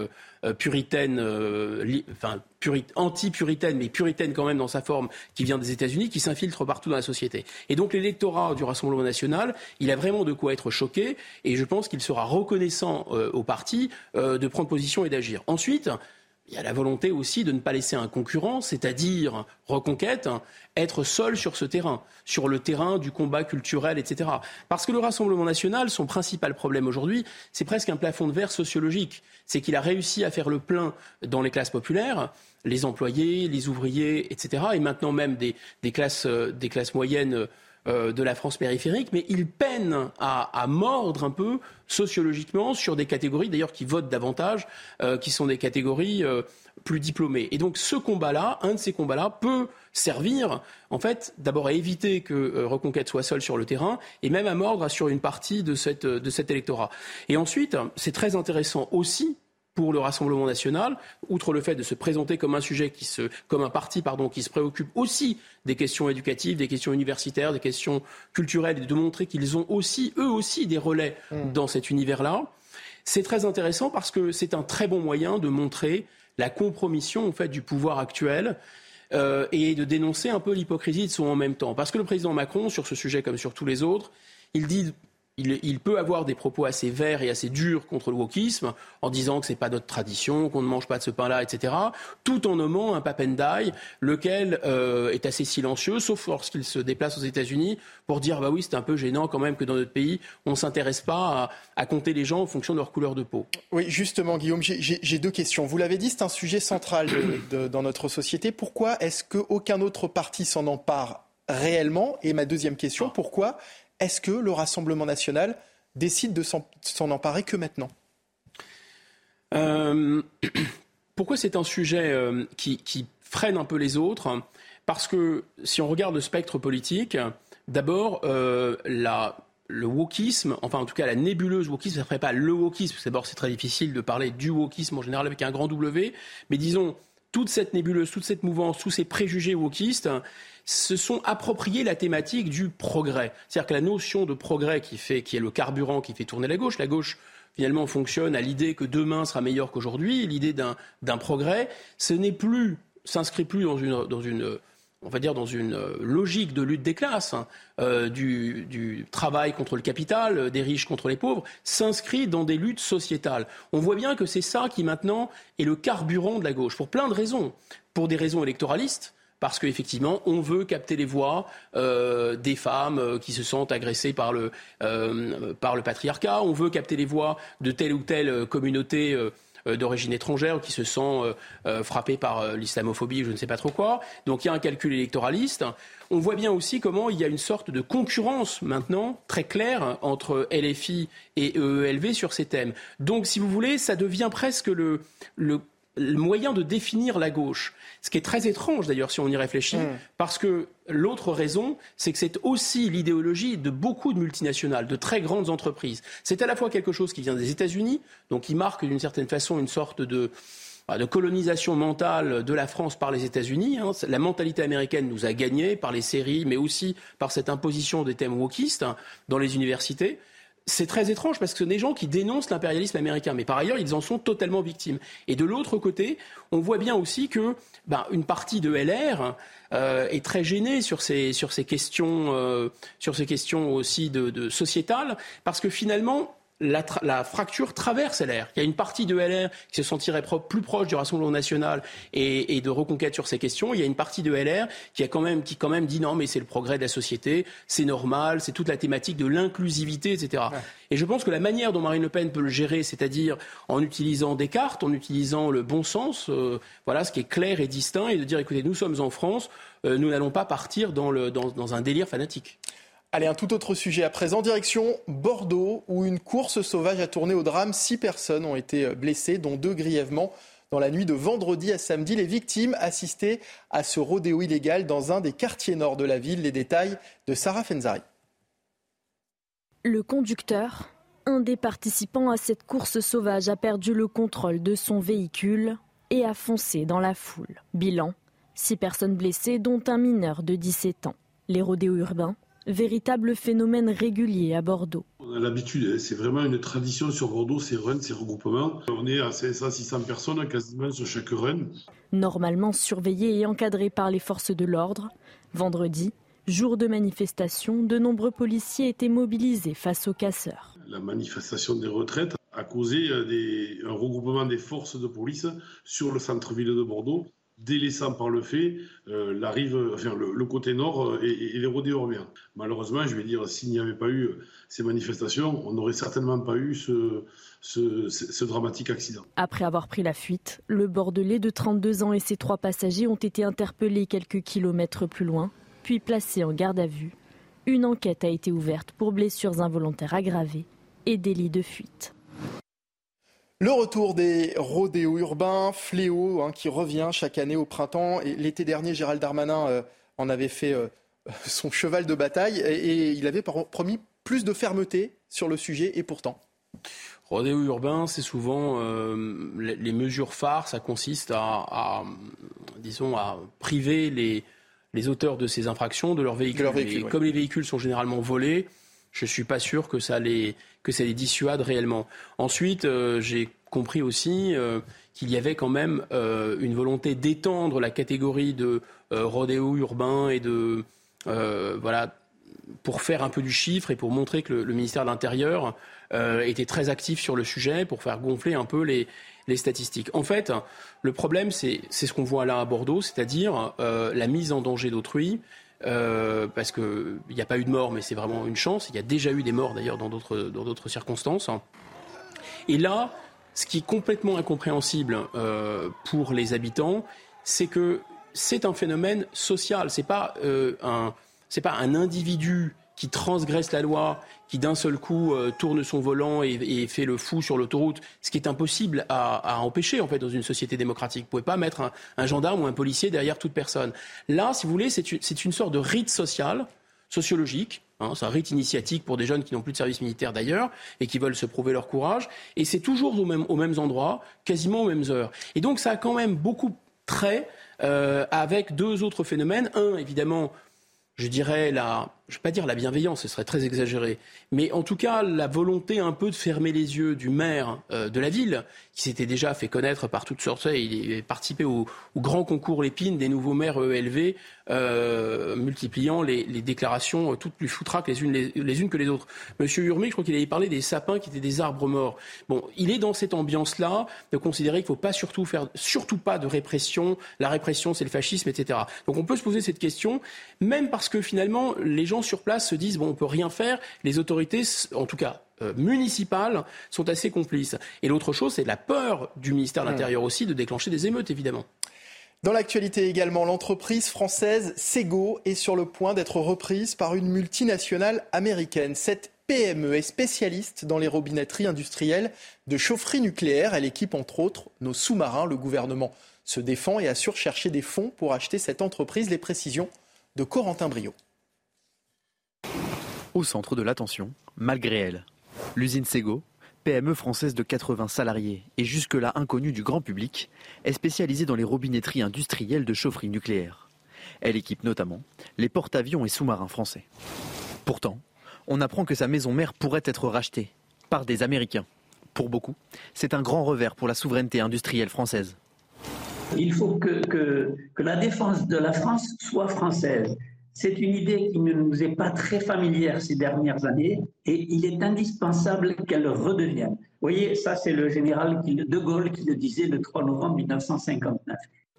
euh, puritaine, euh, enfin anti-puritaine, mais puritaine quand même dans sa forme, qui vient des États-Unis, qui s'infiltre partout dans la société. Et donc l'électorat du Rassemblement national, il a vraiment de quoi être choqué, et je pense qu'il sera reconnaissant euh, au parti de prendre position et d'agir. Ensuite, il y a la volonté aussi de ne pas laisser un concurrent, c'est-à-dire Reconquête, être seul sur ce terrain, sur le terrain du combat culturel, etc. Parce que le Rassemblement national, son principal problème aujourd'hui, c'est presque un plafond de verre sociologique. C'est qu'il a réussi à faire le plein dans les classes populaires, les employés, les ouvriers, etc. Et maintenant même des, classes, euh, des classes moyennes euh, de la France périphérique, mais il peine à, mordre un peu sociologiquement sur des catégories, d'ailleurs, qui votent davantage, euh, qui sont des catégories euh, plus diplômées. Et donc ce combat-là, un de ces combats-là, peut servir, en fait, d'abord à éviter que Reconquête soit seule sur le terrain, et même à mordre sur une partie de, cette, de cet électorat. Et ensuite, c'est très intéressant aussi pour le Rassemblement national, outre le fait de se présenter comme un sujet qui se, comme un parti pardon, qui se préoccupe aussi des questions éducatives, des questions universitaires, des questions culturelles, et de montrer qu'ils ont aussi, eux aussi, des relais mm. dans cet univers-là. C'est très intéressant parce que c'est un très bon moyen de montrer la compromission en fait du pouvoir actuel euh, et de dénoncer un peu l'hypocrisie de son en même temps. Parce que le président Macron, sur ce sujet comme sur tous les autres, il dit il, peut avoir des propos assez verts et assez durs contre le wokisme, en disant que ce n'est pas notre tradition, qu'on ne mange pas de ce pain-là, etc., tout en nommant un papendai, lequel euh, est assez silencieux, sauf lorsqu'il se déplace aux États-Unis pour dire bah oui, c'est un peu gênant quand même que dans notre pays, on ne s'intéresse pas à, compter les gens en fonction de leur couleur de peau. Oui, justement, Guillaume, j'ai deux questions. Vous l'avez dit, c'est un sujet central dans notre société. Pourquoi est-ce qu'aucun autre parti s'en empare réellement? Et ma deuxième question, ah. pourquoi est-ce que le Rassemblement national décide de s'en emparer que maintenant? Euh, [CLEARS THROAT] Pourquoi c'est un sujet euh, qui, freine un peu les autres? Parce que si on regarde le spectre politique, d'abord, euh, le wokisme, enfin en tout cas la nébuleuse wokisme, ça ne ferait pas le wokisme, d'abord c'est très difficile de parler du wokisme en général avec un grand W, mais disons toute cette nébuleuse, toute cette mouvance, tous ces préjugés wokistes, se sont appropriés la thématique du progrès. C'est-à-dire que la notion de progrès qui, fait, qui est le carburant qui fait tourner la gauche, la gauche finalement fonctionne à l'idée que demain sera meilleur qu'aujourd'hui, l'idée d'un progrès, ce n'est plus, s'inscrit plus dans une, dans une on va dire, dans une logique de lutte des classes, hein, euh, du, du, travail contre le capital, des riches contre les pauvres, s'inscrit dans des luttes sociétales. On voit bien que c'est ça qui maintenant est le carburant de la gauche, pour plein de raisons. Pour des raisons électoralistes, parce qu'effectivement, on veut capter les voix euh, des femmes euh, qui se sentent agressées par le, euh, par le patriarcat, on veut capter les voix de telle ou telle communauté d'origine étrangère, qui se sent frappé par l'islamophobie, je ne sais pas trop quoi. Donc il y a un calcul électoraliste. On voit bien aussi comment il y a une sorte de concurrence maintenant très claire entre LFI et EELV sur ces thèmes. Donc, si vous voulez, ça devient presque le, le le moyen de définir la gauche. Ce qui est très étrange d'ailleurs si on y réfléchit, mm. parce que l'autre raison, c'est que c'est aussi l'idéologie de beaucoup de multinationales, de très grandes entreprises. C'est à la fois quelque chose qui vient des États-Unis, donc qui marque d'une certaine façon une sorte de, bah, de colonisation mentale de la France par les États-Unis. Hein. La mentalité américaine nous a gagné par les séries, mais aussi par cette imposition des thèmes wokistes hein, dans les universités c'est très étrange parce que ce sont des gens qui dénoncent l'impérialisme américain, mais par ailleurs, ils en sont totalement victimes. Et de l'autre côté, on voit bien aussi que ben, une partie de LR euh, est très gênée sur ces, sur ces, questions, euh, sur ces questions aussi de, de sociétales, parce que finalement, la, fracture traverse LR. Il y a une partie de LR qui se sentirait plus proche du Rassemblement national et, de reconquête sur ces questions. Il y a une partie de LR qui, a quand même, qui quand même dit non, mais c'est le progrès de la société, c'est normal, c'est toute la thématique de l'inclusivité, etc. Et je pense que la manière dont Marine Le Pen peut le gérer, c'est-à-dire en utilisant des cartes, en utilisant le bon sens, euh, voilà, ce qui est clair et distinct, et de dire écoutez, nous sommes en France, euh, nous n'allons pas partir dans, le, dans un délire fanatique. Allez, un tout autre sujet à présent. Direction Bordeaux, où une course sauvage a tourné au drame. Six personnes ont été blessées, dont deux grièvement. Dans la nuit de vendredi à samedi, les victimes assistaient à ce rodéo illégal dans un des quartiers nord de la ville. Les détails de Sarah Fenzari. Le conducteur, un des participants à cette course sauvage, a perdu le contrôle de son véhicule et a foncé dans la foule. Bilan, six personnes blessées, dont un mineur de 17 ans. Les rodéos urbains véritable phénomène régulier à Bordeaux. On a l'habitude, hein. c'est vraiment une tradition sur Bordeaux, ces runs, ces regroupements. On est à 500-600 personnes quasiment sur chaque run. Normalement surveillé et encadré par les forces de l'ordre, vendredi, jour de manifestation, de nombreux policiers étaient mobilisés face aux casseurs. La manifestation des retraites a causé euh, un regroupement des forces de police sur le centre-ville de Bordeaux délaissant par le fait euh, la rive, enfin, le, côté nord euh, et, les rodéos urbains. Malheureusement, je vais dire, s'il n'y avait pas eu ces manifestations, on n'aurait certainement pas eu ce, ce, dramatique accident. Après avoir pris la fuite, le Bordelais de 32 ans et ses trois passagers ont été interpellés quelques kilomètres plus loin, puis placés en garde à vue. Une enquête a été ouverte pour blessures involontaires aggravées et délit de fuite. Le retour des rodéos urbains, fléau hein, qui revient chaque année au printemps. Et l'été dernier, Gérald Darmanin euh, en avait fait euh, [LAUGHS] son cheval de bataille et, il avait promis plus de fermeté sur le sujet et pourtant. Rodéo urbain, c'est souvent euh, les, mesures phares. Ça consiste à, disons, à priver les, les, auteurs de ces infractions de leurs véhicules. et Comme les véhicules sont généralement volés, je ne suis pas sûr que ça les, que ça les dissuade réellement. Ensuite, euh, j'ai compris aussi euh, qu'il y avait quand même euh, une volonté d'étendre la catégorie de rodéo urbain et de voilà pour faire un peu du chiffre et pour montrer que le, ministère de l'Intérieur était très actif sur le sujet pour faire gonfler un peu les, les statistiques. En fait, le problème, c'est ce qu'on voit là à Bordeaux, c'est-à-dire la mise en danger d'autrui, euh, parce qu'il n'y a pas eu de mort, mais c'est vraiment une chance. Il y a déjà eu des morts d'ailleurs dans d'autres circonstances. Et là, ce qui est complètement incompréhensible euh, pour les habitants, c'est que c'est un phénomène social. C'est pas euh, pas un individu qui transgresse la loi, qui d'un seul coup euh, tourne son volant et, fait le fou sur l'autoroute, ce qui est impossible à, empêcher en fait dans une société démocratique. Vous pouvez pas mettre un, gendarme ou un policier derrière toute personne. Là, si vous voulez, c'est une, une, sorte de rite social, sociologique. Hein, c'est un rite initiatique pour des jeunes qui n'ont plus de service militaire d'ailleurs et qui veulent se prouver leur courage. Et c'est toujours au même, aux mêmes endroits, quasiment aux mêmes heures. Et donc ça a quand même beaucoup trait euh, avec deux autres phénomènes. Un, évidemment, je dirais, la, je ne vais pas dire la bienveillance, ce serait très exagéré, mais en tout cas la volonté un peu de fermer les yeux du maire euh, de la ville, qui s'était déjà fait connaître par toutes sortes, il a participé au, grand concours Lépine des nouveaux maires ELV, euh, multipliant les, déclarations euh, toutes plus foutraques les unes, que les autres. Monsieur Hurmé, je crois qu'il avait parlé des sapins qui étaient des arbres morts. Bon, il est dans cette ambiance-là de considérer qu'il ne faut pas surtout faire, surtout pas de répression. La répression, c'est le fascisme, etc. Donc on peut se poser cette question, même parce que finalement, les gens gens sur place se disent bon, on peut rien faire. Les autorités, en tout cas euh, municipales, sont assez complices. Et l'autre chose, c'est la peur du ministère de mmh. l'Intérieur aussi de déclencher des émeutes, évidemment. Dans l'actualité également, l'entreprise française Sego est sur le point d'être reprise par une multinationale américaine. Cette PME est spécialiste dans les robinetteries industrielles de chaufferie nucléaire. Elle équipe entre autres nos sous-marins. Le gouvernement se défend et assure chercher des fonds pour acheter cette entreprise. Les précisions de Corentin Brio. Au centre de l'attention, malgré elle, l'usine Sego PME française de 80 salariés et jusque-là inconnue du grand public, est spécialisée dans les robinetteries industrielles de chaufferie nucléaire. Elle équipe notamment les porte-avions et sous-marins français. Pourtant, on apprend que sa maison mère pourrait être rachetée par des Américains. Pour beaucoup, c'est un grand revers pour la souveraineté industrielle française. Il faut que, que, que la défense de la France soit française. C'est une idée qui ne nous est pas très familière ces dernières années et il est indispensable qu'elle redevienne. Vous voyez, ça c'est le général de Gaulle qui le disait le 3 novembre 1959.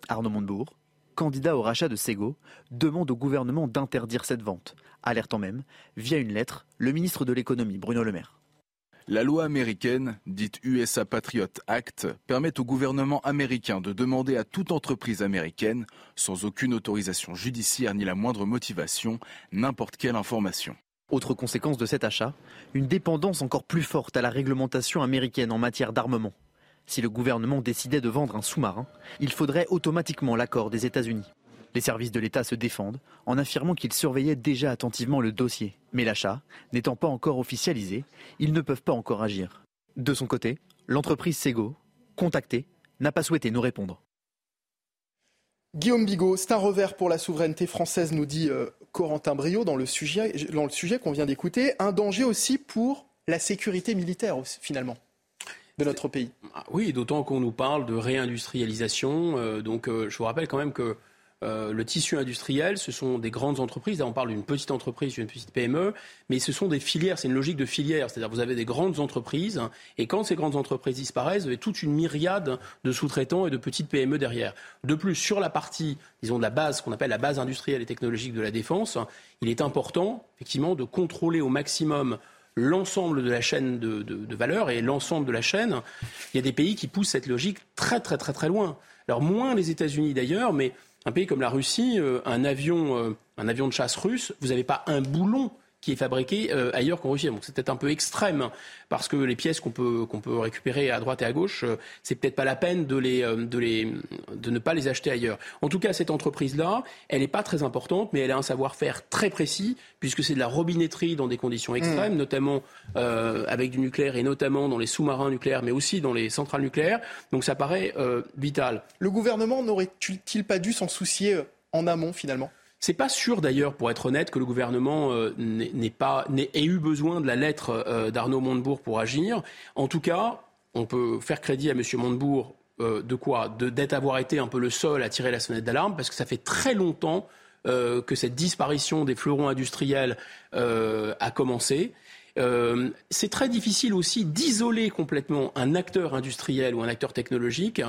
Arnaud Montebourg, candidat au rachat de Sego, demande au gouvernement d'interdire cette vente, alertant même, via une lettre, le ministre de l'économie Bruno Le Maire. La loi américaine, dite USA Patriot Act, permet au gouvernement américain de demander à toute entreprise américaine, sans aucune autorisation judiciaire ni la moindre motivation, n'importe quelle information. Autre conséquence de cet achat, une dépendance encore plus forte à la réglementation américaine en matière d'armement. Si le gouvernement décidait de vendre un sous-marin, il faudrait automatiquement l'accord des États-Unis. Les services de l'État se défendent en affirmant qu'ils surveillaient déjà attentivement le dossier. Mais l'achat n'étant pas encore officialisé, ils ne peuvent pas encore agir. De son côté, l'entreprise Sego, contactée, n'a pas souhaité nous répondre. Guillaume Bigot, c'est un revers pour la souveraineté française, nous dit euh, Corentin Brio dans le sujet, dans le sujet qu'on vient d'écouter. Un danger aussi pour la sécurité militaire, finalement, de notre pays. Ah oui, d'autant qu'on nous parle de réindustrialisation. Euh, donc, euh, je vous rappelle quand même que euh, le tissu industriel, ce sont des grandes entreprises. Là, on parle d'une petite entreprise, d'une petite PME, mais ce sont des filières. C'est une logique de filière. C'est-à-dire, vous avez des grandes entreprises, et quand ces grandes entreprises disparaissent, vous avez toute une myriade de sous-traitants et de petites PME derrière. De plus, sur la partie, disons, de la base, qu'on appelle la base industrielle et technologique de la défense, il est important, effectivement, de contrôler au maximum l'ensemble de la chaîne de, de valeur et l'ensemble de la chaîne. Il y a des pays qui poussent cette logique très, très, très, très loin. Alors, moins les États-Unis d'ailleurs, mais un pays comme la Russie, euh, un avion, euh, un avion de chasse russe, vous n'avez pas un boulon qui est fabriqué euh, ailleurs qu'en Russie. Donc c'est peut-être un peu extrême parce que les pièces qu'on peut qu'on peut récupérer à droite et à gauche, euh, c'est peut-être pas la peine de les euh, de les de ne pas les acheter ailleurs. En tout cas, cette entreprise là, elle n'est pas très importante, mais elle a un savoir-faire très précis puisque c'est de la robinetterie dans des conditions extrêmes, mmh. notamment avec du nucléaire et notamment dans les sous-marins nucléaires, mais aussi dans les centrales nucléaires. Donc ça paraît vital. Le gouvernement n'aurait-il pas dû s'en soucier en amont finalement? C'est pas sûr d'ailleurs, pour être honnête, que le gouvernement euh, n'ait pas ait eu besoin de la lettre euh, d'Arnaud Montebourg pour agir. En tout cas, on peut faire crédit à M. Montebourg euh, de quoi? D'être avoir été un peu le seul à tirer la sonnette d'alarme, parce que ça fait très longtemps que cette disparition des fleurons industriels a commencé. Euh, c'est très difficile aussi d'isoler complètement un acteur industriel ou un acteur technologique,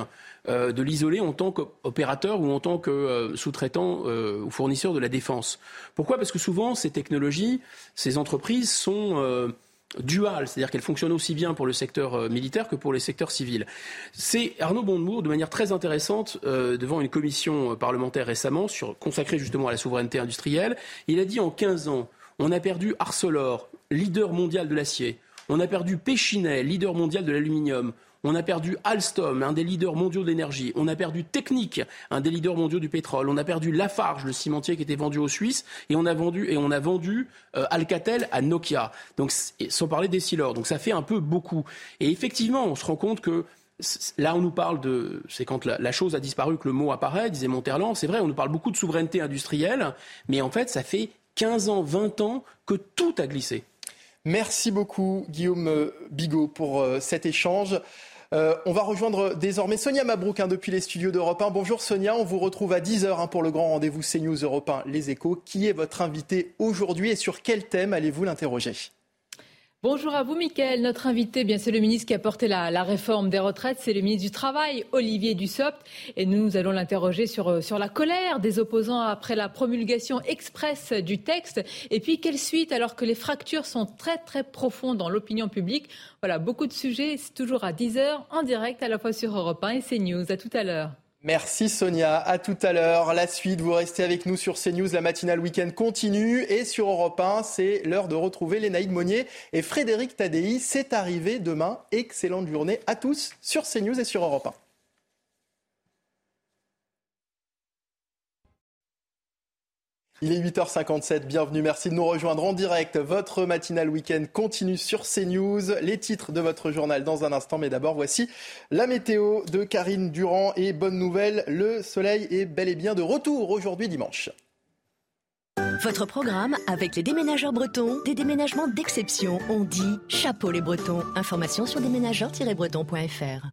euh, de l'isoler en tant qu'opérateur ou en tant que euh, sous-traitant ou fournisseur de la défense. Pourquoi? Parce que souvent, ces technologies, ces entreprises sont duales, c'est-à-dire qu'elles fonctionnent aussi bien pour le secteur militaire que pour les secteurs civils. C'est Arnaud Bondemour, de manière très intéressante, devant une commission parlementaire récemment, consacrée justement à la souveraineté industrielle, il a dit en 15 ans, on a perdu Arcelor, leader mondial de l'acier. On a perdu Péchinet, leader mondial de l'aluminium. On a perdu Alstom, un des leaders mondiaux de l'énergie. On a perdu Technique, un des leaders mondiaux du pétrole. On a perdu Lafarge, le cimentier qui était vendu aux Suisses. Et on a vendu, et on a vendu euh, Alcatel à Nokia. Donc, sans parler des Silor. Donc, ça fait un peu beaucoup. Et effectivement, on se rend compte que Là, on nous parle de. C'est quand la, chose a disparu que le mot apparaît, disait Monterland. C'est vrai, on nous parle beaucoup de souveraineté industrielle, mais en fait, ça fait 15 ans, 20 ans que tout a glissé. Merci beaucoup, Guillaume Bigot, pour euh, cet échange. Euh, on va rejoindre désormais Sonia Mabrouk hein, depuis les studios d'Europe 1. Bonjour Sonia, on vous retrouve à 10h hein, pour le grand rendez-vous CNews Europe 1 Les Échos. Qui est votre invité aujourd'hui et sur quel thème allez-vous l'interroger? Bonjour à vous, Mickaël. Notre invité, bien c'est le ministre qui a porté la, réforme des retraites, c'est le ministre du Travail, Olivier Dussopt. Et nous, allons l'interroger sur, euh, sur la colère des opposants après la promulgation express du texte. Et puis, quelle suite alors que les fractures sont très, très profondes dans l'opinion publique Voilà, beaucoup de sujets. C'est toujours à 10h en direct, à la fois sur Europe 1 et CNews. À tout à l'heure. Merci Sonia, à tout à l'heure. La suite, vous restez avec nous sur CNews, la matinale week-end continue et sur Europe 1, c'est l'heure de retrouver Lénaïque Monnier et Frédéric Tadei. C'est arrivé demain. Excellente journée à tous sur CNews et sur Europe 1. Il est 8h57, bienvenue, merci de nous rejoindre en direct. Votre matinale week-end continue sur CNews. Les titres de votre journal dans un instant, mais d'abord voici la météo de Karine Durand. Et bonne nouvelle, le soleil est bel et bien de retour aujourd'hui dimanche. Votre programme avec les déménageurs bretons, des déménagements d'exception. On dit chapeau les bretons. Information sur déménageurs-bretons.fr.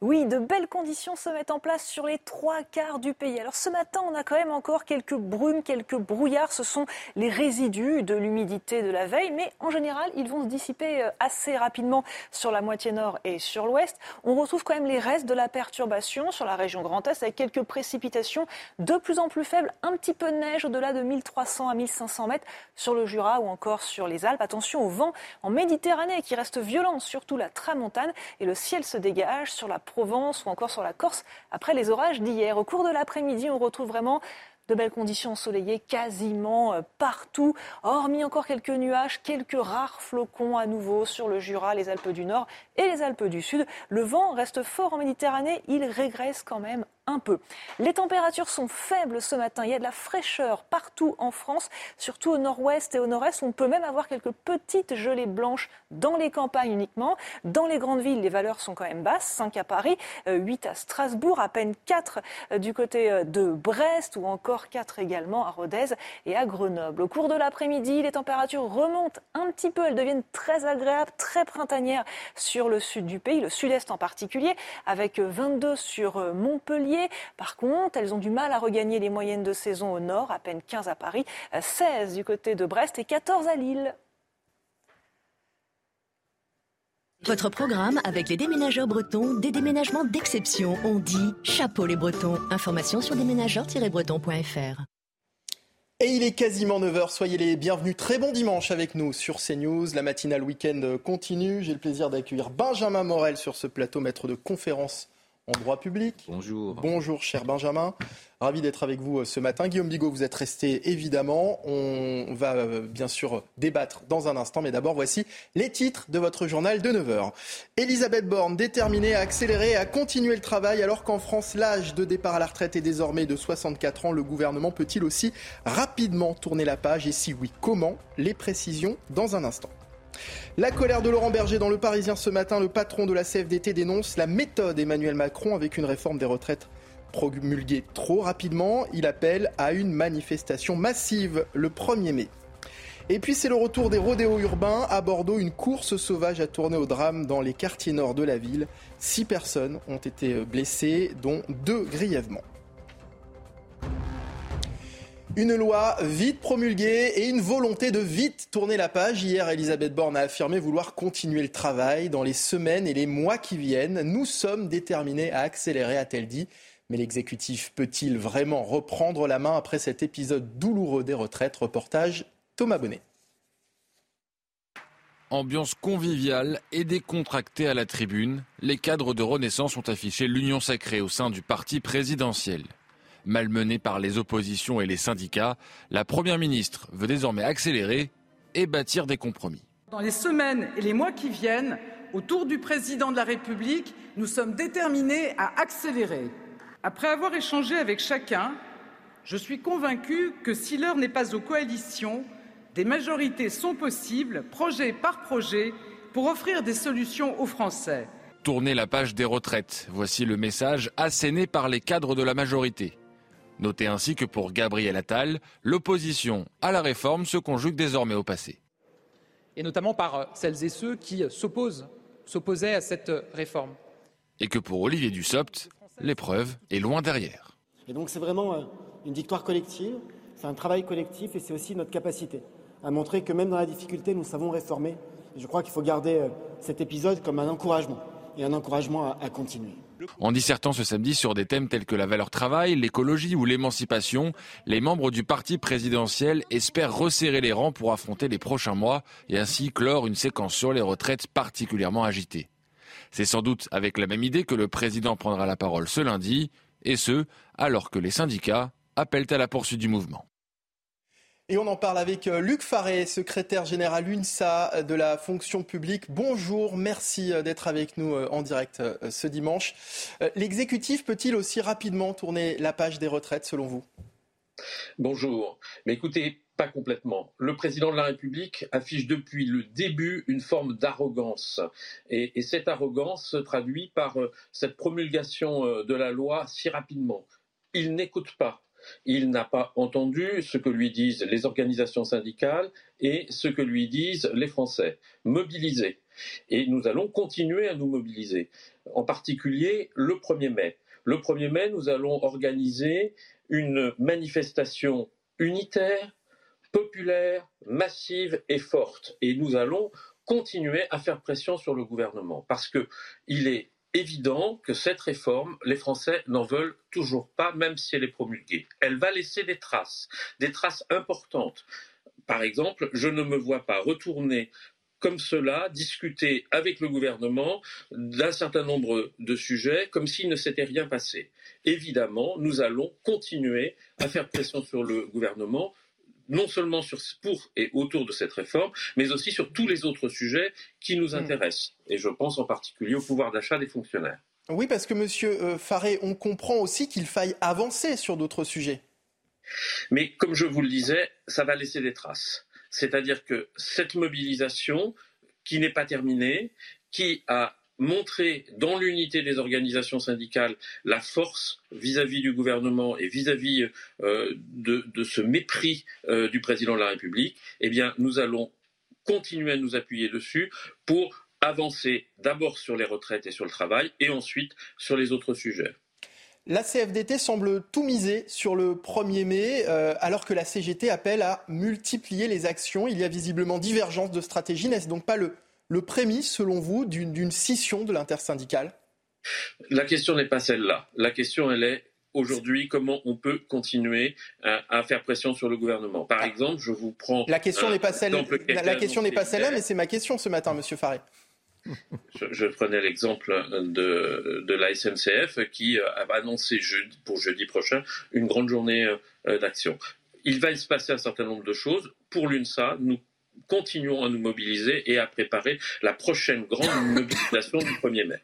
Oui, de belles conditions se mettent en place sur les trois quarts du pays. Alors ce matin, on a quand même encore quelques brumes, quelques brouillards. Ce sont les résidus de l'humidité de la veille, mais en général, ils vont se dissiper euh, assez rapidement sur la moitié nord et sur l'ouest. On retrouve quand même les restes de la perturbation sur la région Grand Est avec quelques précipitations de plus en plus faibles, un petit peu de neige au-delà de 1300 à 1500 mètres sur le Jura ou encore sur les Alpes. Attention au vent en Méditerranée qui reste violent, surtout la tramontane, et le ciel se dégage sur la Provence ou encore sur la Corse après les orages d'hier. Au cours de l'après-midi, on retrouve vraiment de belles conditions ensoleillées quasiment euh, partout, hormis encore quelques nuages, quelques rares flocons à nouveau sur le Jura, les Alpes du Nord et les Alpes du Sud. Le vent reste fort en Méditerranée, il régresse quand même un peu. Les températures sont faibles ce matin. Il y a de la fraîcheur partout en France, surtout au nord-ouest et au nord-est. On peut même avoir quelques petites gelées blanches dans les campagnes uniquement. Dans les grandes villes, les valeurs sont quand même basses. 5 à Paris, 8 euh, à Strasbourg, à peine 4 euh, du côté de Brest ou encore 4 également à Rodez et à Grenoble. Au cours de l'après-midi, les températures remontent un petit peu. Elles deviennent très agréables, très printanières sur le sud du pays, le sud-est en particulier, avec 22 sur Montpellier par contre, elles ont du mal à regagner les moyennes de saison au nord, à peine 15 à Paris, 16 du côté de Brest et 14 à Lille. Votre programme avec les déménageurs bretons, des déménagements d'exception. On dit chapeau les bretons. Information sur déménageurs-bretons.fr. Et il est quasiment 9h, soyez les bienvenus. Très bon dimanche avec nous sur CNews. La matinale week-end continue. J'ai le plaisir d'accueillir Benjamin Morel sur ce plateau, maître de conférence en droit public. Bonjour. Bonjour, cher Benjamin. Ravi d'être avec vous euh, ce matin. Guillaume Bigot, vous êtes resté évidemment. On va euh, bien sûr débattre dans un instant, mais d'abord voici les titres de votre journal de 9h. Elisabeth Borne, déterminée à accélérer et à continuer le travail alors qu'en France, l'âge de départ à la retraite est désormais de 64 ans. Le gouvernement peut-il aussi rapidement tourner la page? Et si oui, comment? Les précisions dans un instant. La colère de Laurent Berger dans le Parisien ce matin, le patron de la CFDT dénonce la méthode Emmanuel Macron avec une réforme des retraites promulguée trop rapidement. Il appelle à une manifestation massive le 1er mai. Et puis c'est le retour des rodéos urbains. À Bordeaux, une course sauvage a tourné au drame dans les quartiers nord de la ville. Six personnes ont été blessées, dont deux grièvement. Une loi vite promulguée et une volonté de vite tourner la page. Hier, Elisabeth Borne a affirmé vouloir continuer le travail dans les semaines et les mois qui viennent. Nous sommes déterminés à accélérer, a-t-elle dit. Mais l'exécutif peut-il vraiment reprendre la main après cet épisode douloureux des retraites? Reportage Thomas Bonnet. Ambiance conviviale et décontractée à la tribune, les cadres de Renaissance ont affiché l'union sacrée au sein du parti présidentiel. Malmenée par les oppositions et les syndicats, la Première ministre veut désormais accélérer et bâtir des compromis. Dans les semaines et les mois qui viennent, autour du président de la République, nous sommes déterminés à accélérer. Après avoir échangé avec chacun, je suis convaincu que si l'heure n'est pas aux coalitions, des majorités sont possibles, projet par projet, pour offrir des solutions aux Français. Tourner la page des retraites, voici le message asséné par les cadres de la majorité. Notez ainsi que pour Gabriel Attal, l'opposition à la réforme se conjugue désormais au passé. Et notamment par euh, celles et ceux qui s'opposent, s'opposaient à cette euh, réforme. Et que pour Olivier Dussopt, l'épreuve est loin derrière. Et donc c'est vraiment euh, une victoire collective, c'est un travail collectif et c'est aussi notre capacité a montré que même dans la difficulté, nous savons réformer. je crois qu'il faut garder cet épisode comme un encouragement et un encouragement à, continuer. En dissertant ce samedi sur des thèmes tels que la valeur travail, l'écologie ou l'émancipation, les membres du parti présidentiel espèrent resserrer les rangs pour affronter les prochains mois et ainsi clore une séquence sur les retraites particulièrement agitée. C'est sans doute avec la même idée que le président prendra la parole ce lundi, et ce, alors que les syndicats appellent à la poursuite du mouvement. Et on en parle avec euh, Luc Faré, secrétaire général UNSA de la fonction publique. Bonjour, merci euh, d'être avec nous euh, en direct ce dimanche. L'exécutif peut-il aussi rapidement tourner la page des retraites selon vous? Bonjour. Mais écoutez, pas complètement. Le président de la République affiche depuis le début une forme d'arrogance. Et, cette arrogance se traduit par cette promulgation de la loi si rapidement. Il n'écoute pas il n'a pas entendu ce que lui disent les organisations syndicales et ce que lui disent les Français. Mobiliser. Et nous allons continuer à nous mobiliser. En particulier le 1er mai. Le 1er mai, nous allons organiser une manifestation unitaire, populaire, massive et forte. Et nous allons continuer à faire pression sur le gouvernement parce qu'il est évident que cette réforme, les Français n'en veulent toujours pas, même si elle est promulguée. Elle va laisser des traces, des traces importantes. Par exemple, je ne me vois pas retourner comme cela, discuter avec le gouvernement d'un certain nombre de sujets comme s'il ne s'était rien passé. Évidemment, nous allons continuer à faire pression sur le gouvernement non seulement sur, pour et autour de cette réforme, mais aussi sur tous les autres sujets qui nous hmm. intéressent. Et je pense en particulier au pouvoir d'achat des fonctionnaires. Oui, parce que Monsieur euh, Faré, on comprend aussi qu'il faille avancer sur d'autres sujets. Mais comme je vous le disais, ça va laisser des traces. C'est-à-dire que cette mobilisation, qui n'est pas terminée, qui a montrer dans l'unité des organisations syndicales la force vis-à-vis du gouvernement et vis-à-vis euh, de, ce mépris euh, du président de la République, eh nous allons continuer à nous appuyer dessus pour avancer d'abord sur les retraites et sur le travail et ensuite sur les autres sujets. La CFDT semble tout miser sur le 1er mai, euh, alors que la CGT appelle à multiplier les actions. Il y a visiblement divergence de stratégie. N'est-ce donc pas le, le prémisse, selon vous, d'une scission de l'intersyndicale? La question n'est pas celle-là. La question, elle est aujourd'hui comment on peut continuer à, faire pression sur le gouvernement. Par ah. exemple, je vous prends. La question n'est pas celle. La, question n'est pas celle-là, mais c'est ma question ce matin, Monsieur Faré. Je, prenais l'exemple de, de, la SNCF qui a annoncé pour jeudi prochain une grande journée euh, d'action. Il va se passer un certain nombre de choses. Pour l'UNSA, nous continuons à nous mobiliser et à préparer la prochaine grande [LAUGHS] mobilisation du 1er mai.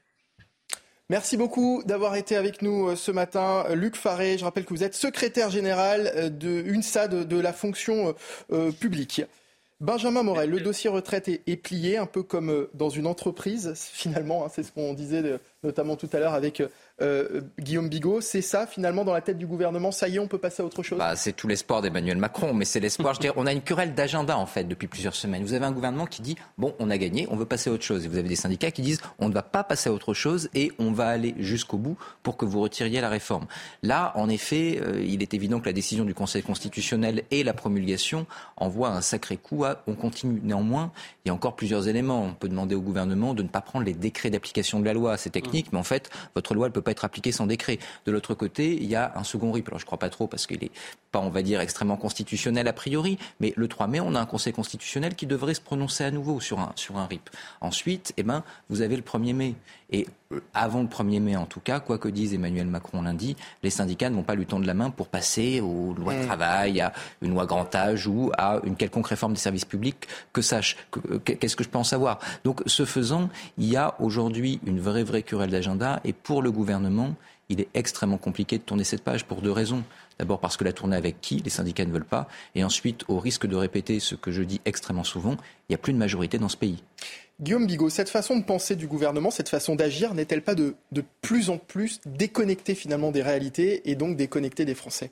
Merci beaucoup d'avoir été avec nous euh, ce matin. Luc Faré, je rappelle que vous êtes secrétaire général euh, de UNSA, de, la fonction euh, publique. Benjamin Morel, le dossier retraite est, plié, un peu comme dans une entreprise, finalement, hein, c'est ce qu'on disait notamment tout à l'heure avec euh, Guillaume Bigot, c'est ça finalement dans la tête du gouvernement Ça y est, on peut passer à autre chose? Bah, C'est tout l'espoir d'Emmanuel Macron, mais c'est l'espoir. je dirais, on a une querelle d'agenda en fait depuis plusieurs semaines. Vous avez un gouvernement qui dit bon, on a gagné, on veut passer à autre chose. Et vous avez des syndicats qui disent on ne va pas passer à autre chose et on va aller jusqu'au bout pour que vous retiriez la réforme. Là, en effet, euh, il est évident que la décision du Conseil constitutionnel et la promulgation envoient un sacré coup. À, on continue néanmoins. Il y a encore plusieurs éléments. On peut demander au gouvernement de ne pas prendre les décrets d'application de la loi. C'est technique, mmh. mais en fait, votre loi ne peut pas être appliqué sans décret. De l'autre côté, il y a un second RIP. Alors je ne crois pas trop parce qu'il n'est pas, on va dire, extrêmement constitutionnel a priori, mais le 3 mai, on a un Conseil constitutionnel qui devrait se prononcer à nouveau sur un, RIP. Ensuite, eh ben, vous avez le 1er mai. Et avant le 1er mai, en tout cas, quoi que dise Emmanuel Macron lundi, les syndicats ne vont pas lui tendre la main pour passer aux lois de travail, à une loi grand âge ou à une quelconque réforme des services publics. Que sache, euh, qu'est-ce que je peux en savoir? Donc, ce faisant, il y a aujourd'hui une vraie, vraie querelle d'agenda. Et pour le gouvernement, il est extrêmement compliqué de tourner cette page pour deux raisons. D'abord parce que la tournée avec qui Les syndicats ne veulent pas. Et ensuite, au risque de répéter ce que je dis extrêmement souvent, il n'y a plus de majorité dans ce pays. Guillaume Bigot, cette façon de penser du gouvernement, cette façon d'agir, n'est-elle pas de, de plus en plus déconnectée finalement des réalités et donc déconnectée des Français?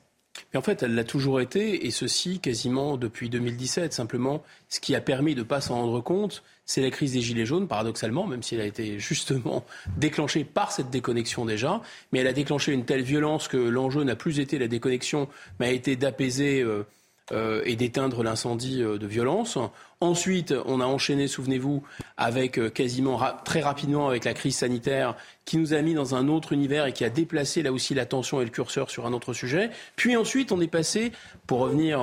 Mais en fait, elle l'a toujours été, et ceci quasiment depuis 2017. Simplement, ce qui a permis de ne pas s'en rendre compte, c'est la crise des Gilets jaunes, paradoxalement, même si elle a été justement [LAUGHS] déclenchée par cette déconnexion déjà. Mais elle a déclenché une telle violence que l'enjeu n'a plus été la déconnexion, mais a été d'apaiser. Euh, euh, et d'éteindre l'incendie euh, de violence. Ensuite, on a enchaîné, souvenez-vous, avec euh, quasiment très rapidement avec la crise sanitaire qui nous a mis dans un autre univers et qui a déplacé là aussi l'attention et le curseur sur un autre sujet. Puis ensuite, on est passé, pour revenir,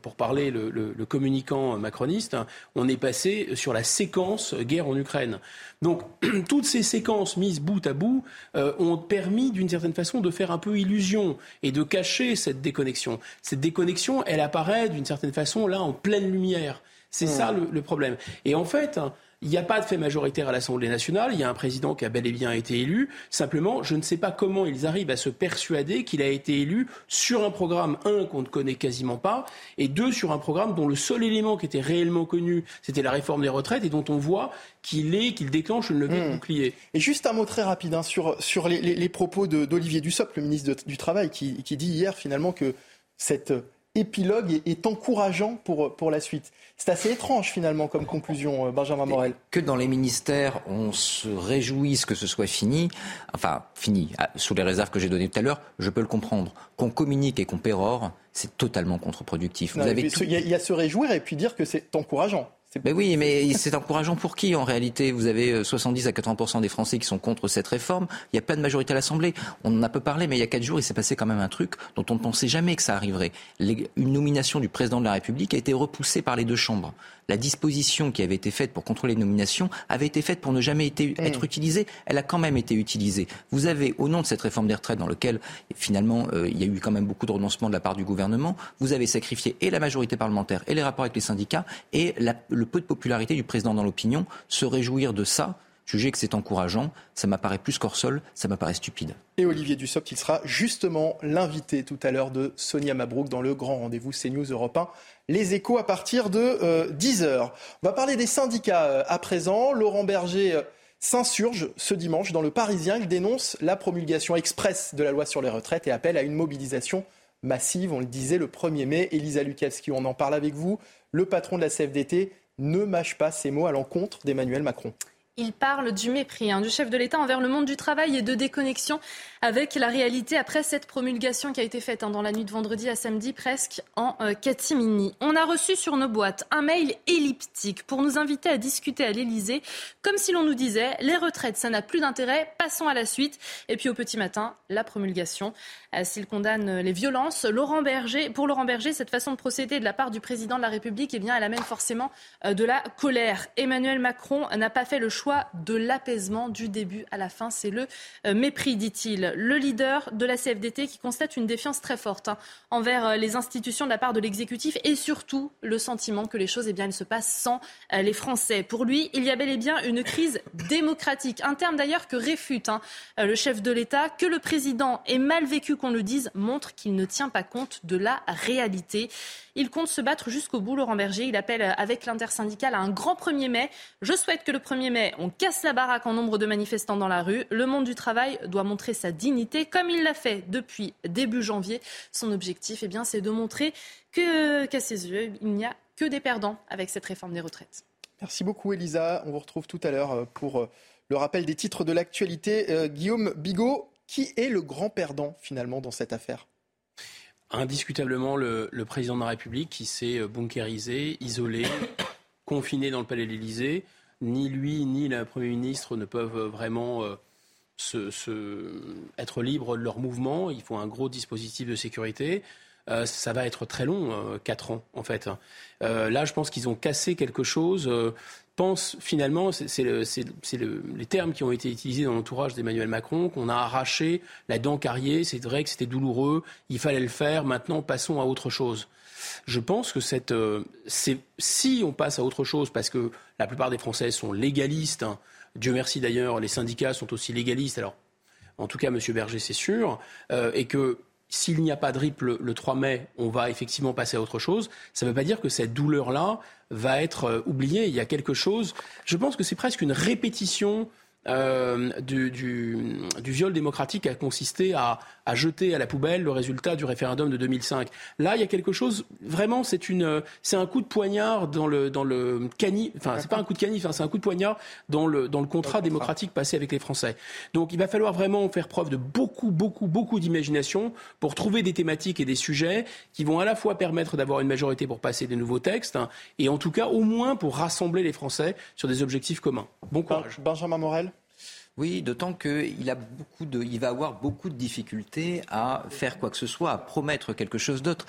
pour parler le, le, communicant macroniste, on est passé sur la séquence guerre en Ukraine. Donc, [CLEARS THROAT] toutes ces séquences mises bout à bout ont permis, d'une certaine façon, de faire un peu illusion et de cacher cette déconnexion. Cette déconnexion, elle apparaît d'une certaine façon là en pleine lumière. C'est ça hmm. le, problème. Et en fait, il n'y a pas de fait majoritaire à l'Assemblée nationale. Il y a un président qui a bel et bien été élu. Simplement, je ne sais pas comment ils arrivent à se persuader qu'il a été élu sur un programme, un, qu'on ne connaît quasiment pas, et deux, sur un programme dont le seul élément qui était réellement connu, c'était la réforme des retraites, et dont on voit qu'il est, qu'il déclenche une levée de hmm. bouclier. Et juste un mot très rapide hein, sur, sur les, propos d'Olivier Dussopt, le ministre du Travail, qui, qui dit hier finalement que cette épilogue est encourageant pour, pour la suite. C'est assez étrange finalement comme conclusion, euh, Benjamin Morel. Que dans les ministères, on se réjouisse que ce soit fini, enfin fini, ah, sous les réserves que j'ai données tout à l'heure, je peux le comprendre. Qu'on communique et qu'on pérore, c'est totalement contre-productif. il y a se réjouir et puis dire que c'est encourageant. Mais oui, mais c'est encourageant pour qui en réalité? Vous avez 70 euh, à 80 des Français qui sont contre cette réforme. Il y a pas de majorité à l'Assemblée. On en a peu parlé, mais il y a quatre jours, il s'est passé quand même un truc dont on ne pensait jamais que ça arriverait. une nomination du président de la République a été repoussée par les deux chambres la disposition qui avait été faite pour contrôler les nominations avait été faite pour ne jamais être utilisée. Elle a quand même été utilisée. Vous avez, au nom de cette réforme des retraites, dans lequel finalement euh, il y a eu quand même beaucoup de renoncements de la part du gouvernement, vous avez sacrifié et la majorité parlementaire et les rapports avec les syndicats et le peu de popularité du président dans l'opinion. Se réjouir de ça, juger que c'est encourageant, ça m'apparaît plus qu'hors-sol, ça m'apparaît stupide. Et Olivier Dussopt, il sera justement l'invité tout à l'heure de Sonia Mabrouk dans le grand rendez-vous CNews Europe 1. Les échos à partir de 10h. Euh, On va parler des syndicats euh, à présent. Laurent Berger euh, s'insurge ce dimanche dans le Parisien. Il dénonce la promulgation express de la loi sur les retraites et appelle à une mobilisation massive. On le disait le 1er mai. Elisa Lukavski, on en parle avec vous. Le patron de la CFDT ne mâche pas ses mots à l'encontre d'Emmanuel Macron. Il parle du mépris hein, du chef de l'État envers le monde du travail et de déconnexion avec la réalité après cette promulgation qui a été faite hein, dans la nuit de vendredi à samedi presque en euh, catimini. On a reçu sur nos boîtes un mail elliptique pour nous inviter à discuter à l'Élysée comme si l'on nous disait les retraites ça n'a plus d'intérêt, passons à la suite. Et puis au petit matin, la promulgation. Euh, s'il condamne les violences, Laurent Berger, pour Laurent Berger, cette façon de procéder de la part du président de la République, eh bien, elle amène forcément euh, de la colère. Emmanuel Macron n'a pas fait le choix de l'apaisement du début à la fin. C'est le euh, mépris, dit-il. Le leader de la CFDT qui constate une défiance très forte hein, envers euh, les institutions de la part de l'exécutif et surtout le sentiment que les choses eh bien, se passent sans euh, les Français. Pour lui, il y a bel et bien une crise démocratique, un terme d'ailleurs que réfute hein, le chef de l'État, que le président est mal vécu qu'on le dise, montre qu'il ne tient pas compte de la réalité. Il compte se battre jusqu'au bout, Laurent Berger. Il appelle avec l'intersyndicale à un grand 1er mai. Je souhaite que le 1er mai, on casse la baraque en nombre de manifestants dans la rue. Le monde du travail doit montrer sa dignité, comme il l'a fait depuis début janvier. Son objectif, eh bien, c'est de montrer que, qu'à ses yeux, il n'y a que des perdants avec cette réforme des retraites. Merci beaucoup, Elisa. On vous retrouve tout à l'heure euh, pour euh, le rappel des titres de l'actualité. Euh, Guillaume Bigot, qui est le grand perdant finalement dans cette affaire? Indiscutablement le, président de la République qui s'est bunkérisé, isolé, [COUGHS] confiné dans le palais de l'Élysée. Ni lui ni le Premier ministre ne peuvent vraiment euh, se, être libres de leur mouvement. Il faut un gros dispositif de sécurité. Euh, ça va être très long, quatre ans en fait. là, je pense qu'ils ont cassé quelque chose pense finalement, c'est les termes qui ont été utilisés dans l'entourage d'Emmanuel Macron, qu'on a arraché la dent carriée, c'est vrai que c'était douloureux, il fallait le faire, maintenant passons à autre chose. Je pense que euh, si on passe à autre chose, parce que la plupart des Français sont légalistes, hein, Dieu merci d'ailleurs, les syndicats sont aussi légalistes, alors en tout cas M. Berger c'est sûr, euh, et que s'il n'y a pas de RIP le, 3 mai, on va effectivement passer à autre chose. Ça ne veut pas dire que cette douleur-là va être euh, oubliée. Il y a quelque chose. Je pense que c'est presque une répétition euh, du, du, du, viol démocratique a consisté à, à, jeter à la poubelle le résultat du référendum de 2005. Là, il y a quelque chose. Vraiment, c'est une, c'est un coup de poignard dans le dans le canif. Enfin, c'est pas un coup de canif, hein, c'est un coup de poignard dans le dans le contrat démocratique passé avec les Français. Donc, il va falloir vraiment faire preuve de beaucoup, beaucoup, beaucoup d'imagination pour trouver des thématiques et des sujets qui vont à la fois permettre d'avoir une majorité pour passer des nouveaux textes hein, et en tout cas au moins pour rassembler les Français sur des objectifs communs. Bon courage. Benjamin Morel. Oui, d'autant qu'il a beaucoup de, il va avoir beaucoup de difficultés à faire quoi que ce soit, à promettre quelque chose d'autre.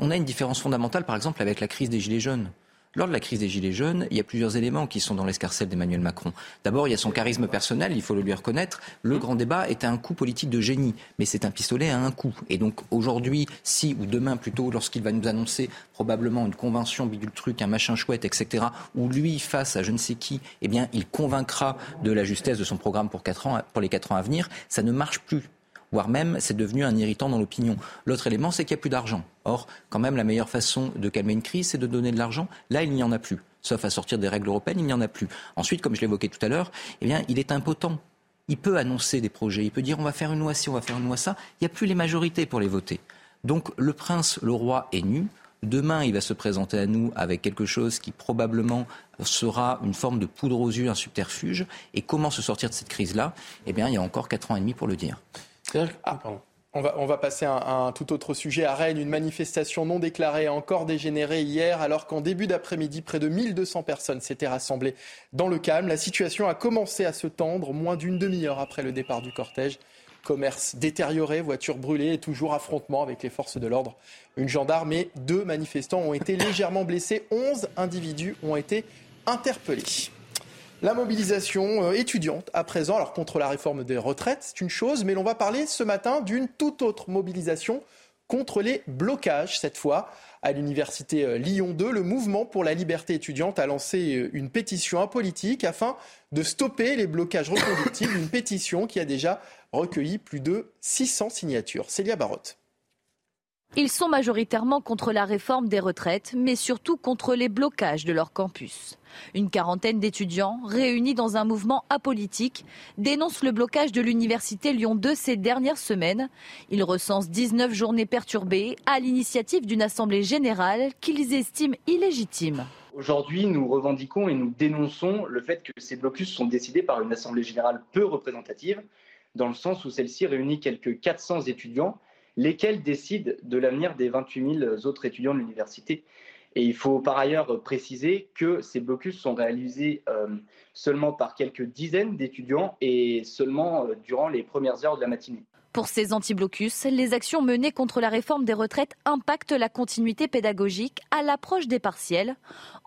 On a une différence fondamentale, par exemple, avec la crise des Gilets jaunes. Lors de la crise des Gilets jaunes, il y a plusieurs éléments qui sont dans l'escarcelle d'Emmanuel Macron. D'abord, il y a son charisme personnel, il faut le lui reconnaître. Le grand débat est un coup politique de génie, mais c'est un pistolet à un coup. Et donc aujourd'hui, si ou demain plutôt, lorsqu'il va nous annoncer probablement une convention bidule truc, un machin chouette, etc., où lui, face à je ne sais qui, eh bien, il convaincra de la justesse de son programme pour, quatre ans, pour les quatre ans à venir, ça ne marche plus voire même c'est devenu un irritant dans l'opinion. L'autre élément, c'est qu'il n'y a plus d'argent. Or, quand même, la meilleure façon de calmer une crise, c'est de donner de l'argent. Là, il n'y en a plus. Sauf à sortir des règles européennes, il n'y en a plus. Ensuite, comme je l'évoquais tout à l'heure, eh bien, il est impotent. Il peut annoncer des projets, il peut dire on va faire une loi ci, on va faire une loi ça. Il n'y a plus les majorités pour les voter. Donc le prince, le roi est nu. Demain, il va se présenter à nous avec quelque chose qui probablement sera une forme de poudre aux yeux, un subterfuge. Et comment se sortir de cette crise-là? Eh bien, il y a encore quatre ans et demi pour le dire. Ah, on va, on va, passer à un, tout autre sujet. À Rennes, une manifestation non déclarée a encore dégénéré hier, alors qu'en début d'après-midi, près de 1200 personnes s'étaient rassemblées dans le calme. La situation a commencé à se tendre moins d'une demi-heure après le départ du cortège. Commerce détérioré, voitures brûlées et toujours affrontement avec les forces de l'ordre. Une gendarme et deux manifestants ont été légèrement blessés. 11 individus ont été interpellés. La mobilisation euh, étudiante à présent, alors contre la réforme des retraites, c'est une chose, mais l'on va parler ce matin d'une toute autre mobilisation contre les blocages, cette fois. À l'université euh, Lyon 2, le mouvement pour la liberté étudiante a lancé euh, une pétition apolitique afin de stopper les blocages reconductibles, une [COUGHS] pétition qui a déjà recueilli plus de 600 signatures. Célia Barotte. Ils sont majoritairement contre la réforme des retraites, mais surtout contre les blocages de leur campus. Une quarantaine d'étudiants, réunis dans un mouvement apolitique, dénoncent le blocage de l'université Lyon 2 ces dernières semaines. Ils recensent 19 journées perturbées à l'initiative d'une assemblée générale qu'ils estiment illégitime. Aujourd'hui, nous revendiquons et nous dénonçons le fait que ces blocus sont décidés par une assemblée générale peu représentative, dans le sens où celle-ci réunit quelques 400 étudiants lesquels décident de l'avenir des 28 000 autres étudiants de l'université. Et il faut par ailleurs préciser que ces blocus sont réalisés euh, seulement par quelques dizaines d'étudiants et seulement euh, durant les premières heures de la matinée. Pour ces anti-blocus, les actions menées contre la réforme des retraites impactent la continuité pédagogique à l'approche des partiels.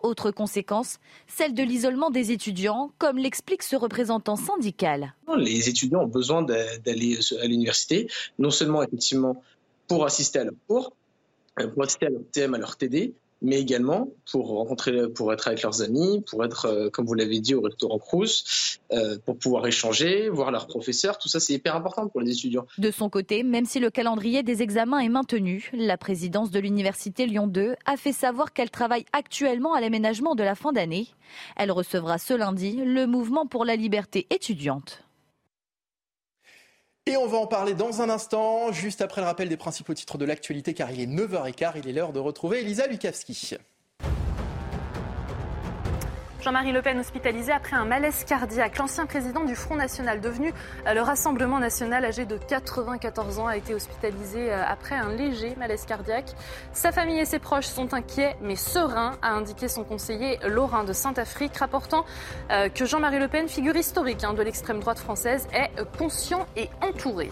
Autre conséquence, celle de l'isolement des étudiants, comme l'explique ce représentant syndical. Les étudiants ont besoin d'aller à l'université, non seulement effectivement pour assister à leur cours, euh, pour assister à leur TM, à leur TD, mais également pour rencontrer, pour être avec leurs amis, pour être, euh, comme vous l'avez dit, au restaurant Crous, euh, pour pouvoir échanger, voir leurs professeurs. Tout ça, c'est hyper important pour les étudiants. De son côté, même si le calendrier des examens est maintenu, la présidence de l'université Lyon 2 a fait savoir qu'elle travaille actuellement à l'aménagement de la fin d'année. Elle recevra ce lundi le mouvement pour la liberté étudiante. Et on va en parler dans un instant, juste après le rappel des principaux titres de l'actualité, car il est 9h15, il est l'heure de retrouver Elisa Lukavski. Jean-Marie Le Pen hospitalisé après un malaise cardiaque. L'ancien président du Front National, devenu euh, le Rassemblement National, âgé de 94 ans, a été hospitalisé euh, après un léger malaise cardiaque. Sa famille et ses proches sont inquiets, mais sereins, a indiqué son conseiller Laurent de Saint-Afrique, rapportant euh, que Jean-Marie Le Pen, figure historique hein, de l'extrême droite française, est conscient et entouré.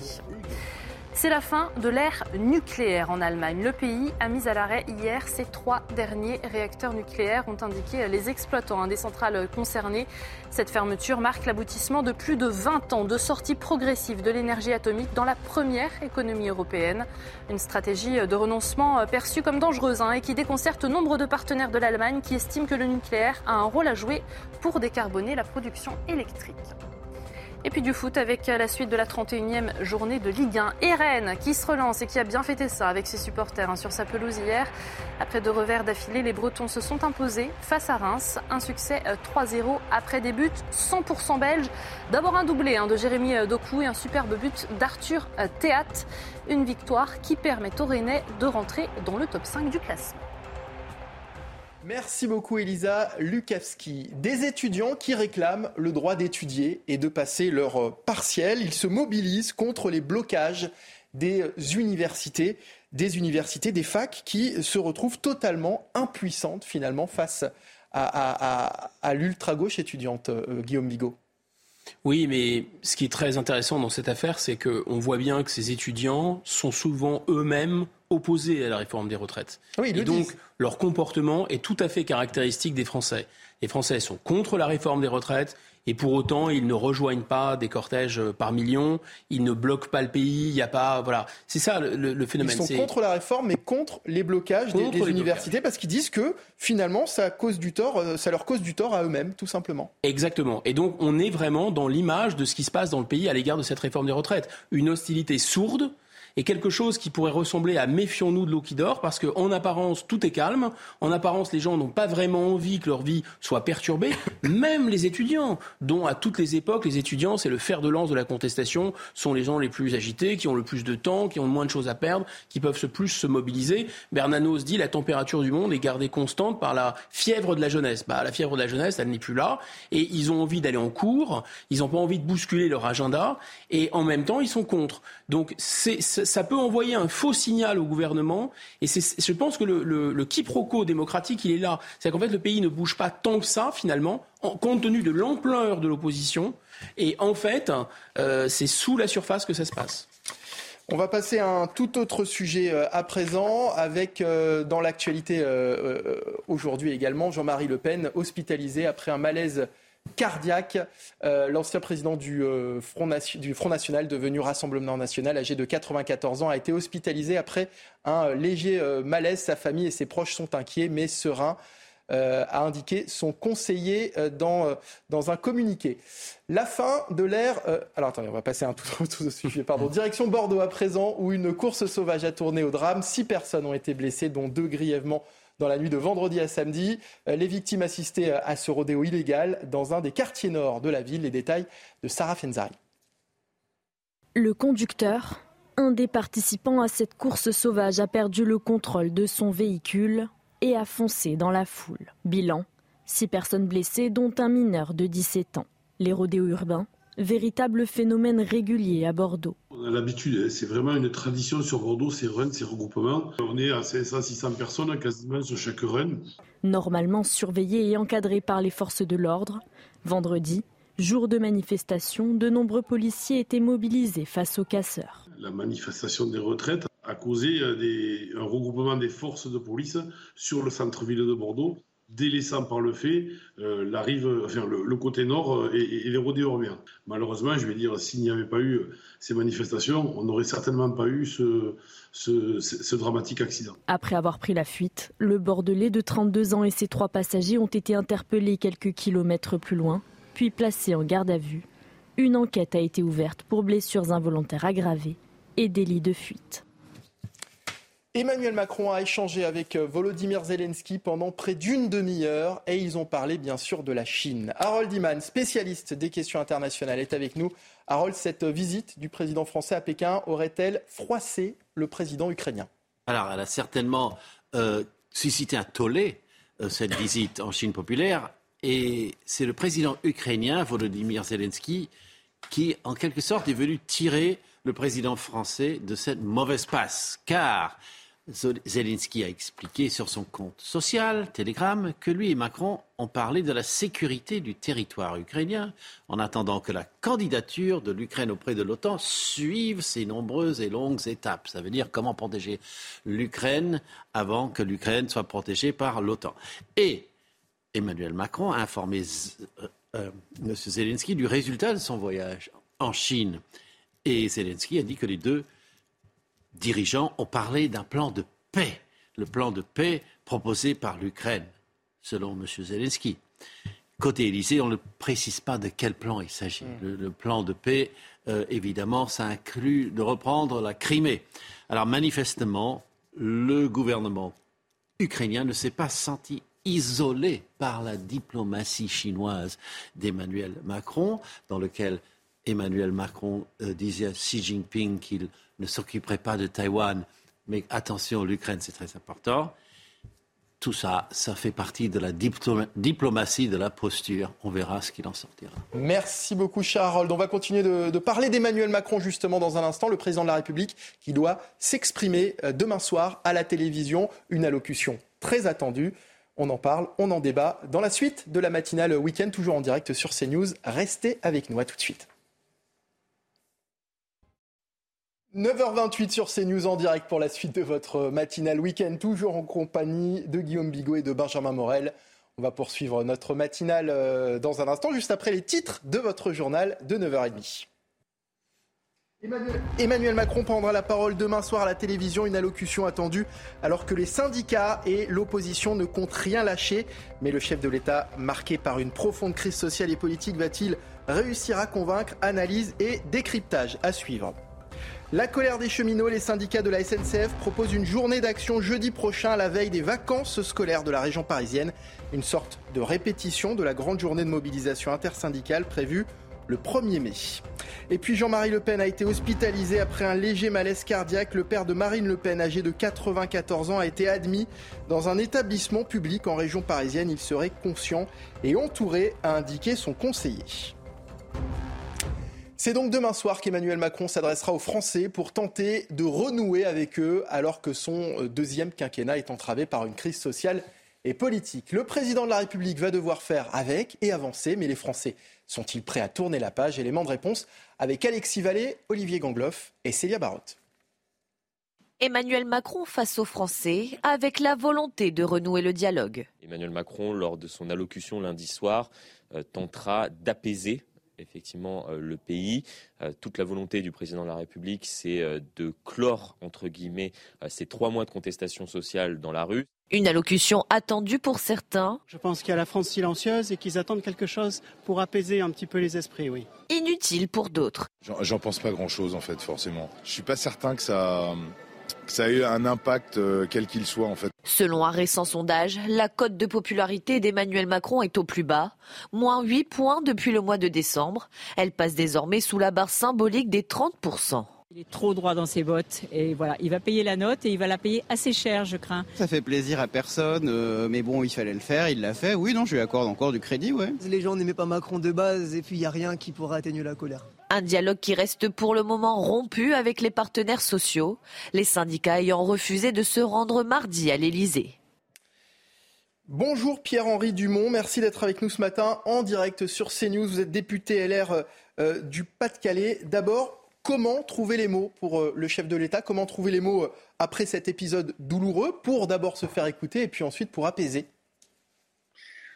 C'est la fin de l'ère nucléaire en Allemagne. Le pays a mis à l'arrêt hier ses trois derniers réacteurs nucléaires, ont indiqué les exploitants des centrales concernées. Cette fermeture marque l'aboutissement de plus de 20 ans de sortie progressive de l'énergie atomique dans la première économie européenne. Une stratégie de renoncement perçue comme dangereuse hein, et qui déconcerte nombre de partenaires de l'Allemagne qui estiment que le nucléaire a un rôle à jouer pour décarboner la production électrique. Et puis du foot avec la suite de la 31e journée de Ligue 1. Et Rennes qui se relance et qui a bien fêté ça avec ses supporters hein, sur sa pelouse hier. Après deux revers d'affilée, les Bretons se sont imposés face à Reims. Un succès 3-0 euh, après des buts 100% belges. D'abord un doublé hein, de Jérémy euh, Doku et un superbe but d'Arthur euh, Théat. Une victoire qui permet aux Rennais de rentrer dans le top 5 du classement. Merci beaucoup Elisa Lukavski. Des étudiants qui réclament le droit d'étudier et de passer leur partiel. Ils se mobilisent contre les blocages des universités, des universités, des facs qui se retrouvent totalement impuissantes finalement face à, l'ultra-gauche étudiante, euh, Guillaume Bigot. Oui, mais ce qui est très intéressant dans cette affaire, c'est qu'on voit bien que ces étudiants sont souvent eux-mêmes opposés à la réforme des retraites. Oui, et donc, leur comportement est tout à fait caractéristique des Français. Les Français sont contre la réforme des retraites, et pour autant, ils ne rejoignent pas des cortèges par millions, ils ne bloquent pas le pays, il n'y a pas... Voilà, c'est ça le, phénomène. Ils sont contre la réforme, mais contre les blocages des, universités, parce qu'ils disent que finalement, ça, cause du tort, euh, ça leur cause du tort à eux-mêmes, tout simplement. Exactement. Et donc, on est vraiment dans l'image de ce qui se passe dans le pays à l'égard de cette réforme des retraites. Une hostilité sourde et quelque chose qui pourrait ressembler à méfions-nous de l'eau qui dort, parce qu'en apparence, tout est calme. En apparence, les gens n'ont pas vraiment envie que leur vie soit perturbée. [COUGHS] Même les étudiants, dont à toutes les époques, les étudiants, c'est le fer de lance de la contestation, sont les gens les plus agités, qui ont le plus de temps, qui ont le moins de choses à perdre, qui peuvent se plus se mobiliser. Bernanos dit la température du monde est gardée constante par la fièvre de la jeunesse. Bah, la fièvre de la jeunesse, elle n'est plus là. Et ils ont envie d'aller en cours, ils n'ont pas envie de bousculer leur agenda, et en même temps, ils sont contre. Donc, c'est peut envoyer un faux signal au gouvernement. Et je pense que le, quiproquo démocratique, il est là. C'est qu'en fait, le pays ne bouge pas tant que ça, finalement, compte tenu de l'ampleur de l'opposition. Et en fait, euh, c'est sous la surface que ça se passe. On va passer à un tout autre sujet euh, à présent, avec euh, dans l'actualité aujourd'hui également Jean-Marie Le Pen hospitalisé après un malaise cardiaque. Euh, l'ancien président du, euh, Front du, Front National, devenu Rassemblement National, âgé de 94 ans, a été hospitalisé après un léger euh, malaise. Sa famille et ses proches sont inquiets, mais sereins. a indiqué son conseiller dans, dans un communiqué. La fin de l'ère. alors attendez, on va passer un tout autre sujet. Pardon. Direction Bordeaux à présent, où une course sauvage a tourné au drame. Six personnes ont été blessées, dont deux grièvement dans la nuit de vendredi à samedi. Euh, les victimes assistaient euh, à ce rodéo illégal dans un des quartiers nord de la ville. Les détails de Sarah Fenzari. Le conducteur, un des participants à cette course sauvage, a perdu le contrôle de son véhicule et a foncé dans la foule. Bilan six personnes blessées, dont un mineur de 17 ans. Les rodéos urbains véritable phénomène régulier à Bordeaux. On a l'habitude, hein. c'est vraiment une tradition sur Bordeaux, ces runs, ces regroupements. On est à 500-600 personnes quasiment sur chaque run. Normalement surveillés et encadrés par les forces de l'ordre, vendredi, jour de manifestation, de nombreux policiers étaient mobilisés face aux casseurs. La manifestation des retraites a causé euh, un regroupement des forces de police sur le centre-ville de Bordeaux délaissant par le fait euh, la rive, enfin, le, côté nord euh, et, les rodéos urbains. Malheureusement, je vais dire, s'il n'y avait pas eu ces manifestations, on n'aurait certainement pas eu ce, ce, dramatique accident. Après avoir pris la fuite, le Bordelais de 32 ans et ses trois passagers ont été interpellés quelques kilomètres plus loin, puis placés en garde à vue. Une enquête a été ouverte pour blessures involontaires aggravées et délit de fuite. Emmanuel Macron a échangé avec euh, Volodymyr Zelensky pendant près d'une demi-heure et ils ont parlé bien sûr de la Chine. Harold Iman, spécialiste des questions internationales, est avec nous. Harold, cette visite du président français à Pékin aurait-elle froissé le président ukrainien? Alors, elle a certainement euh, suscité un tollé, euh, cette visite en Chine populaire. Et c'est le président ukrainien, Volodymyr Zelensky, qui, en quelque sorte, est venu tirer le président français de cette mauvaise passe. Car Zelensky a expliqué sur son compte social, Telegram, que lui et Macron ont parlé de la sécurité du territoire ukrainien en attendant que la candidature de l'Ukraine auprès de l'OTAN suive ses nombreuses et longues étapes. Ça veut dire comment protéger l'Ukraine avant que l'Ukraine soit protégée par l'OTAN. Et Emmanuel Macron a informé euh, euh, M. Zelensky du résultat de son voyage en Chine. Et Zelensky a dit que les deux dirigeants ont parlé d'un plan de paix, le plan de paix proposé par l'Ukraine, selon M. Zelensky. côté Élysée, on ne précise pas de quel plan il s'agit. Mm. Le, plan de paix, euh, évidemment, ça inclut de reprendre la Crimée. Alors manifestement, le gouvernement ukrainien ne s'est pas senti isolé par la diplomatie chinoise d'Emmanuel Macron, dans lequel Emmanuel Macron euh, disait à Xi Jinping qu'il ne s'occuperait pas de Taïwan, mais attention, l'Ukraine, c'est très important tout ça, ça fait partie de la diplomatie, de la posture. On verra ce qu'il en sortira. Merci beaucoup, Charles. On va continuer de, parler d'Emmanuel Macron justement dans un instant, le président de la République qui doit s'exprimer euh, demain soir à la télévision. Une allocution très attendue. On en parle, on en débat dans la suite de la matinale week-end, toujours en direct sur CNews. Restez avec nous. À tout de suite. 9h28 sur CNews en direct pour la suite de votre matinale week-end, toujours en compagnie de Guillaume Bigot et de Benjamin Morel. On va poursuivre notre matinale euh, dans un instant, juste après les titres de votre journal de 9h30. Emmanuel, Macron prendra la parole demain soir à la télévision, une allocution attendue alors que les syndicats et l'opposition ne comptent rien lâcher. Mais le chef de l'État, marqué par une profonde crise sociale et politique, va-t-il réussir à convaincre Analyse et décryptage à suivre? La colère des cheminots, les syndicats de la SNCF proposent une journée d'action jeudi prochain à la veille des vacances scolaires de la région parisienne. Une sorte de répétition de la grande journée de mobilisation intersyndicale prévue le 1er mai. Et puis Jean-Marie Le Pen a été hospitalisé après un léger malaise cardiaque. Le père de Marine Le Pen, âgé de 94 ans, a été admis dans un établissement public en région parisienne. Il serait conscient et entouré, a indiqué son conseiller. C'est donc demain soir qu'Emmanuel Macron s'adressera aux Français pour tenter de renouer avec eux alors que son euh, deuxième quinquennat est entravé par une crise sociale et politique. Le président de la République va devoir faire avec et avancer, mais les Français sont-ils prêts à tourner la page? Élément de réponse avec Alexis Vallée, Olivier Gangloff et Célia Barotte. Emmanuel Macron face aux Français avec la volonté de renouer le dialogue. Emmanuel Macron, lors de son allocution lundi soir, euh, tentera d'apaiser effectivement euh, le pays. Euh, toute la volonté du président de la République, c'est euh, de clore, entre guillemets, ces trois mois de contestation sociale dans la rue. Une allocution attendue pour certains. Je pense qu'il y a la France silencieuse et qu'ils attendent quelque chose pour apaiser un petit peu les esprits, oui. Inutile pour d'autres. J'en pense pas grand-chose, en fait, forcément. Je suis pas certain que ça ça a eu un impact euh, quel qu'il soit en fait. Selon un récent sondage, la cote de popularité d'Emmanuel Macron est au plus bas, moins 8 points depuis le mois de décembre. Elle passe désormais sous la barre symbolique des 30%. Il est trop droit dans ses bottes et voilà, il va payer la note et il va la payer assez cher, je crains. Ça fait plaisir à personne, euh, mais bon, il fallait le faire, il l'a fait. Oui, non, je lui accorde encore du crédit, ouais. Les gens n'aimaient pas Macron de base et puis il n'y a rien qui pourra atténuer la colère. Un dialogue qui reste pour le moment rompu avec les partenaires sociaux, les syndicats ayant refusé de se rendre mardi à l'Élysée. Bonjour Pierre-Henri Dumont, merci d'être avec nous ce matin en direct sur CNews. Vous êtes député LR euh, du Pas-de-Calais. D'abord, Comment trouver les mots pour euh, le chef de l'État Comment trouver les mots euh, après cet épisode douloureux pour d'abord se faire écouter et puis ensuite pour apaiser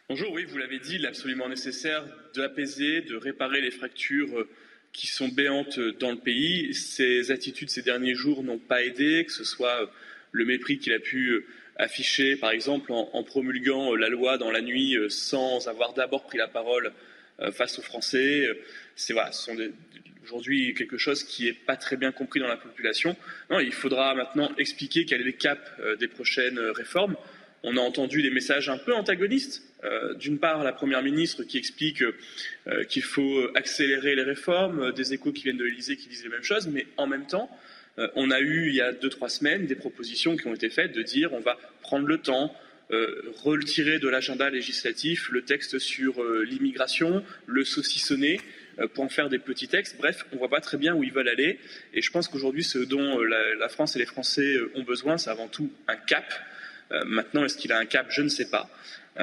Bonjour, oui, vous l'avez dit, il est absolument nécessaire d'apaiser, de réparer les fractures euh, qui sont béantes dans le pays. Ces attitudes ces derniers jours n'ont pas aidé, que ce soit le mépris qu'il a pu afficher, par exemple, en, promulguant la loi dans la nuit sans avoir d'abord pris la parole face aux Français. Voilà, ce sont des, aujourd'hui quelque chose qui n'est pas très bien compris dans la population. Il faudra maintenant expliquer quel est le cap euh, des prochaines euh, réformes. On a entendu des messages un peu antagonistes. Euh, d'une part, la Première ministre qui explique qu'il faut accélérer les réformes, des échos qui viennent de l'Élysée qui disent les mêmes choses, mais en même temps, on a eu il y a deux, trois semaines des propositions qui ont été faites de dire on va prendre le temps, retirer de l'agenda législatif le texte sur l'immigration, le saucissonner. Euh, pour en faire des petits textes. Bref, on ne voit pas très bien où ils veulent aller. Et je pense qu'aujourd'hui, ce dont euh, la, France et les Français euh, ont besoin, c'est avant tout un cap. maintenant, est-ce qu'il a un cap? Je ne sais pas,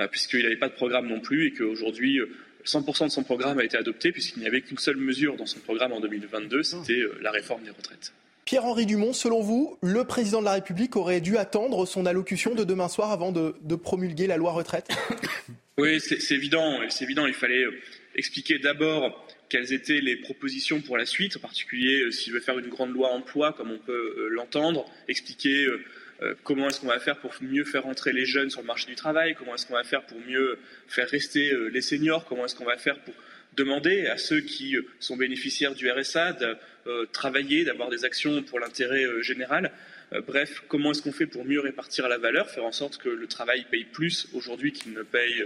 puisqu'il n'avait pas de programme non plus et qu'aujourd'hui, 100% de son programme a été adopté, puisqu'il n'y avait qu'une seule mesure dans son programme en 2022, c'était la réforme des retraites. Pierre-Henri Dumont, selon vous, le président de la République aurait dû attendre son allocution de demain soir avant de, de promulguer la loi retraite? [COUGHS] Oui, c'est évident. C'est évident. Il fallait expliquer d'abord quelles étaient les propositions pour la suite, en particulier euh, s'il veut faire une grande loi emploi, comme on peut euh, l'entendre, expliquer euh, comment est-ce qu'on va faire pour mieux faire entrer les jeunes sur le marché du travail Comment est-ce qu'on va faire pour mieux faire rester les seniors Comment est-ce qu'on va faire pour demander à ceux qui sont bénéficiaires du RSA de travailler, d'avoir des actions pour l'intérêt général euh, bref, comment est-ce qu'on fait pour mieux répartir la valeur, faire en sorte que le travail paye plus aujourd'hui qu'il ne paye,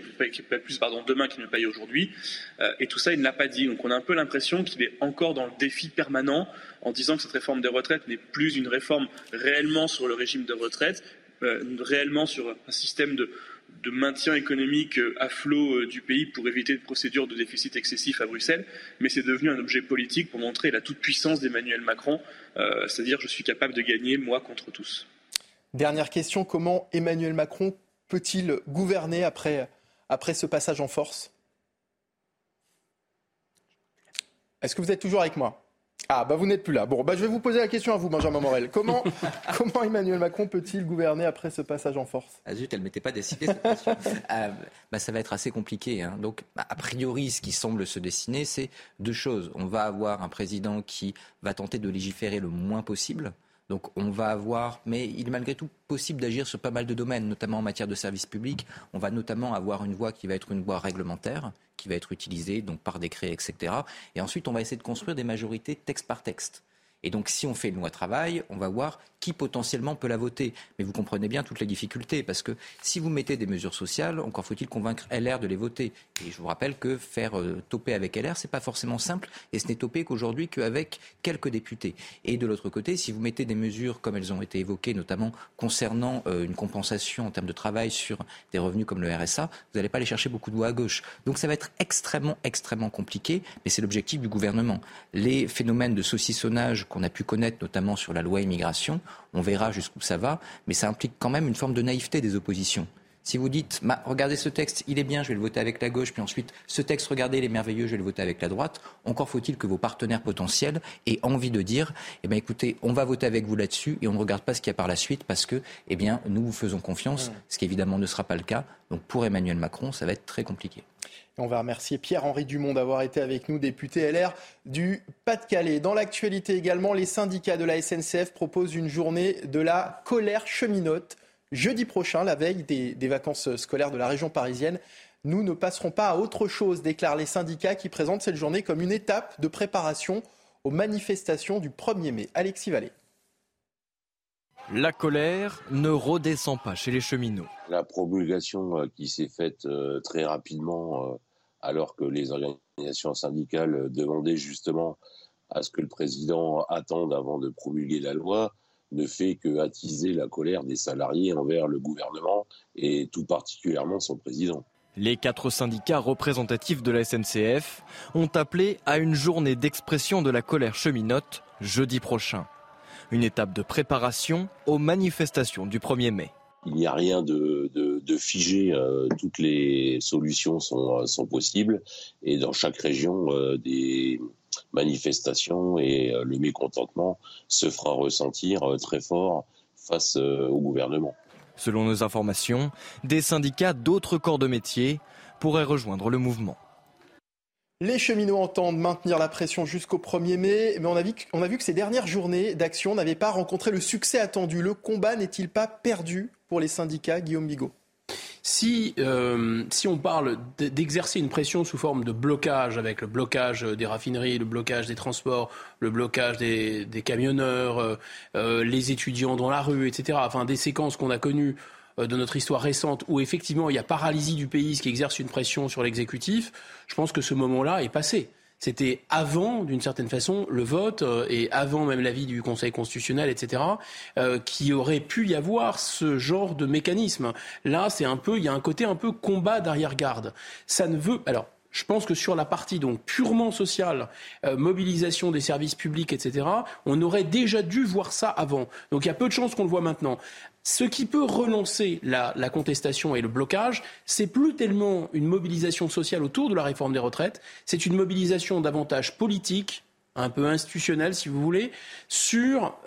plus pardon, demain qu'il ne paye aujourd'hui? Euh, et tout ça, il ne l'a pas dit. Donc on a un peu l'impression qu'il est encore dans le défi permanent en disant que cette réforme des retraites n'est plus une réforme réellement sur le régime de retraite, euh, réellement sur un système de, de maintien économique euh, à flot euh, du pays pour éviter une procédure de déficit excessif à Bruxelles, mais c'est devenu un objet politique pour montrer la toute-puissance d'Emmanuel Macron, euh, c'est-à-dire je suis capable de gagner moi contre tous. Dernière question, comment Emmanuel Macron peut-il gouverner après, après ce passage en force? Est-ce que vous êtes toujours avec moi? Ah, bah vous n'êtes plus là. Bon, bah je vais vous poser la question à vous, Benjamin Morel. Comment, [LAUGHS] comment Emmanuel Macron peut-il gouverner après ce passage en force? Ah zut, elle ne m'était pas décidée cette question. [LAUGHS] Euh, bah, ça va être assez compliqué. Hein. Donc, bah, a priori, ce qui semble se dessiner, c'est deux choses. On va avoir un président qui va tenter de légiférer le moins possible. Donc on va avoir, mais il est malgré tout possible d'agir sur pas mal de domaines, notamment en matière de services publics. On va notamment avoir une voie qui va être une voie réglementaire, qui va être utilisée donc par décret, etc. Et ensuite, on va essayer de construire des majorités texte par texte. Et donc, si on fait une loi travail, on va voir qui potentiellement peut la voter. Mais vous comprenez bien toutes les difficultés, parce que si vous mettez des mesures sociales, encore faut-il convaincre LR de les voter. Et je vous rappelle que faire euh, toper avec LR, c'est pas forcément simple, et ce n'est topé qu'aujourd'hui qu'avec quelques députés. Et de l'autre côté, si vous mettez des mesures comme elles ont été évoquées, notamment concernant euh, une compensation en termes de travail sur des revenus comme le RSA, vous n'allez pas aller chercher beaucoup de voix à gauche. Donc ça va être extrêmement, extrêmement compliqué, mais c'est l'objectif du gouvernement. Les phénomènes de saucissonnage qu'on a pu connaître, notamment sur la loi immigration, on verra jusqu'où ça va, mais ça implique quand même une forme de naïveté des oppositions. Si vous dites, regardez ce texte, il est bien, je vais le voter avec la gauche, puis ensuite, ce texte, regardez, il est merveilleux, je vais le voter avec la droite, encore faut-il que vos partenaires potentiels aient envie de dire, eh bien, écoutez, on va voter avec vous là-dessus et on ne regarde pas ce qu'il y a par la suite parce que, eh bien, nous vous faisons confiance, mmh. ce qui évidemment ne sera pas le cas. Donc, pour Emmanuel Macron, ça va être très compliqué. On va remercier Pierre-Henri Dumont d'avoir été avec nous, député LR du Pas-de-Calais. Dans l'actualité également, les syndicats de la SNCF proposent une journée de la colère cheminote jeudi prochain, la veille des, vacances scolaires de la région parisienne. Nous ne passerons pas à autre chose, déclarent les syndicats qui présentent cette journée comme une étape de préparation aux manifestations du 1er mai. Alexis Vallée. La colère ne redescend pas chez les cheminots. La promulgation euh, qui s'est faite euh, très rapidement, euh, alors que les organisations syndicales demandaient justement à ce que le président attende avant de promulguer la loi, ne fait que attiser la colère des salariés envers le gouvernement et tout particulièrement son président. Les quatre syndicats représentatifs de la SNCF ont appelé à une journée d'expression de la colère cheminote jeudi prochain une étape de préparation aux manifestations du 1er mai. Il n'y a rien de, figé, euh, toutes les solutions sont, euh, sont, possibles et dans chaque région, euh, des manifestations et le mécontentement se fera ressentir très fort face au gouvernement. Selon nos informations, des syndicats d'autres corps de métier pourraient rejoindre le mouvement. Les cheminots entendent maintenir la pression jusqu'au 1er mai, mais on a, vu, que ces dernières journées d'action n'avaient pas rencontré le succès attendu. Le combat n'est-il pas perdu pour les syndicats, Guillaume Bigot? Si, euh, si on parle d'exercer une pression sous forme de blocage, avec le blocage des raffineries, le blocage des transports, le blocage des, camionneurs, euh, euh, les étudiants dans la rue, etc., enfin des séquences qu'on a connues de notre histoire récente où effectivement il y a paralysie du pays, ce qui exerce une pression sur l'exécutif, je pense que ce moment-là est passé. C'était avant, d'une certaine façon, le vote euh, et avant même l'avis du Conseil constitutionnel, etc., euh, qui aurait pu y avoir ce genre de mécanisme. Là, c'est un peu, il y a un côté un peu combat d'arrière-garde. Ça ne veut, alors, je pense que sur la partie donc purement sociale, mobilisation des services publics, etc., on aurait déjà dû voir ça avant. Donc il y a peu de chances qu'on le voit maintenant. Ce qui peut relancer la, contestation et le blocage, c'est plus tellement une mobilisation sociale autour de la réforme des retraites, c'est une mobilisation davantage politique, un peu institutionnelle si vous voulez,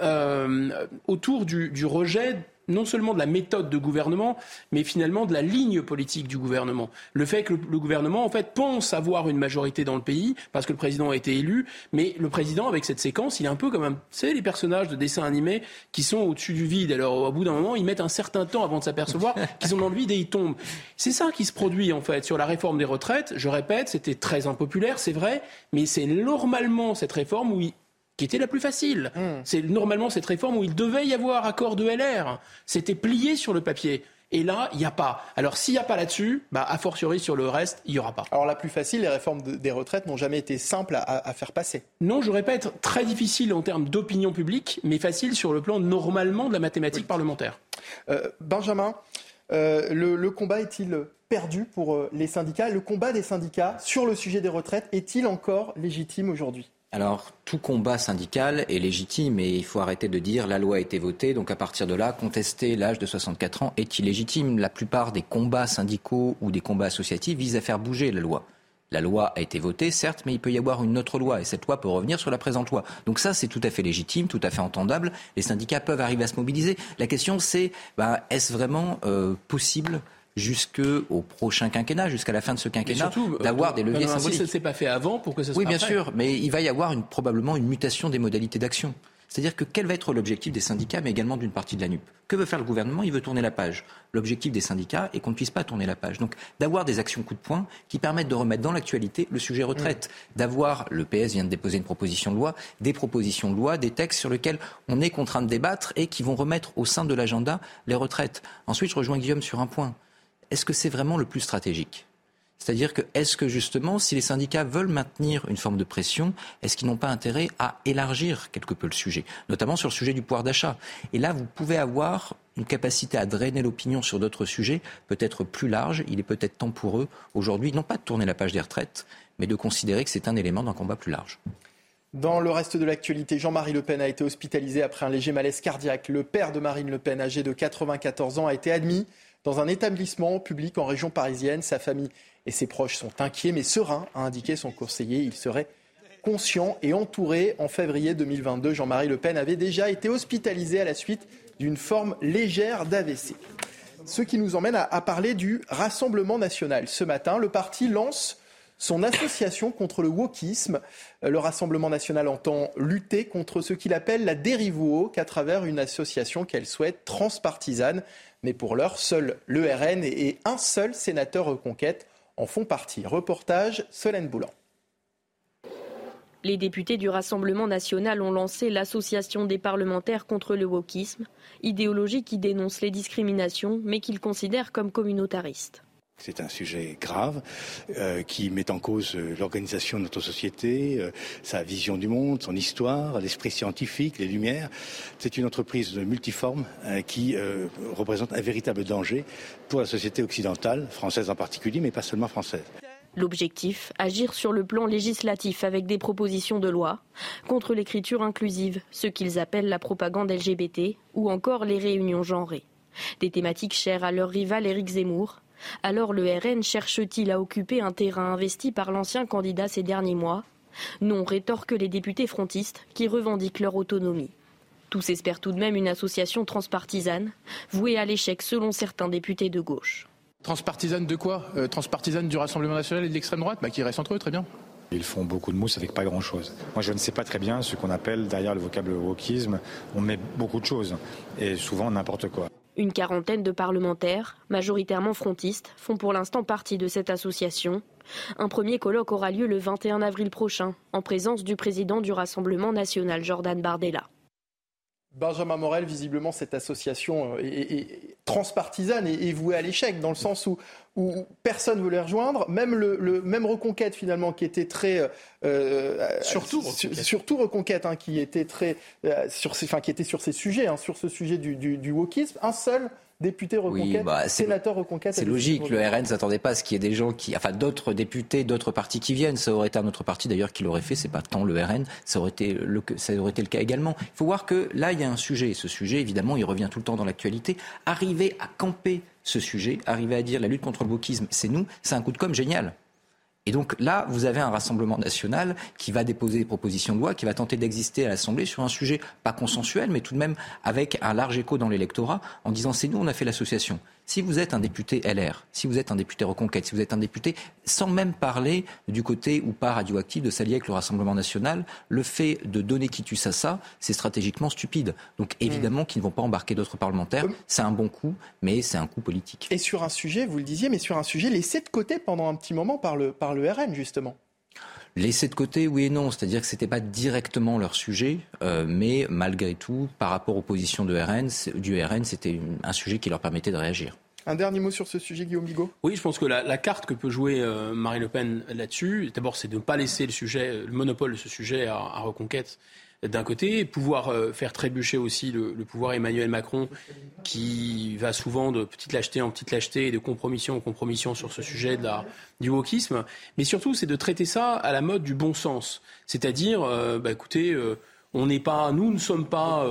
euh, autour du, rejet non seulement de la méthode de gouvernement, mais finalement de la ligne politique du gouvernement. Le fait que le, gouvernement, en fait, pense avoir une majorité dans le pays, parce que le président a été élu, mais le président, avec cette séquence, il est un peu comme un, c'est les personnages de dessins animés qui sont au-dessus du vide. Alors, au bout d'un moment, ils mettent un certain temps avant de s'apercevoir [LAUGHS] qu'ils sont dans le vide et ils tombent. C'est ça qui se produit, en fait, sur la réforme des retraites. Je répète, c'était très impopulaire, c'est vrai, mais c'est normalement cette réforme où il qui était la plus facile. Hmm. C'est normalement cette réforme où il devait y avoir accord de LR. C'était plié sur le papier. Et là, il n'y a pas. Alors, s'il n'y a pas là-dessus, bah, a fortiori sur le reste, il n'y aura pas. Alors, la plus facile, les réformes des retraites n'ont jamais été simples à, faire passer. Non, je répète, très difficile en termes d'opinion publique, mais facile sur le plan normalement de la mathématique parlementaire. Euh, Benjamin, euh, le, combat est-il perdu pour euh, les syndicats? Le combat des syndicats sur le sujet des retraites est-il encore légitime aujourd'hui? Alors, tout combat syndical est légitime et il faut arrêter de dire la loi a été votée, donc à partir de là, contester l'âge de 64 ans est illégitime. La plupart des combats syndicaux ou des combats associatifs visent à faire bouger la loi. La loi a été votée, certes, mais il peut y avoir une autre loi et cette loi peut revenir sur la présente loi. Donc ça, c'est tout à fait légitime, tout à fait entendable. Les syndicats peuvent arriver à se mobiliser. La question, c'est bah, est-ce vraiment euh, possible jusqu'au prochain quinquennat, jusqu'à la fin de ce quinquennat, euh, d'avoir des leviers symboliques. Si ça ne s'est pas fait avant, pour que ça soit Oui, bien sûr, mais il va y avoir une, probablement une mutation des modalités d'action. C'est-à-dire que quel va être l'objectif des syndicats, mais également d'une partie de la NUP Que veut faire le gouvernement? Il veut tourner la page. L'objectif des syndicats est qu'on ne puisse pas tourner la page. Donc d'avoir des actions coup de poing qui permettent de remettre dans l'actualité le sujet retraite. Mm. D'avoir, le PS vient de déposer une proposition de loi, des propositions de loi, des textes sur lesquels on est contraint de débattre et qui vont remettre au sein de l'agenda les retraites. Ensuite, je rejoins Guillaume sur un point est-ce que c'est vraiment le plus stratégique? C'est-à-dire que est-ce que justement, si les syndicats veulent maintenir une forme de pression, est-ce qu'ils n'ont pas intérêt à élargir quelque peu le sujet, notamment sur le sujet du pouvoir d'achat? Et là, vous pouvez avoir une capacité à drainer l'opinion sur d'autres sujets, peut-être plus large. Il est peut-être temps pour eux, aujourd'hui, non pas de tourner la page des retraites, mais de considérer que c'est un élément d'un combat plus large. Dans le reste de l'actualité, Jean-Marie Le Pen a été hospitalisé après un léger malaise cardiaque. Le père de Marine Le Pen, âgé de 94 ans, a été admis dans un établissement public en région parisienne. Sa famille et ses proches sont inquiets, mais sereins, a indiqué son conseiller. Il serait conscient et entouré. En février 2022, Jean-Marie Le Pen avait déjà été hospitalisé à la suite d'une forme légère d'AVC. Ce qui nous emmène à, parler du Rassemblement national. Ce matin, le parti lance son association contre le wokisme. Le Rassemblement national entend lutter contre ce qu'il appelle la dérive woke à travers une association qu'elle souhaite transpartisane. Mais pour l'heure, seul l'ERN et un seul sénateur reconquête en font partie. Reportage Solène Boulan. Les députés du Rassemblement national ont lancé l'Association des parlementaires contre le wokisme, idéologie qui dénonce les discriminations mais qu'ils considèrent comme communautaristes. C'est un sujet grave euh, qui met en cause euh, l'organisation de notre société, euh, sa vision du monde, son histoire, l'esprit scientifique, les lumières. C'est une entreprise multiforme qui représente un véritable danger pour la société occidentale, française en particulier, mais pas seulement française. L'objectif, agir sur le plan législatif avec des propositions de loi contre l'écriture inclusive, ce qu'ils appellent la propagande LGBT ou encore les réunions genrées. Des thématiques chères à leur rival Éric Zemmour, alors le RN cherche-t-il à occuper un terrain investi par l'ancien candidat ces derniers mois? Non, rétorquent les députés frontistes qui revendiquent leur autonomie. Tous espèrent tout de même une association transpartisane, vouée à l'échec selon certains députés de gauche. Transpartisane de quoi? Euh, Transpartisane du Rassemblement national et de l'extrême droite? Bah, Qui restent entre eux, très bien. Ils font beaucoup de mousse avec pas grand-chose. Moi, je ne sais pas très bien ce qu'on appelle derrière le vocable wokisme. On met beaucoup de choses et souvent n'importe quoi. Une quarantaine de parlementaires, majoritairement frontistes, font pour l'instant partie de cette association. Un premier colloque aura lieu le 21 avril prochain, en présence du président du Rassemblement national, Jordan Bardella. Benjamin Morel, visiblement, cette association euh, est, transpartisane et, vouée à l'échec, dans le sens où, personne ne veut les rejoindre. Même le, même Reconquête, finalement, qui était très. Euh, euh, surtout Reconquête. Surtout Reconquête, hein, qui, était très, sur ces, enfin, qui était sur ces sujets, hein, sur ce sujet du, du wokisme. Un seul député reconquête, bah, sénateur reconquête. C'est logique. Le RN ne s'attendait pas à ce qu'il y ait des gens qui, enfin, d'autres députés, d'autres partis qui viennent. Ça aurait été un autre parti d'ailleurs qui l'aurait fait. C'est pas tant le RN. Ça aurait été le, ça aurait été le cas également. Il faut voir que là, il y a un sujet. Ce sujet, évidemment, il revient tout le temps dans l'actualité. Arriver à camper ce sujet, arriver à dire la lutte contre le wokisme, c'est nous, c'est un coup de com' génial. Et donc là, vous avez un Rassemblement national qui va déposer des propositions de loi, qui va tenter d'exister à l'Assemblée sur un sujet pas consensuel, mais tout de même avec un large écho dans l'électorat, en disant c'est nous, on a fait l'association. Si vous êtes un député LR, si vous êtes un député Reconquête, si vous êtes un député, sans même parler du côté ou pas radioactif de s'allier avec le Rassemblement national, le fait de donner quitus à ça, c'est stratégiquement stupide. Donc mmh. évidemment qu'ils ne vont pas embarquer d'autres parlementaires. C'est un bon coup, mais c'est un coup politique. Et sur un sujet, vous le disiez, mais sur un sujet laissé de côté pendant un petit moment par le, par le RN, justement. Laissé de côté, oui et non. C'est-à-dire que ce n'était pas directement leur sujet, euh, mais malgré tout, par rapport aux positions de RN, du RN, c'était un sujet qui leur permettait de réagir. Un dernier mot sur ce sujet, Guillaume Bigot? Oui, je pense que la, carte que peut jouer euh, Marine Le Pen là-dessus, d'abord, c'est de ne pas laisser le sujet, le monopole de ce sujet à Reconquête d'un côté, pouvoir euh, faire trébucher aussi le, pouvoir Emmanuel Macron, qui va souvent de petite lâcheté en petite lâcheté et de compromission en compromission sur ce sujet du wokisme. Mais surtout, c'est de traiter ça à la mode du bon sens. C'est-à-dire, euh, bah, écoutez, euh, on n'est pas, nous ne sommes pas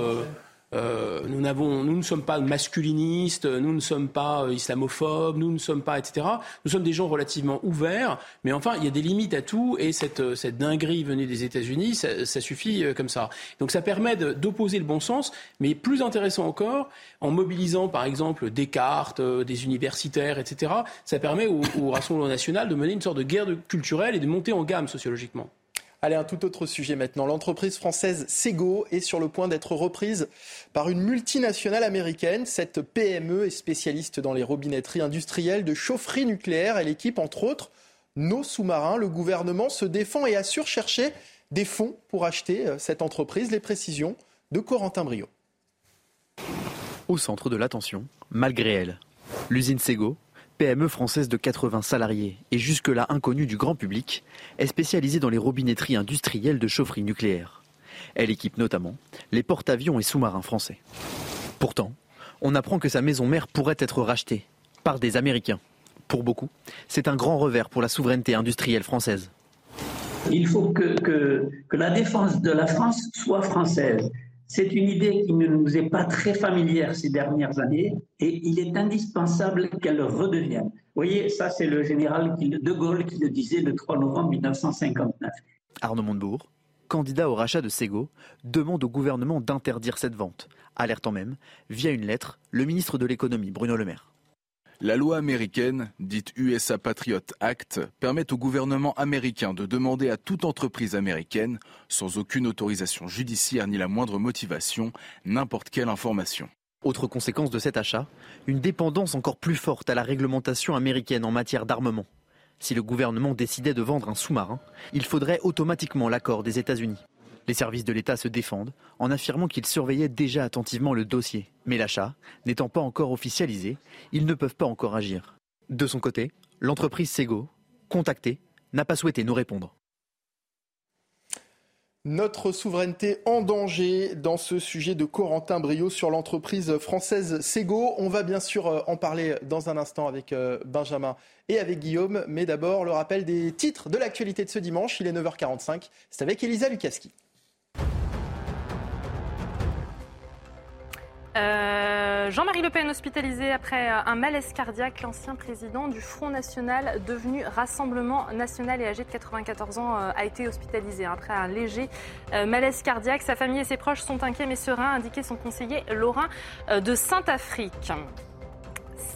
nous, nous ne sommes pas masculinistes, nous ne sommes pas euh, islamophobes, nous ne sommes pas, etc. Nous sommes des gens relativement ouverts, mais enfin, il y a des limites à tout, et cette, euh, dinguerie venue des États-Unis, ça, suffit comme ça. Donc ça permet d'opposer le bon sens, mais plus intéressant encore, en mobilisant par exemple Descartes, des universitaires, etc., ça permet au Rassemblement national de mener une sorte de guerre culturelle et de monter en gamme sociologiquement. Allez, un tout autre sujet maintenant. L'entreprise française Sego est sur le point d'être reprise par une multinationale américaine. Cette PME est spécialiste dans les robinetteries industrielles de chaufferie nucléaire. Elle équipe entre autres nos sous-marins. Le gouvernement se défend et assure chercher des fonds pour acheter euh, cette entreprise. Les précisions de Corentin Brio. Au centre de l'attention, malgré elle, l'usine Sego PME française de 80 salariés et jusque-là inconnue du grand public, est spécialisée dans les robinetteries industrielles de chaufferie nucléaire. Elle équipe notamment les porte-avions et sous-marins français. Pourtant, on apprend que sa maison mère pourrait être rachetée par des Américains. Pour beaucoup, c'est un grand revers pour la souveraineté industrielle française. Il faut que, que la défense de la France soit française. C'est une idée qui ne nous est pas très familière ces dernières années et il est indispensable qu'elle redevienne. Vous voyez, ça c'est le général de Gaulle qui le disait le 3 novembre 1959. Arnaud Montebourg, candidat au rachat de Sego, demande au gouvernement d'interdire cette vente, alertant même, via une lettre, le ministre de l'économie Bruno Le Maire. La loi américaine, dite USA Patriot Act, permet au gouvernement américain de demander à toute entreprise américaine, sans aucune autorisation judiciaire ni la moindre motivation, n'importe quelle information. Autre conséquence de cet achat, une dépendance encore plus forte à la réglementation américaine en matière d'armement. Si le gouvernement décidait de vendre un sous-marin, il faudrait automatiquement l'accord des États-Unis. Les services de l'État se défendent en affirmant qu'ils surveillaient déjà attentivement le dossier. Mais l'achat n'étant pas encore officialisé, ils ne peuvent pas encore agir. De son côté, l'entreprise Sego, contactée, n'a pas souhaité nous répondre. Notre souveraineté en danger dans ce sujet de Corentin Brio sur l'entreprise française Sego. On va bien sûr euh, en parler dans un instant avec euh, Benjamin et avec Guillaume. Mais d'abord, le rappel des titres de l'actualité de ce dimanche. Il est 9h45. C'est avec Elisa Lukaski. Euh, Jean-Marie Le Pen hospitalisé après euh, un malaise cardiaque, l'ancien président du Front National devenu Rassemblement National et âgé de 94 ans euh, a été hospitalisé après un léger malaise cardiaque. Sa famille et ses proches sont inquiets mais sereins, a indiqué son conseiller Laurent de Saint-Afrique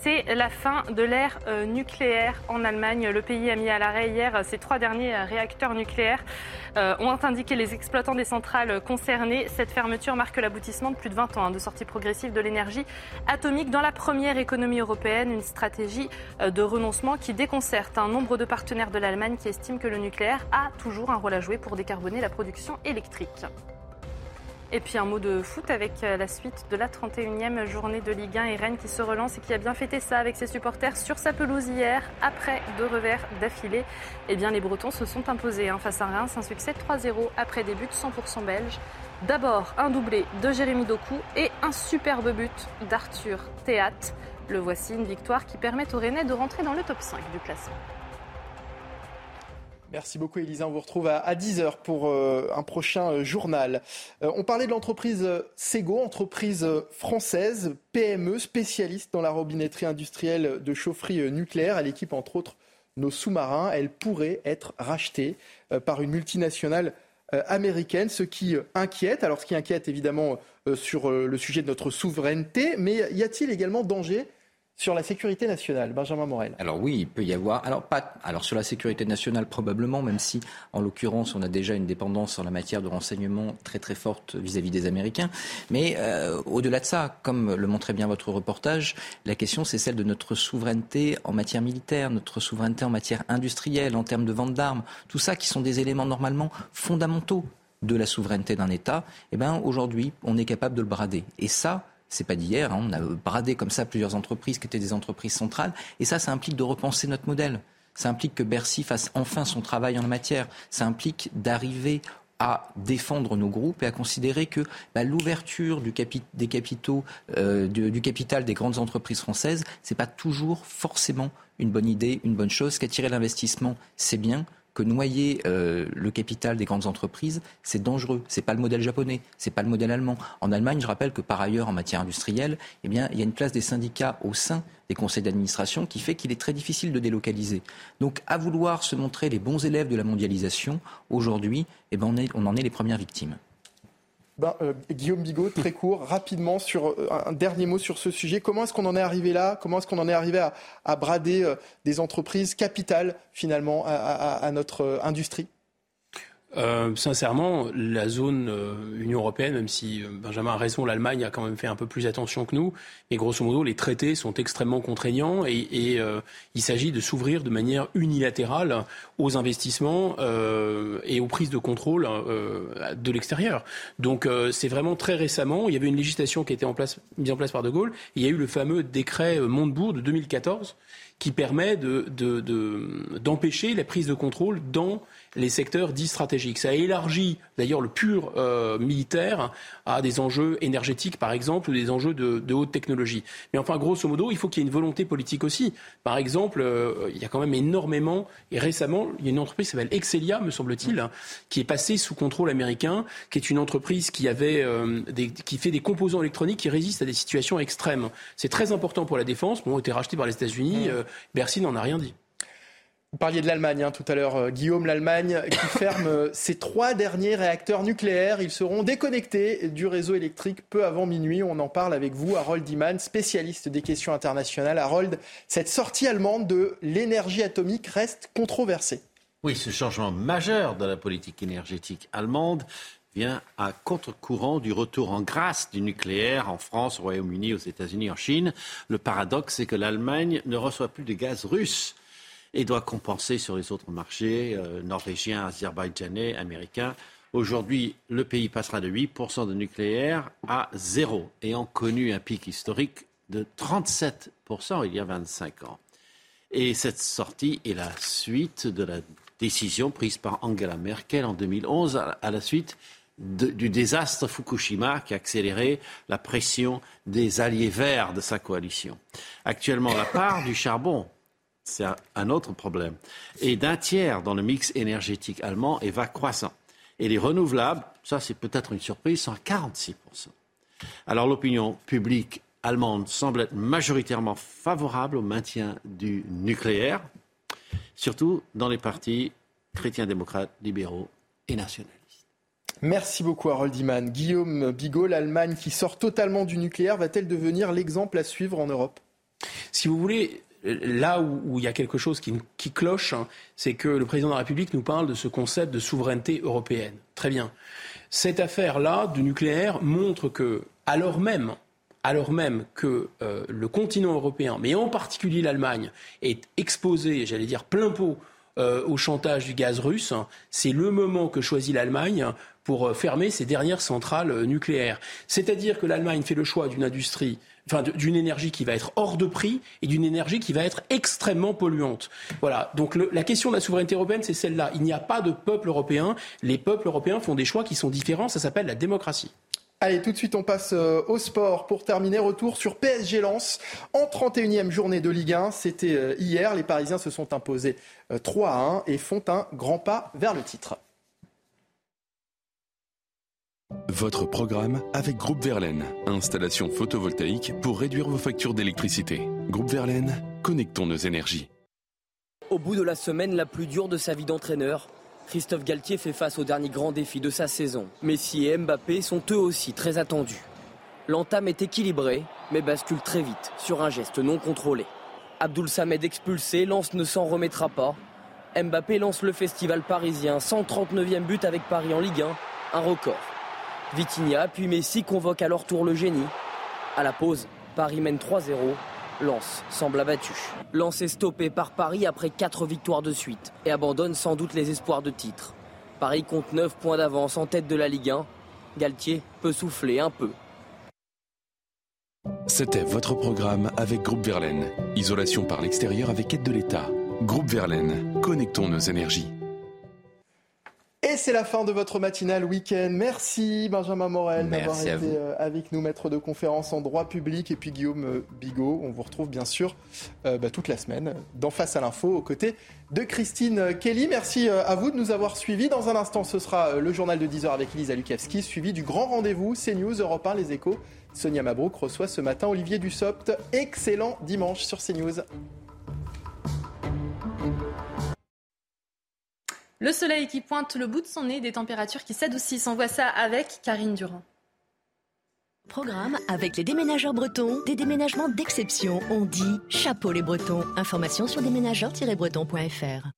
c'est la fin de l'ère euh, nucléaire en Allemagne. Le pays a mis à l'arrêt hier euh, ses trois derniers euh, réacteurs nucléaires. ont indiqué les exploitants des centrales concernées. Cette fermeture marque l'aboutissement de plus de 20 ans hein, de sortie progressive de l'énergie atomique dans la première économie européenne. Une stratégie de renoncement qui déconcerte un nombre de partenaires de l'Allemagne qui estiment que le nucléaire a toujours un rôle à jouer pour décarboner la production électrique. Et puis un mot de foot avec euh, la suite de la 31e journée de Ligue 1 et Rennes qui se relance et qui a bien fêté ça avec ses supporters sur sa pelouse hier après deux revers d'affilée. Eh bien les Bretons se sont imposés hein, face à Reims, un succès 3-0 après des buts 100% belges. D'abord un doublé de Jérémy Doku et un superbe but d'Arthur Théat. Le voici, une victoire qui permet aux Rennais de rentrer dans le top 5 du classement. Merci beaucoup Elisa. On vous retrouve à 10h pour euh, un prochain euh, journal. Euh, on parlait de l'entreprise Sego, entreprise française, PME, spécialiste dans la robinetterie industrielle de chaufferie nucléaire. Elle équipe entre autres nos sous-marins. Elle pourrait être rachetée par une multinationale américaine, ce qui inquiète. Alors ce qui inquiète évidemment sur le sujet de notre souveraineté, mais y a-t-il également danger sur la sécurité nationale, Benjamin Morel. Alors oui, il peut y avoir. Alors pas. Alors sur la sécurité nationale probablement, même si en l'occurrence on a déjà une dépendance en la matière de renseignement très très forte vis-à-vis des Américains. Mais euh, au-delà de ça, comme le montrait bien votre reportage, la question c'est celle de notre souveraineté en matière militaire, notre souveraineté en matière industrielle, en termes de vente d'armes, tout ça qui sont des éléments normalement fondamentaux de la souveraineté d'un État. Eh ben aujourd'hui, on est capable de le brader. Et ça, c'est pas d'hier. Hein. On a bradé comme ça plusieurs entreprises qui étaient des entreprises centrales. Et ça, ça implique de repenser notre modèle. Ça implique que Bercy fasse enfin son travail en la matière. Ça implique d'arriver à défendre nos groupes et à considérer que bah, l'ouverture du des capitaux, euh, capital des grandes entreprises françaises, c'est pas toujours forcément une bonne idée, une bonne chose. Qu'attirer l'investissement, c'est bien que noyer euh, le capital des grandes entreprises, c'est dangereux. C'est pas le modèle japonais, c'est pas le modèle allemand. En Allemagne, je rappelle que par ailleurs, en matière industrielle, eh il y a une place des syndicats au sein des conseils d'administration qui fait qu'il est très difficile de délocaliser. Donc, à vouloir se montrer les bons élèves de la mondialisation, aujourd'hui, eh ben, on en est les premières victimes. Ben, euh, Guillaume Bigot, très court, rapidement, sur euh, un dernier mot sur ce sujet. Comment est-ce qu'on en est arrivé là? Comment est-ce qu'on en est arrivé à, brader euh, des entreprises capitales, finalement, à notre industrie? Euh, sincèrement, la zone euh, Union européenne, même si euh, Benjamin a raison, l'Allemagne a quand même fait un peu plus attention que nous, mais grosso modo, les traités sont extrêmement contraignants et, et il s'agit de s'ouvrir de manière unilatérale aux investissements et aux prises de contrôle de l'extérieur. Donc c'est vraiment très récemment, il y avait une législation qui a été en place, mise en place par De Gaulle, et il y a eu le fameux décret Montebourg de 2014 qui permet d'empêcher de, de, la prise de contrôle dans les secteurs dits stratégiques. Ça élargit d'ailleurs le pur euh, militaire à des enjeux énergétiques, par exemple, ou des enjeux de, haute technologie. Mais enfin, grosso modo, il faut qu'il y ait une volonté politique aussi. Par exemple, euh, il y a quand même énormément, et récemment, il y a une entreprise qui s'appelle Excelia, me semble-t-il, qui est passée sous contrôle américain, qui est une entreprise qui, avait, euh, des, qui fait des composants électroniques qui résistent à des situations extrêmes. C'est très important pour la défense. Bon, a été racheté par les États-Unis. Mmh. Bercy n'en a rien dit. Vous parliez de l'Allemagne hein, tout à l'heure, euh, Guillaume, l'Allemagne qui [LAUGHS] ferme euh, ses trois derniers réacteurs nucléaires. Ils seront déconnectés du réseau électrique peu avant minuit. On en parle avec vous, Harold Iman, spécialiste des questions internationales. Harold, cette sortie allemande de l'énergie atomique reste controversée. Oui, ce changement majeur de la politique énergétique allemande vient à contre-courant du retour en grâce du nucléaire en France, au Royaume-Uni, aux États-Unis, en Chine. Le paradoxe, c'est que l'Allemagne ne reçoit plus de gaz russe et doit compenser sur les autres marchés euh, norvégiens, azerbaïdjanais, américains. Aujourd'hui, le pays passera de 8% de nucléaire à zéro, ayant connu un pic historique de 37% il y a 25 ans. Et cette sortie est la suite de la décision prise par Angela Merkel en 2011 à la suite du désastre Fukushima qui a accéléré la pression des alliés verts de sa coalition. Actuellement, la part du charbon c'est un autre problème. Et d'un tiers dans le mix énergétique allemand et va croissant. Et les renouvelables, ça c'est peut-être une surprise, sont à 46%. Alors l'opinion publique allemande semble être majoritairement favorable au maintien du nucléaire, surtout dans les partis chrétiens démocrates, libéraux et nationalistes. Merci beaucoup Harold Iman. Guillaume Bigot, l'Allemagne qui sort totalement du nucléaire, va-t-elle devenir l'exemple à suivre en Europe? Si vous voulez, là où, il y a quelque chose qui, cloche, hein, c'est que le président de la République nous parle de ce concept de souveraineté européenne. Très bien. Cette affaire-là du nucléaire montre que, alors même, que euh, le continent européen, mais en particulier l'Allemagne, est exposé, j'allais dire, plein pot euh, au chantage du gaz russe, c'est le moment que choisit l'Allemagne pour euh, fermer ses dernières centrales nucléaires. C'est-à-dire que l'Allemagne fait le choix d'une industrie enfin, d'une énergie qui va être hors de prix et d'une énergie qui va être extrêmement polluante. Voilà. Donc la question de la souveraineté européenne, c'est celle-là. Il n'y a pas de peuple européen. Les peuples européens font des choix qui sont différents. Ça s'appelle la démocratie. Allez, tout de suite, on passe euh, au sport pour terminer. Retour sur PSG Lens en 31e journée de Ligue 1. C'était euh, hier. Les Parisiens se sont imposés 3 euh, à 1 et font un grand pas vers le titre. Votre programme avec Groupe Verlaine. Installation photovoltaïque pour réduire vos factures d'électricité. Groupe Verlaine, connectons nos énergies. Au bout de la semaine la plus dure de sa vie d'entraîneur, Christophe Galtier fait face au dernier grand défi de sa saison. Messi et Mbappé sont eux aussi très attendus. L'entame est équilibrée, mais bascule très vite sur un geste non contrôlé. Abdoul Samed expulsé, Lens ne s'en remettra pas. Mbappé lance le festival parisien, 139e but avec Paris en Ligue 1, un record. Vitinha puis Messi convoque à leur tour le génie. À la pause, Paris mène 3-0. Lens semble abattu. Lens est stoppé par Paris après 4 victoires de suite et abandonne sans doute les espoirs de titre. Paris compte 9 points d'avance en tête de la Ligue 1. Galtier peut souffler un peu. C'était votre programme avec Groupe Verlaine. Isolation par l'extérieur avec aide de l'État. Groupe Verlaine, connectons nos énergies. Et c'est la fin de votre matinale week-end. Merci Benjamin Morel d'avoir été euh, avec nous, maître de conférence en droit public. Et puis Guillaume euh, Bigot, on vous retrouve bien sûr euh, bah, toute la semaine dans Face à l'info aux côtés de Christine Kelly. Merci à vous de nous avoir suivis. Dans un instant, ce sera le journal de 10h avec Elisa Lukavski, suivi du grand rendez-vous CNews, Europe 1, Les Échos. Sonia Mabrouk reçoit ce matin Olivier Dussopt. Excellent dimanche sur CNews. Le soleil qui pointe le bout de son nez, des températures qui s'adoucissent. On voit ça avec Karine Durand. Programme avec les déménageurs bretons, des déménagements d'exception. On dit chapeau les bretons. Information sur déménageurs-bretons.fr.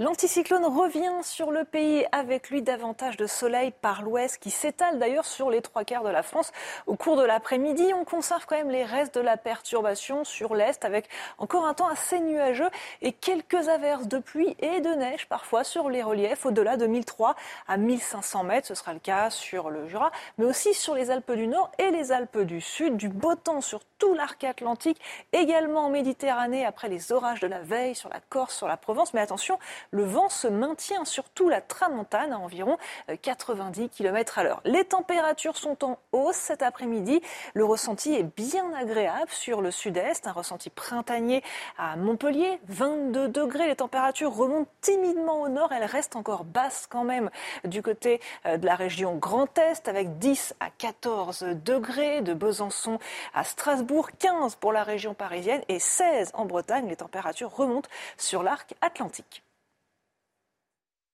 L'anticyclone revient sur le pays avec lui davantage de soleil par l'ouest qui s'étale d'ailleurs sur les trois quarts de la France. Au cours de l'après-midi, on conserve quand même les restes de la perturbation sur l'est avec encore un temps assez nuageux et quelques averses de pluie et de neige parfois sur les reliefs au-delà de 1003 à 1500 mètres. Ce sera le cas sur le Jura, mais aussi sur les Alpes du Nord et les Alpes du Sud. Du beau temps sur tout l'arc atlantique, également en Méditerranée après les orages de la veille sur la Corse, sur la Provence. Mais attention, le vent se maintient surtout la tramontane à environ 90 euh, km à l'heure. Les températures sont en hausse cet après-midi. Le ressenti est bien agréable sur le sud-est, un ressenti printanier à Montpellier, 22 degrés. Les températures remontent timidement au nord, elles restent encore basses quand même du côté euh, de la région Grand Est avec 10 à 14 degrés de Besançon à Strasbourg, 15 pour la région parisienne et 16 en Bretagne. Les températures remontent sur l'arc atlantique.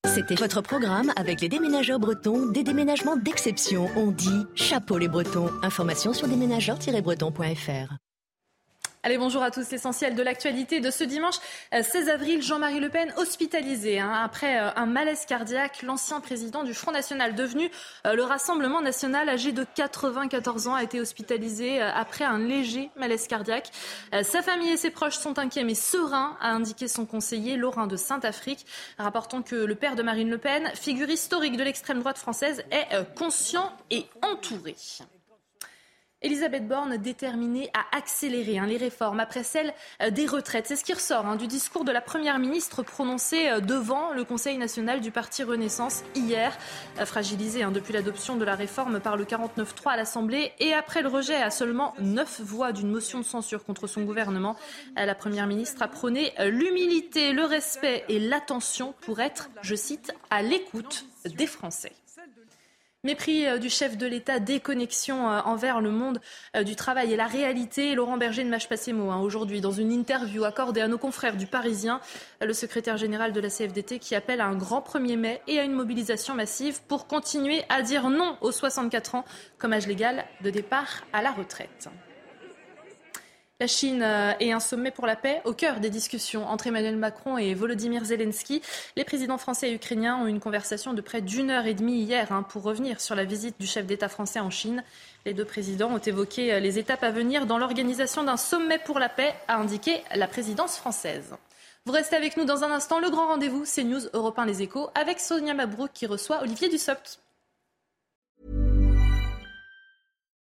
C'était votre programme avec les déménageurs bretons, des déménagements d'exception. On dit chapeau les bretons. Information sur déménageurs-bretons.fr. Allez, bonjour à tous. L'essentiel de l'actualité de ce dimanche 16 euh, avril, Jean-Marie Le Pen hospitalisé hein, après euh, un malaise cardiaque. L'ancien président du Front National, devenu euh, le Rassemblement National, âgé de 94 ans, a été hospitalisé après un léger malaise cardiaque. Sa famille et ses proches sont inquiets mais sereins, a indiqué son conseiller Laurent de Saint-Afrique. Rapportant que le père de Marine Le Pen, figure historique de l'extrême droite française, est conscient et entouré. Elisabeth Borne déterminée à accélérer hein, les réformes après celle euh, des retraites. C'est ce qui ressort hein, du discours de la Première ministre prononcé euh, devant le Conseil national du Parti Renaissance hier, euh, fragilisé hein, depuis l'adoption de la réforme par le 49-3 à l'Assemblée et après le rejet à seulement neuf voix d'une motion de censure contre son gouvernement. La Première ministre a prôné l'humilité, le respect et l'attention pour être, je cite, à l'écoute des Français. Mépris euh, du chef de l'État, déconnexion euh, envers le monde euh, du travail et la réalité. Laurent Berger ne mâche pas ses mots hein, aujourd'hui dans une interview accordée à nos confrères du Parisien, le secrétaire général de la CFDT qui appelle à un grand 1er mai et à une mobilisation massive pour continuer à dire non aux 64 ans comme âge légal de départ à la retraite. La Chine euh, est un sommet pour la paix au cœur des discussions entre Emmanuel Macron et Volodymyr Zelensky. Les présidents français et ukrainiens ont eu une conversation de près d'une heure et demie hier hein, pour revenir sur la visite du chef d'État français en Chine. Les deux présidents ont évoqué euh, les étapes à venir dans l'organisation d'un sommet pour la paix, a indiqué la présidence française. Vous restez avec nous dans un instant. Le grand rendez-vous, c'est News Europe 1 Les Échos, avec Sonia Mabrouk qui reçoit Olivier Dussopt.